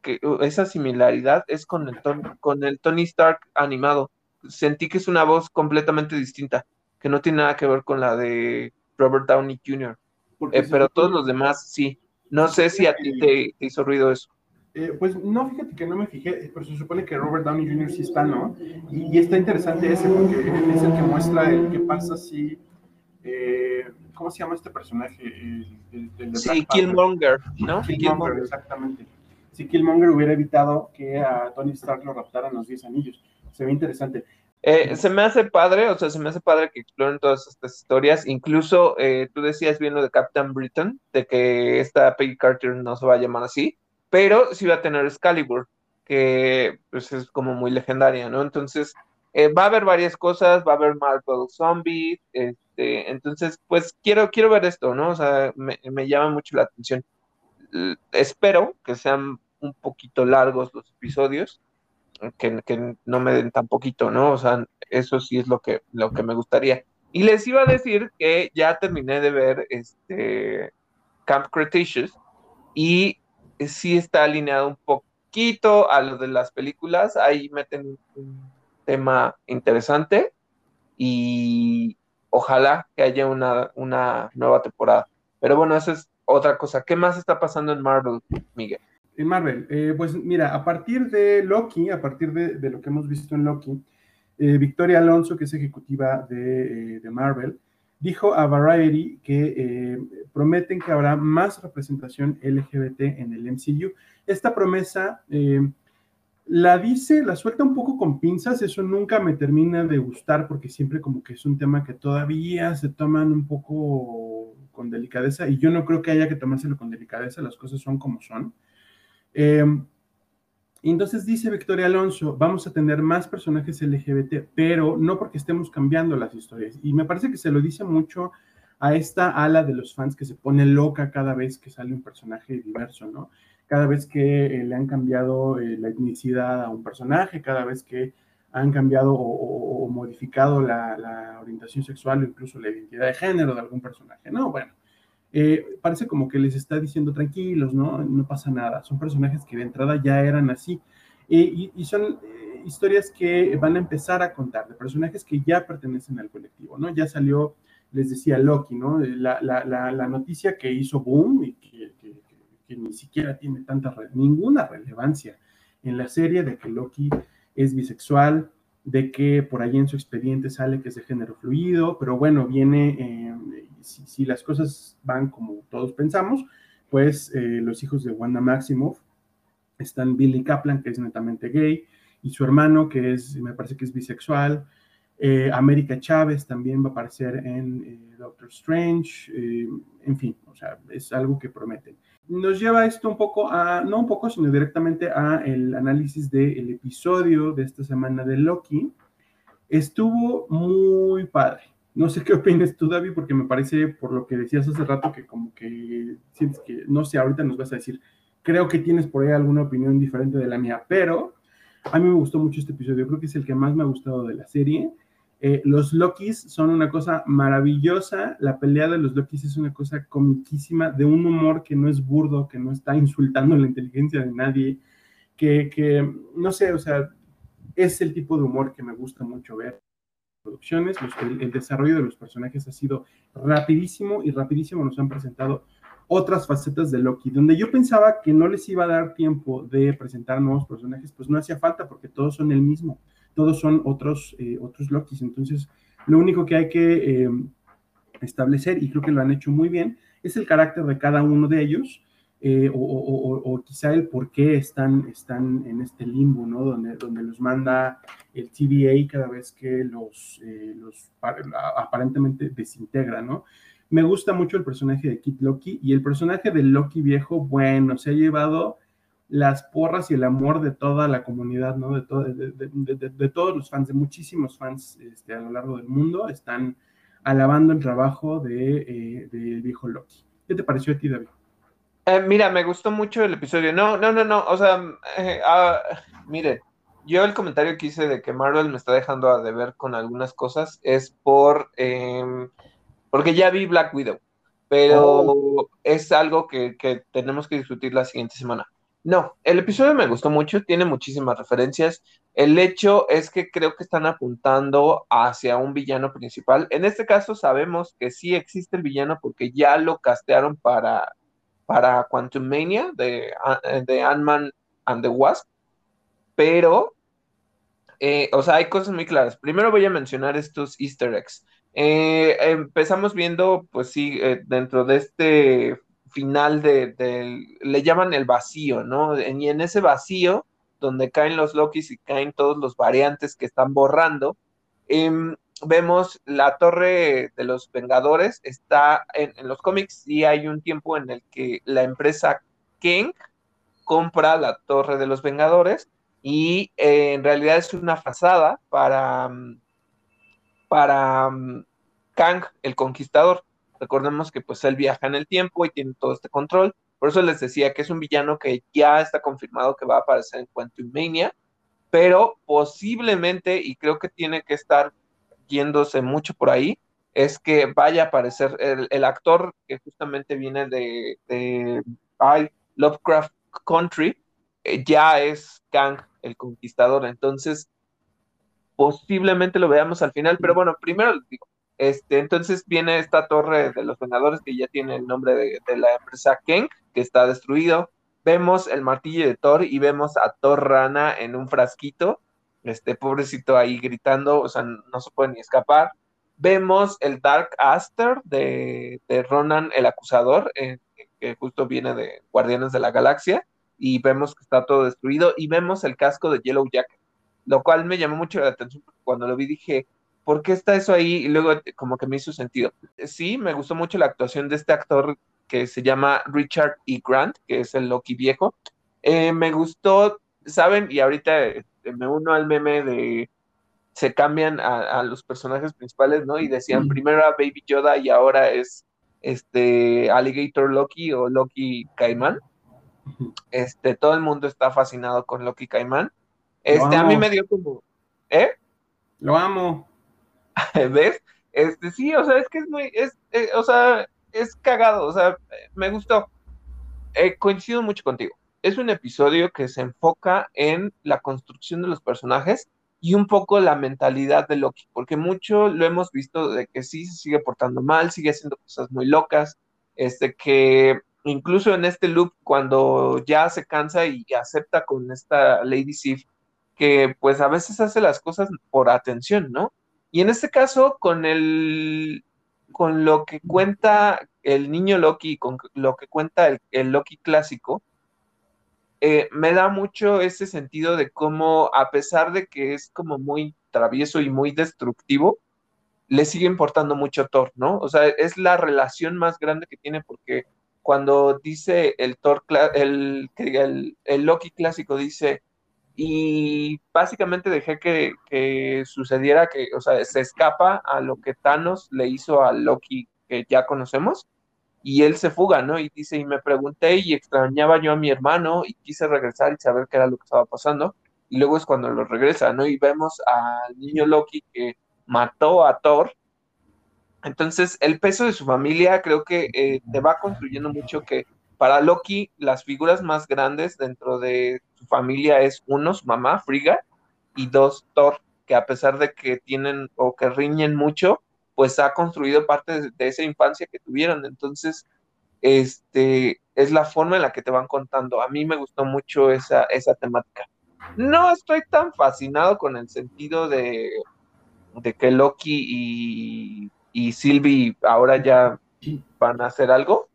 que, esa similaridad es con el, con el Tony Stark animado. Sentí que es una voz completamente distinta, que no tiene nada que ver con la de Robert Downey Jr. Eh, pero todos los demás sí. No sé si a ti te, hizo ruido eso. Eh, pues no, fíjate que no me fijé, pero se supone que Robert Downey Jr. sí está, ¿no? Y, está interesante ese porque es el que muestra el qué pasa si... Eh, ¿Cómo se llama este personaje? sí, Killmonger, ¿no? Killmonger, exactamente. Si Killmonger hubiera evitado que a Tony Stark lo raptaran los 10 anillos. Se ve interesante. Eh, se me hace padre, o sea, se me hace padre que exploren todas estas historias. Incluso eh, tú decías bien lo de Captain Britain, de que esta Peggy Carter no se va a llamar así, pero sí va a tener Excalibur, que pues es como muy legendaria, ¿no? Entonces, eh, va a haber varias cosas, va a haber Marvel Zombies, este, entonces, pues quiero, quiero ver esto, ¿no? O sea, me, me llama mucho la atención. espero que sean un poquito largos los episodios, que, no me den tan poquito, ¿no? O sea, eso sí es lo que, lo que me gustaría. Y les iba a decir que ya terminé de ver este Camp Cretaceous y sí está alineado un poquito a lo de las películas. Ahí meten un tema interesante y ojalá que haya una, una nueva temporada. Pero bueno, esa es otra cosa. ¿Qué más está pasando en Marvel, Miguel? Marvel, eh, pues mira, a partir de Loki, a partir de, lo que hemos visto en Loki, eh, Victoria Alonso, que es ejecutiva de, eh, Marvel, dijo a Variety que prometen que habrá más representación LGBT en el MCU. Esta promesa la dice, la suelta un poco con pinzas, eso nunca me termina de gustar porque siempre como que es un tema que todavía se toman un poco con delicadeza y yo no creo que haya que tomárselo con delicadeza, las cosas son como son. Em, entonces dice Victoria Alonso, vamos a tener más personajes LGBT, pero no porque estemos cambiando las historias. Y me parece que se lo dice mucho a esta ala de los fans que se pone loca cada vez que sale un personaje diverso, ¿no? Cada vez que eh, le han cambiado eh, la etnicidad a un personaje, cada vez que han cambiado o, modificado la, la, orientación sexual o incluso la identidad de género de algún personaje, ¿no? Bueno, eh, parece como que les está diciendo tranquilos, ¿no? No pasa nada. Son personajes que de entrada ya eran así. Eh, y, son eh, historias que van a empezar a contar, de personajes que ya pertenecen al colectivo, ¿no? Ya salió, les decía Loki, ¿no? La, la, la, noticia que hizo Boom y que, que ni siquiera tiene tanta, ninguna relevancia en la serie de que Loki es bisexual, de que por ahí en su expediente sale que es de género fluido, pero bueno, viene, eh, si, las cosas van como todos pensamos, pues eh, los hijos de Wanda Maximoff están Billy Kaplan, que es netamente gay, y su hermano, que es, me parece que es bisexual, eh, América Chávez también va a aparecer en Doctor Strange, en fin, o sea, es algo que prometen nos lleva esto un poco a, no un poco, sino directamente a el análisis del episodio de esta semana de Loki. Estuvo muy padre. No sé qué opinas tú, David, porque me parece, por lo que decías hace rato, que como que sientes que, no sé, ahorita nos vas a decir, creo que tienes por ahí alguna opinión diferente de la mía, pero a mí me gustó mucho este episodio, creo que es el que más me ha gustado de la serie. Eh, los Lokis son una cosa maravillosa. La pelea de los Lokis es una cosa comiquísima, de un humor que no es burdo, que no está insultando la inteligencia de nadie, que, no sé, o sea, es el tipo de humor que me gusta mucho ver. Producciones, el, desarrollo de los personajes ha sido rapidísimo y rapidísimo nos han presentado otras facetas de Loki, donde yo pensaba que no les iba a dar tiempo de presentar nuevos personajes, pues no hacía falta porque todos son el mismo todos son otros, eh, otros Lokis. Entonces, lo único que hay que eh, establecer, y creo que lo han hecho muy bien, es el carácter de cada uno de ellos, eh, o, quizá el por qué están, están en este limbo, ¿no? Donde, donde los manda el TVA cada vez que los, los aparentemente desintegra, ¿no? Me gusta mucho el personaje de Kit Loki y el personaje de Loki viejo, bueno, se ha llevado las porras y el amor de toda la comunidad, ¿no? De, de, todos los fans, de muchísimos fans este, a lo largo del mundo, están alabando el trabajo de, eh, viejo Loki. ¿Qué te pareció a ti, David? Eh, mira, me gustó mucho el episodio. No, no, no, no. O sea, eh, ah, mire, yo el comentario que hice de que Marvel me está dejando a deber con algunas cosas es por em, porque ya vi Black Widow, pero Oh. es algo que, que tenemos que discutir la siguiente semana. No, el episodio me gustó mucho, tiene muchísimas referencias. El hecho es que creo que están apuntando hacia un villano principal. En este caso sabemos que sí existe el villano porque ya lo castearon para, para Quantum Mania de, de Ant-Man and the Wasp, pero, eh, o sea, hay cosas muy claras. Primero voy a mencionar estos easter eggs. Eh, empezamos viendo, pues sí, eh, dentro de este final de, le llaman el vacío, ¿no? Y en ese vacío, donde caen los Lokis y caen todos los variantes que están borrando, eh, vemos la torre de los Vengadores, está en, los cómics y hay un tiempo en el que la empresa Kang compra la torre de los Vengadores y eh, en realidad es una frazada para, para um, Kang, el conquistador. Recordemos que pues él viaja en el tiempo y tiene todo este control. Por eso les decía que es un villano que ya está confirmado que va a aparecer en Quantum Mania, pero posiblemente, y creo que tiene que estar yéndose mucho por ahí, es que vaya a aparecer el, actor que justamente viene de, de Lovecraft Country, eh, ya es Kang, el conquistador. Entonces, posiblemente lo veamos al final, pero bueno, primero les digo, este, entonces viene esta torre de los Vengadores que ya tiene el nombre de, la empresa Kang, que está destruido. Vemos el martillo de Thor y vemos a Thor Rana en un frasquito, este pobrecito ahí gritando, o sea, no se puede ni escapar. Vemos el Dark Aster de, de Ronan el Acusador, eh, que justo viene de Guardianes de la Galaxia, y vemos que está todo destruido, y vemos el casco de Yellow Jacket, lo cual me llamó mucho la atención porque cuando lo vi dije, ¿por qué está eso ahí? Y luego como que me hizo sentido. Sí, me gustó mucho la actuación de este actor que se llama Richard E. Grant, que es el Loki viejo. Eh, me gustó, ¿saben? Y ahorita este, me uno al meme de se cambian a, a, los personajes principales, ¿no? Y decían, primero era Baby Yoda y ahora es este Alligator Loki o Loki Caimán. Este, todo el mundo está fascinado con Loki Caimán. Este, a mí me dio como, ¿eh? Lo amo. ¿Ves? Este, sí, o sea, es que es muy, es, eh, o sea, es cagado, o sea, me gustó. Eh, coincido mucho contigo. Es un episodio que se enfoca en la construcción de los personajes y un poco la mentalidad de Loki, porque mucho lo hemos visto de que sí se sigue portando mal, sigue haciendo cosas muy locas, este que incluso en este loop cuando ya se cansa y acepta con esta Lady Sif que pues a veces hace las cosas por atención, ¿no? Y en este caso con el con lo que cuenta el niño Loki, con lo que cuenta el, el Loki clásico, eh, me da mucho ese sentido de cómo, a pesar de que es como muy travieso y muy destructivo, le sigue importando mucho Thor, ¿no? O sea, es la relación más grande que tiene porque cuando dice el Thor, el, el, el Loki clásico dice, y básicamente dejé que, que, sucediera que, o sea, se escapa a lo que Thanos le hizo a Loki que ya conocemos, y él se fuga, ¿no? Y dice, y me pregunté y extrañaba yo a mi hermano y quise regresar y saber qué era lo que estaba pasando, y luego es cuando lo regresa, ¿no? Y vemos al niño Loki que mató a Thor. Entonces, el peso de su familia creo que eh, te va construyendo mucho que para Loki las figuras más grandes dentro de su familia es uno, su mamá, Frigga, y dos, Thor, que a pesar de que tienen o que riñen mucho, pues ha construido parte de, de esa infancia que tuvieron. Entonces, este, es la forma en la que te van contando. A mí me gustó mucho esa, esa temática. No estoy tan fascinado con el sentido de, de que Loki y, y Sylvie ahora ya van a hacer algo,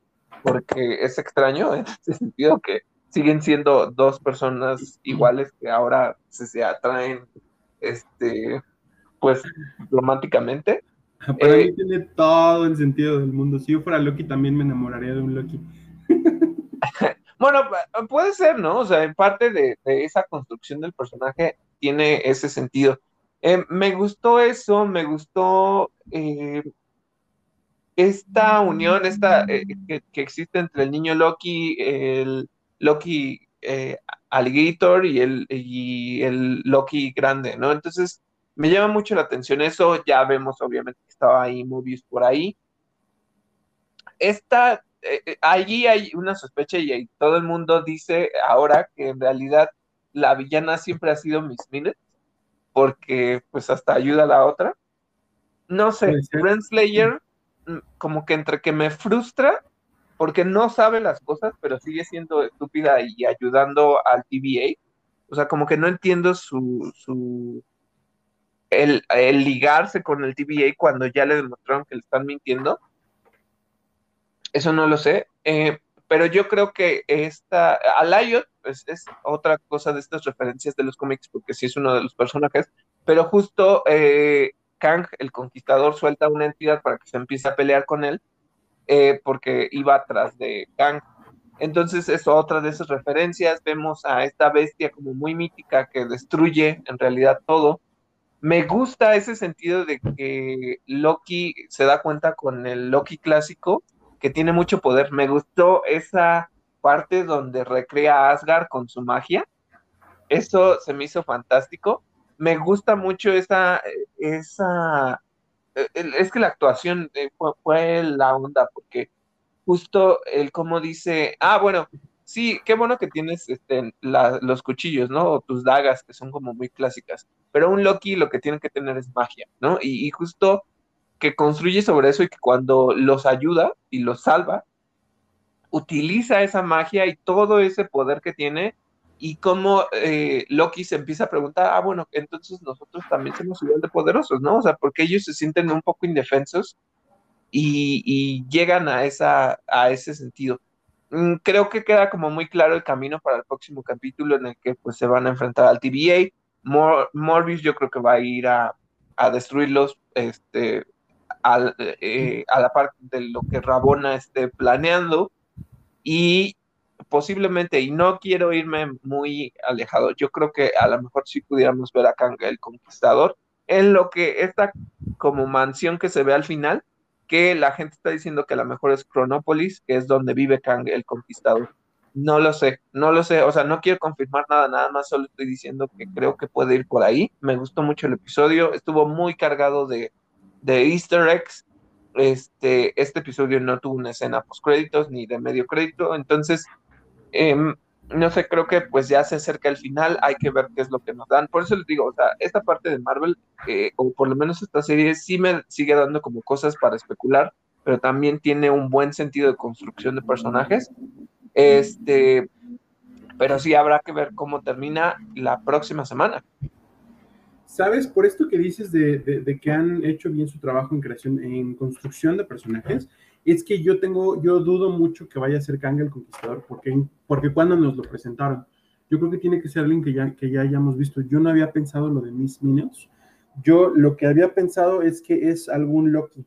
porque es extraño en ese sentido que siguen siendo dos personas iguales que ahora se, se atraen este pues románticamente. Para eh, mí tiene todo el sentido del mundo. Si yo fuera Loki también me enamoraría de un Loki. bueno, puede ser, ¿no? O sea, en parte de, de esa construcción del personaje tiene ese sentido. Eh, me gustó eso, me gustó eh, esta unión esta, eh, que, existe entre el niño Loki, el Loki eh, Alligator y el, y el Loki grande, ¿no? Entonces, me llama mucho la atención eso, ya vemos obviamente que estaba ahí Mobius por ahí. Esta, eh, allí hay una sospecha y todo el mundo dice ahora que en realidad la villana siempre ha sido Miss Minutes, porque pues hasta ayuda a la otra. No sé, Renslayer mm, como que entre que me frustra porque no sabe las cosas, pero sigue siendo estúpida y ayudando al TVA. O sea, como que no entiendo su, su el, ligarse con el TVA cuando ya le demostraron que le están mintiendo. Eso no lo sé. Eh, pero yo creo que esta, Alayot pues, es otra cosa de estas referencias de los cómics, porque sí es uno de los personajes, pero justo eh, Kang, el conquistador, suelta una entidad para que se empiece a pelear con él, eh, porque iba atrás de Kang. Entonces es otra de esas referencias, vemos a esta bestia como muy mítica que destruye en realidad todo. Me gusta ese sentido de que Loki se da cuenta con el Loki clásico que tiene mucho poder. Me gustó esa parte donde recrea a Asgard con su magia. Eso se me hizo fantástico. Me gusta mucho esa, esa, es que la actuación eh, fue, la onda, porque justo el cómo dice, ah, bueno, sí, qué bueno que tienes este, los cuchillos, ¿no? O tus dagas, que son como muy clásicas, pero un Loki lo que tiene que tener es magia, ¿no? y justo que construye sobre eso y que cuando los ayuda y los salva, utiliza esa magia y todo ese poder que tiene y cómo eh, Loki se empieza a preguntar, ah, bueno, entonces nosotros también somos igual de poderosos, ¿no? O sea, porque ellos se sienten un poco indefensos y, llegan a, esa, a ese sentido. Mm, creo que queda como muy claro el camino para el próximo capítulo en el que pues se van a enfrentar al TVA. Morbius yo creo que va a ir a, a destruirlos, este, eh, a la parte de lo que Rabona esté planeando y posiblemente, y no quiero irme muy alejado, yo creo que a lo mejor sí pudiéramos ver a Kang el Conquistador en lo que esta como mansión que se ve al final, que la gente está diciendo que a lo mejor es Chronopolis, que es donde vive Kang el Conquistador. No lo sé, no lo sé, o sea, no quiero confirmar nada, nada más solo estoy diciendo que creo que puede ir por ahí. Me gustó mucho el episodio, estuvo muy cargado de, de easter eggs. Este, este episodio no tuvo una escena post créditos ni de medio crédito, entonces em, no sé, creo que pues ya se acerca el final, hay que ver qué es lo que nos dan. Por eso les digo, esta parte de Marvel, eh, o por lo menos esta serie, sí me sigue dando como cosas para especular, pero también tiene un buen sentido de construcción de personajes. Este, pero sí habrá que ver cómo termina la próxima semana. ¿Sabes? Por esto que dices de, que han hecho bien su trabajo en creación, en construcción de personajes, es que yo tengo, yo dudo mucho que vaya a ser Kang el Conquistador, porque, porque cuando nos lo presentaron, yo creo que tiene que ser alguien que ya, que ya hayamos visto. Yo no había pensado lo de Miss Minutes. Yo lo que había pensado es que es algún Loki.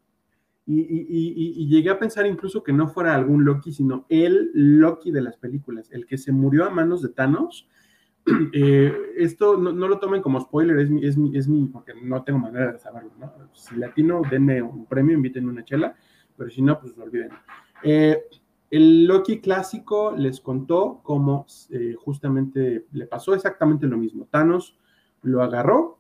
Y, llegué a pensar incluso que no fuera algún Loki, sino el Loki de las películas, el que se murió a manos de Thanos eh, esto no, lo tomen como spoiler, es mi, es, mi, es mi, porque no tengo manera de saberlo. Si latino, denme un premio, inviten una chela, pero si no, pues olviden. Eh, el Loki clásico les contó cómo eh, justamente le pasó exactamente lo mismo. Thanos lo agarró,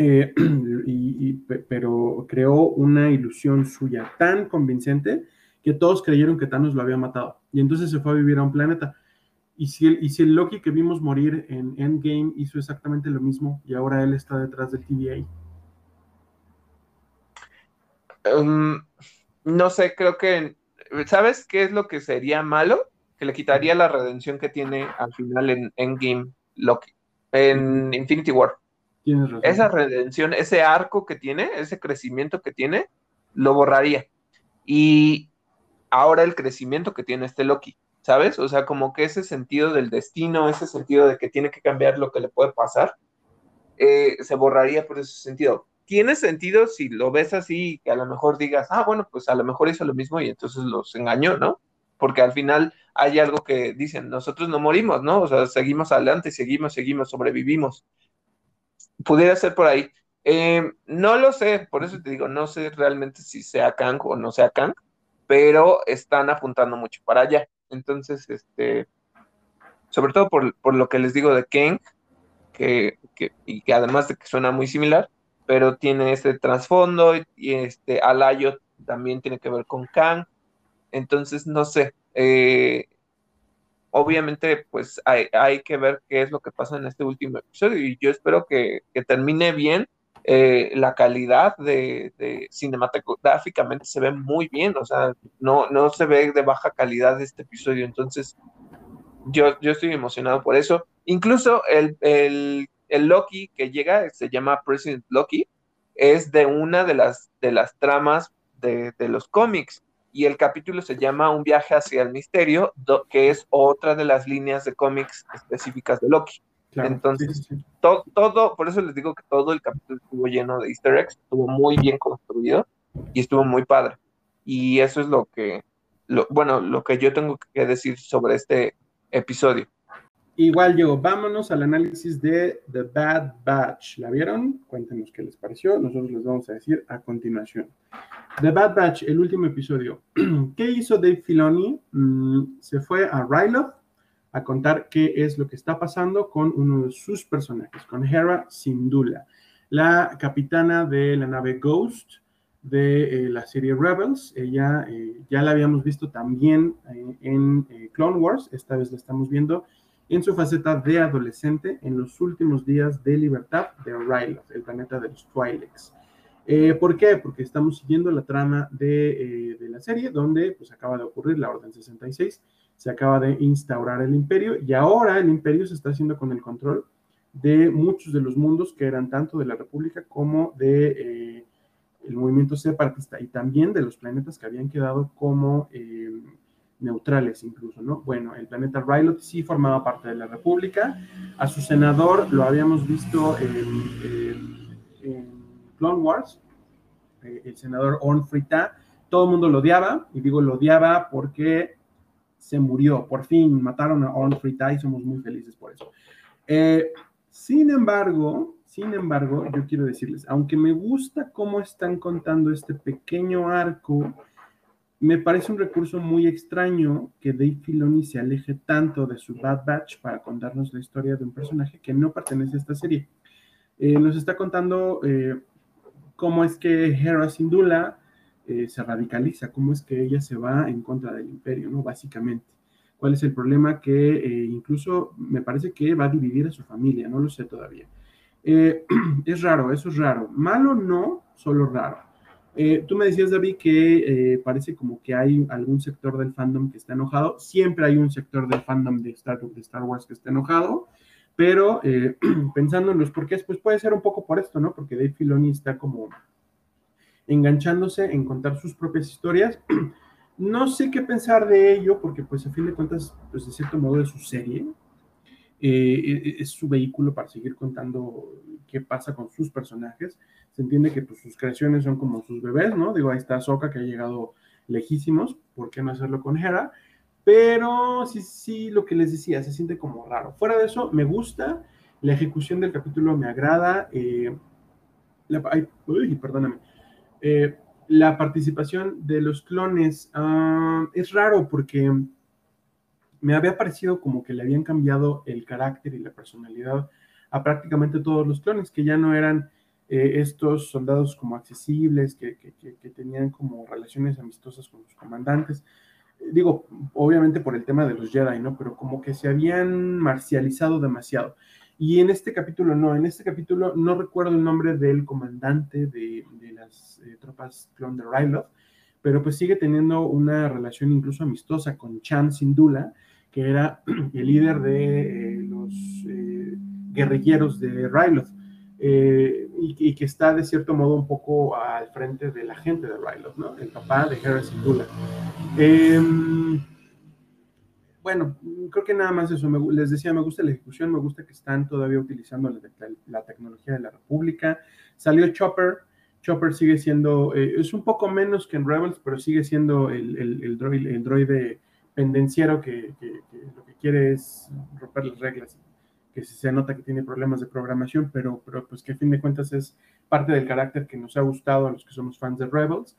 y, pero creó una ilusión suya tan convincente que todos creyeron que Thanos lo había matado. Y entonces se fue a vivir a un planeta. Y si, el, y si el Loki que vimos morir en Endgame hizo exactamente lo mismo y ahora él está detrás del TVA. Um, no sé, creo que. ¿Sabes qué es lo que sería malo? Que le quitaría la redención que tiene al final en Endgame Loki, en Infinity War. Esa redención, ese arco que tiene, ese crecimiento que tiene, lo borraría. Y ahora el crecimiento que tiene este Loki ¿sabes? O sea, como que ese sentido del destino, ese sentido de que tiene que cambiar lo que le puede pasar, eh, se borraría por ese sentido. Tiene sentido si lo ves así, que a lo mejor digas, ah, bueno, pues a lo mejor hizo lo mismo y entonces los engañó, ¿no? Porque al final hay algo que dicen, nosotros no morimos, ¿no? O sea, seguimos adelante, seguimos, seguimos, sobrevivimos. Pudiera ser por ahí, Eh, no lo sé, por eso te digo, no sé realmente si sea Kang o no sea Kang, pero están apuntando mucho para allá. Entonces, este, sobre todo por, por lo que les digo de Kang, que, que, y que además de que suena muy similar, pero tiene este trasfondo y, este Alayo también tiene que ver con Kang. Entonces, no sé. Eh, obviamente, pues hay, hay, que ver qué es lo que pasa en este último episodio y yo espero que, que termine bien eh, la calidad de, de, cinematográficamente se ve muy bien, o sea, no, no se ve de baja calidad este episodio, entonces yo, yo estoy emocionado por eso. Incluso el, el, el, Loki que llega, se llama President Loki, es de una de las, de las tramas de, de los cómics y el capítulo se llama Un viaje hacia el misterio, do, que es otra de las líneas de cómics específicas de Loki. Claro, Entonces, sí, sí. Todo, todo, por eso les digo que todo el capítulo estuvo lleno de easter eggs, estuvo muy bien construido y estuvo muy padre. Y eso es lo que, lo, bueno, lo que yo tengo que decir sobre este episodio. Igual yo, vámonos al análisis de The Bad Batch. ¿La vieron? Cuéntenos qué les pareció. Nosotros les vamos a decir a continuación. The Bad Batch, el último episodio. ¿Qué hizo Dave Filoni? Mm, se fue a Ryloth a contar qué es lo que está pasando con uno de sus personajes, con Hera Syndulla, la capitana de la nave Ghost de eh, la serie Rebels. Ella eh, ya la habíamos visto también eh, en Clone Wars, esta vez la estamos viendo en su faceta de adolescente en los últimos días de libertad de Ryloth, el planeta de los Twi'leks. Eh, ¿Por qué? Porque estamos siguiendo la trama de, eh, de, la serie, donde pues acaba de ocurrir la Orden 66, se acaba de instaurar el imperio y ahora el imperio se está haciendo con el control de muchos de los mundos que eran tanto de la República como de eh, el movimiento separatista y también de los planetas que habían quedado como neutrales incluso, ¿no? Bueno, el planeta Rylot sí formaba parte de la República, a su senador lo habíamos visto en, Clone Wars, eh, el senador Orn Frita, todo el mundo lo odiaba, y digo lo odiaba porque se murió, por fin mataron a Orn Frita y somos muy felices por eso. Eh, sin embargo, sin embargo, yo quiero decirles, aunque me gusta cómo están contando este pequeño arco, me parece un recurso muy extraño que Dave Filoni se aleje tanto de su Bad Batch para contarnos la historia de un personaje que no pertenece a esta serie. Eh, nos está contando eh, cómo es que Hera Syndulla eh, se radicaliza, cómo es que ella se va en contra del imperio, ¿no? Básicamente. ¿Cuál es el problema que eh, incluso me parece que va a dividir a su familia? No lo sé todavía. Es raro, eso es raro. Malo no, solo raro. Eh, tú me decías, David, que eh, parece como que hay algún sector del fandom que está enojado. Siempre hay un sector del fandom de Star, Wars que está enojado, pero eh, pensando en los porqués, pues puede ser un poco por esto, ¿no? Porque Dave Filoni está como enganchándose en contar sus propias historias. No sé qué pensar de ello, porque pues a fin de cuentas, pues de cierto modo es su serie, eh, es su vehículo para seguir contando qué pasa con sus personajes. Se entiende que pues, sus creaciones son como sus bebés, ¿no? Digo, ahí está Soka que ha llegado lejísimos, ¿por qué no hacerlo con Hera? Pero sí, sí, lo que les decía, se siente como raro. Fuera de eso, me gusta, la ejecución del capítulo me agrada, eh, ay, uy, perdóname, eh, la participación de los clones uh, es raro porque me había parecido como que le habían cambiado el carácter y la personalidad a prácticamente todos los clones, que ya no eran eh, estos soldados como accesibles, que, que, que, tenían como relaciones amistosas con los comandantes. Digo, obviamente por el tema de los Jedi, ¿no? Pero como que se habían marcializado demasiado. Y en este capítulo no, en este capítulo no recuerdo el nombre del comandante de, de las eh, tropas clon de Ryloth, pero pues sigue teniendo una relación incluso amistosa con Chan Sindula, que era el líder de eh, los eh, guerrilleros de Ryloth, eh, y, que está de cierto modo un poco al frente de la gente de Ryloth, ¿no? El papá de Hera Sindula. Em, bueno, creo que nada más eso. Les decía, me gusta la ejecución, me gusta que están todavía utilizando la, tecnología de la República. Salió Chopper. Chopper sigue siendo, eh, es un poco menos que en Rebels, pero sigue siendo el, el, el, droid, el droide pendenciero que, lo que quiere es romper las reglas que se nota que tiene problemas de programación, pero, pero pues que a fin de cuentas es parte del carácter que nos ha gustado a los que somos fans de Rebels.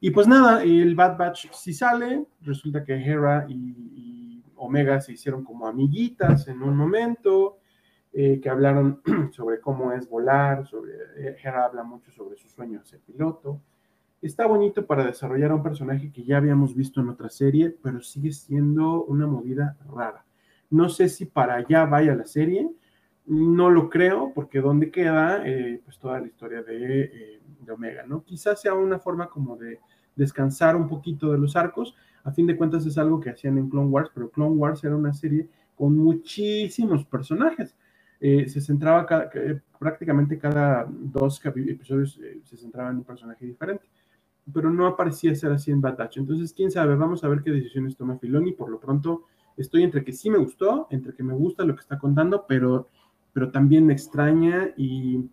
Y pues nada, el Bad Batch sí sale, resulta que Hera y, Omega se hicieron como amiguitas en un momento, eh, que hablaron sobre cómo es volar, sobre, eh, Hera habla mucho sobre su sueño de ser piloto. Está bonito para desarrollar a un personaje que ya habíamos visto en otra serie, pero sigue siendo una movida rara. No sé si para allá vaya la serie, no lo creo, porque ¿dónde queda eh, pues toda la historia de, de Omega? ¿no? Quizás sea una forma como de descansar un poquito de los arcos. A fin de cuentas es algo que hacían en Clone Wars, pero Clone Wars era una serie con muchísimos personajes. Eh, se centraba eh, prácticamente cada dos episodios eh, se centraba en un personaje diferente, pero no aparecía ser así en Bad. Entonces, quién sabe, vamos a ver qué decisiones toma Filoni. Por lo pronto, estoy entre que sí me gustó, entre que me gusta lo que está contando, pero, pero también me extraña y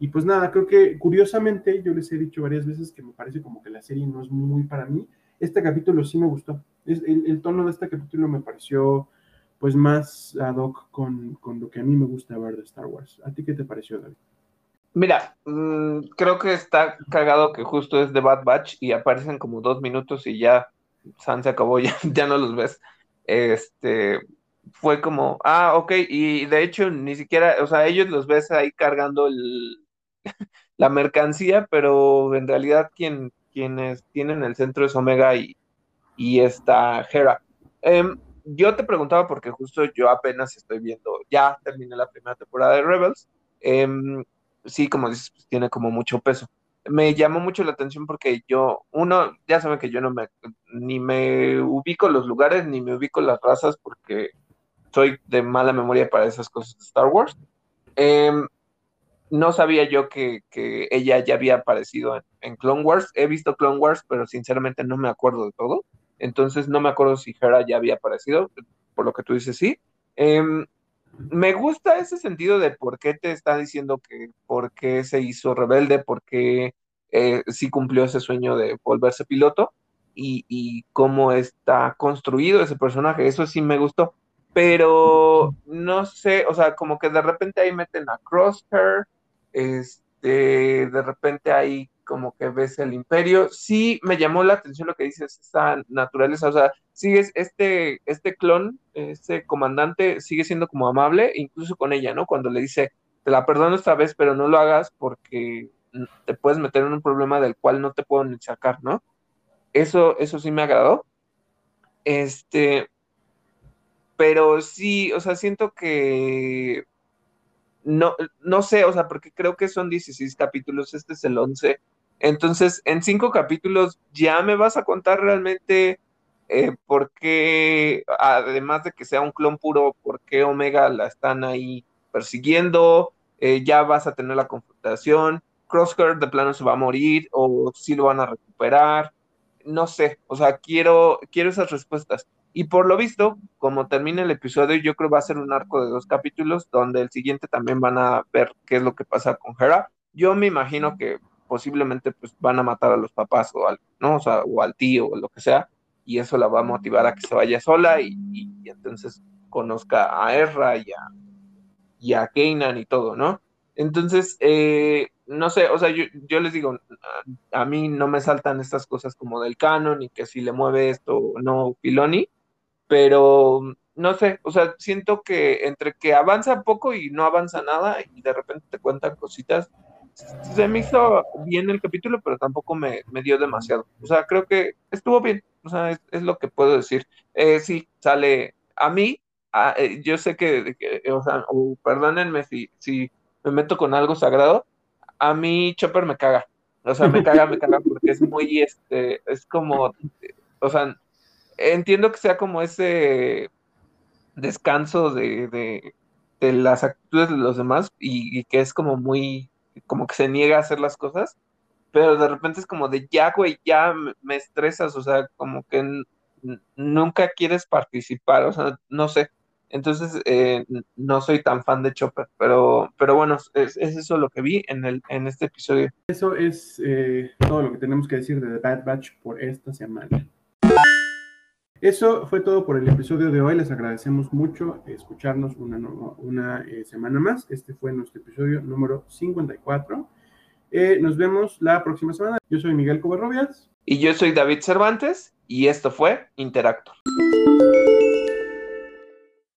y pues nada, creo que curiosamente yo les he dicho varias veces que me parece como que la serie no es muy para mí. Este capítulo sí me gustó. Es, el, tono de este capítulo me pareció pues más ad hoc con, lo que a mí me gusta ver de Star Wars. ¿A ti qué te pareció, David? Mira, mm, creo que está cagado que justo es de Bad Batch y aparecen como dos minutos y ya San se acabó, ya, ya no los ves. Este, fue como, ah, ok, y de hecho ni siquiera, o sea, ellos los ves ahí cargando la mercancía, pero en realidad quien, quienes tienen el centro es Omega y, y esta Hera. Em, yo te preguntaba porque justo yo apenas estoy viendo, ya terminé la primera temporada de Rebels. Em, sí, como dices, pues, tiene como mucho peso. Me llamó mucho la atención porque yo, uno, ya saben que yo no me, ni me ubico los lugares, ni me ubico las razas porque soy de mala memoria para esas cosas de Star Wars. Em, no sabía yo que, ella ya había aparecido en, Clone Wars. He visto Clone Wars, pero sinceramente no me acuerdo de todo. Entonces no me acuerdo si Hera ya había aparecido, por lo que tú dices, sí. Em, me gusta ese sentido de por qué te está diciendo que por qué se hizo rebelde, por qué eh, sí cumplió ese sueño de volverse piloto y, y cómo está construido ese personaje. Eso sí me gustó pero no sé, o sea, como que de repente ahí meten a Crosshair, este, de repente ahí como que ves el imperio. Sí, me llamó la atención lo que dices, esta naturaleza, sigues, este, este clon, este comandante sigue siendo como amable, incluso con ella, ¿no? Cuando le dice, te la perdono esta vez, pero no lo hagas porque te puedes meter en un problema del cual no te puedo ni sacar, ¿no? Eso, eso sí me agradó. Este, pero sí, o sea, siento que no, no sé, o sea, porque creo que son 16 capítulos, este es el 11. Entonces, en cinco capítulos ya me vas a contar realmente eh, por qué, además de que sea un clon puro, por qué Omega la están ahí persiguiendo, eh, ya vas a tener la confrontación, Crosshair de plano se va a morir o si lo van a recuperar, no sé, o sea, quiero, quiero esas respuestas. Y por lo visto, como termina el episodio, yo creo va a ser un arco de dos capítulos, donde el siguiente también van a ver qué es lo que pasa con Hera. Yo me imagino que posiblemente pues van a matar a los papás o al, ¿no? O, sea, o al tío o lo que sea, y eso la va a motivar a que se vaya sola y, entonces conozca a Erra y a, y a Kanan y todo, ¿no? Entonces, eh, no sé, o sea, yo, yo, les digo, a, mí no me saltan estas cosas como del canon y que si le mueve esto o no Filoni, pero no sé, o sea, siento que entre que avanza poco y no avanza nada y de repente te cuentan cositas, se me hizo bien el capítulo, pero tampoco me, dio demasiado. O sea, creo que estuvo bien, o sea, es, lo que puedo decir. Eh, sí, sale a mí, eh, yo sé que, o sea, perdónenme si, si me meto con algo sagrado, a mí Chopper me caga. O sea, me caga, me caga porque es muy, este, es como, o sea, entiendo que sea como ese descanso de, las actitudes de los demás y, que es como muy, como que se niega a hacer las cosas, pero de repente es como de ya, güey, ya me estresas, o sea, como que nunca quieres participar, o sea, no sé. Entonces, eh, no soy tan fan de Chopper, pero, pero bueno, es, eso lo que vi en, el, en este episodio. Eso es eh, todo lo que tenemos que decir de The Bad Batch por esta semana. Eso fue todo por el episodio de hoy. Les agradecemos mucho escucharnos una, una eh, semana más. Este fue nuestro episodio número 54. Eh, nos vemos la próxima semana. Yo soy Miguel Covarrobias. Y yo soy David Cervantes. Y esto fue Interactor.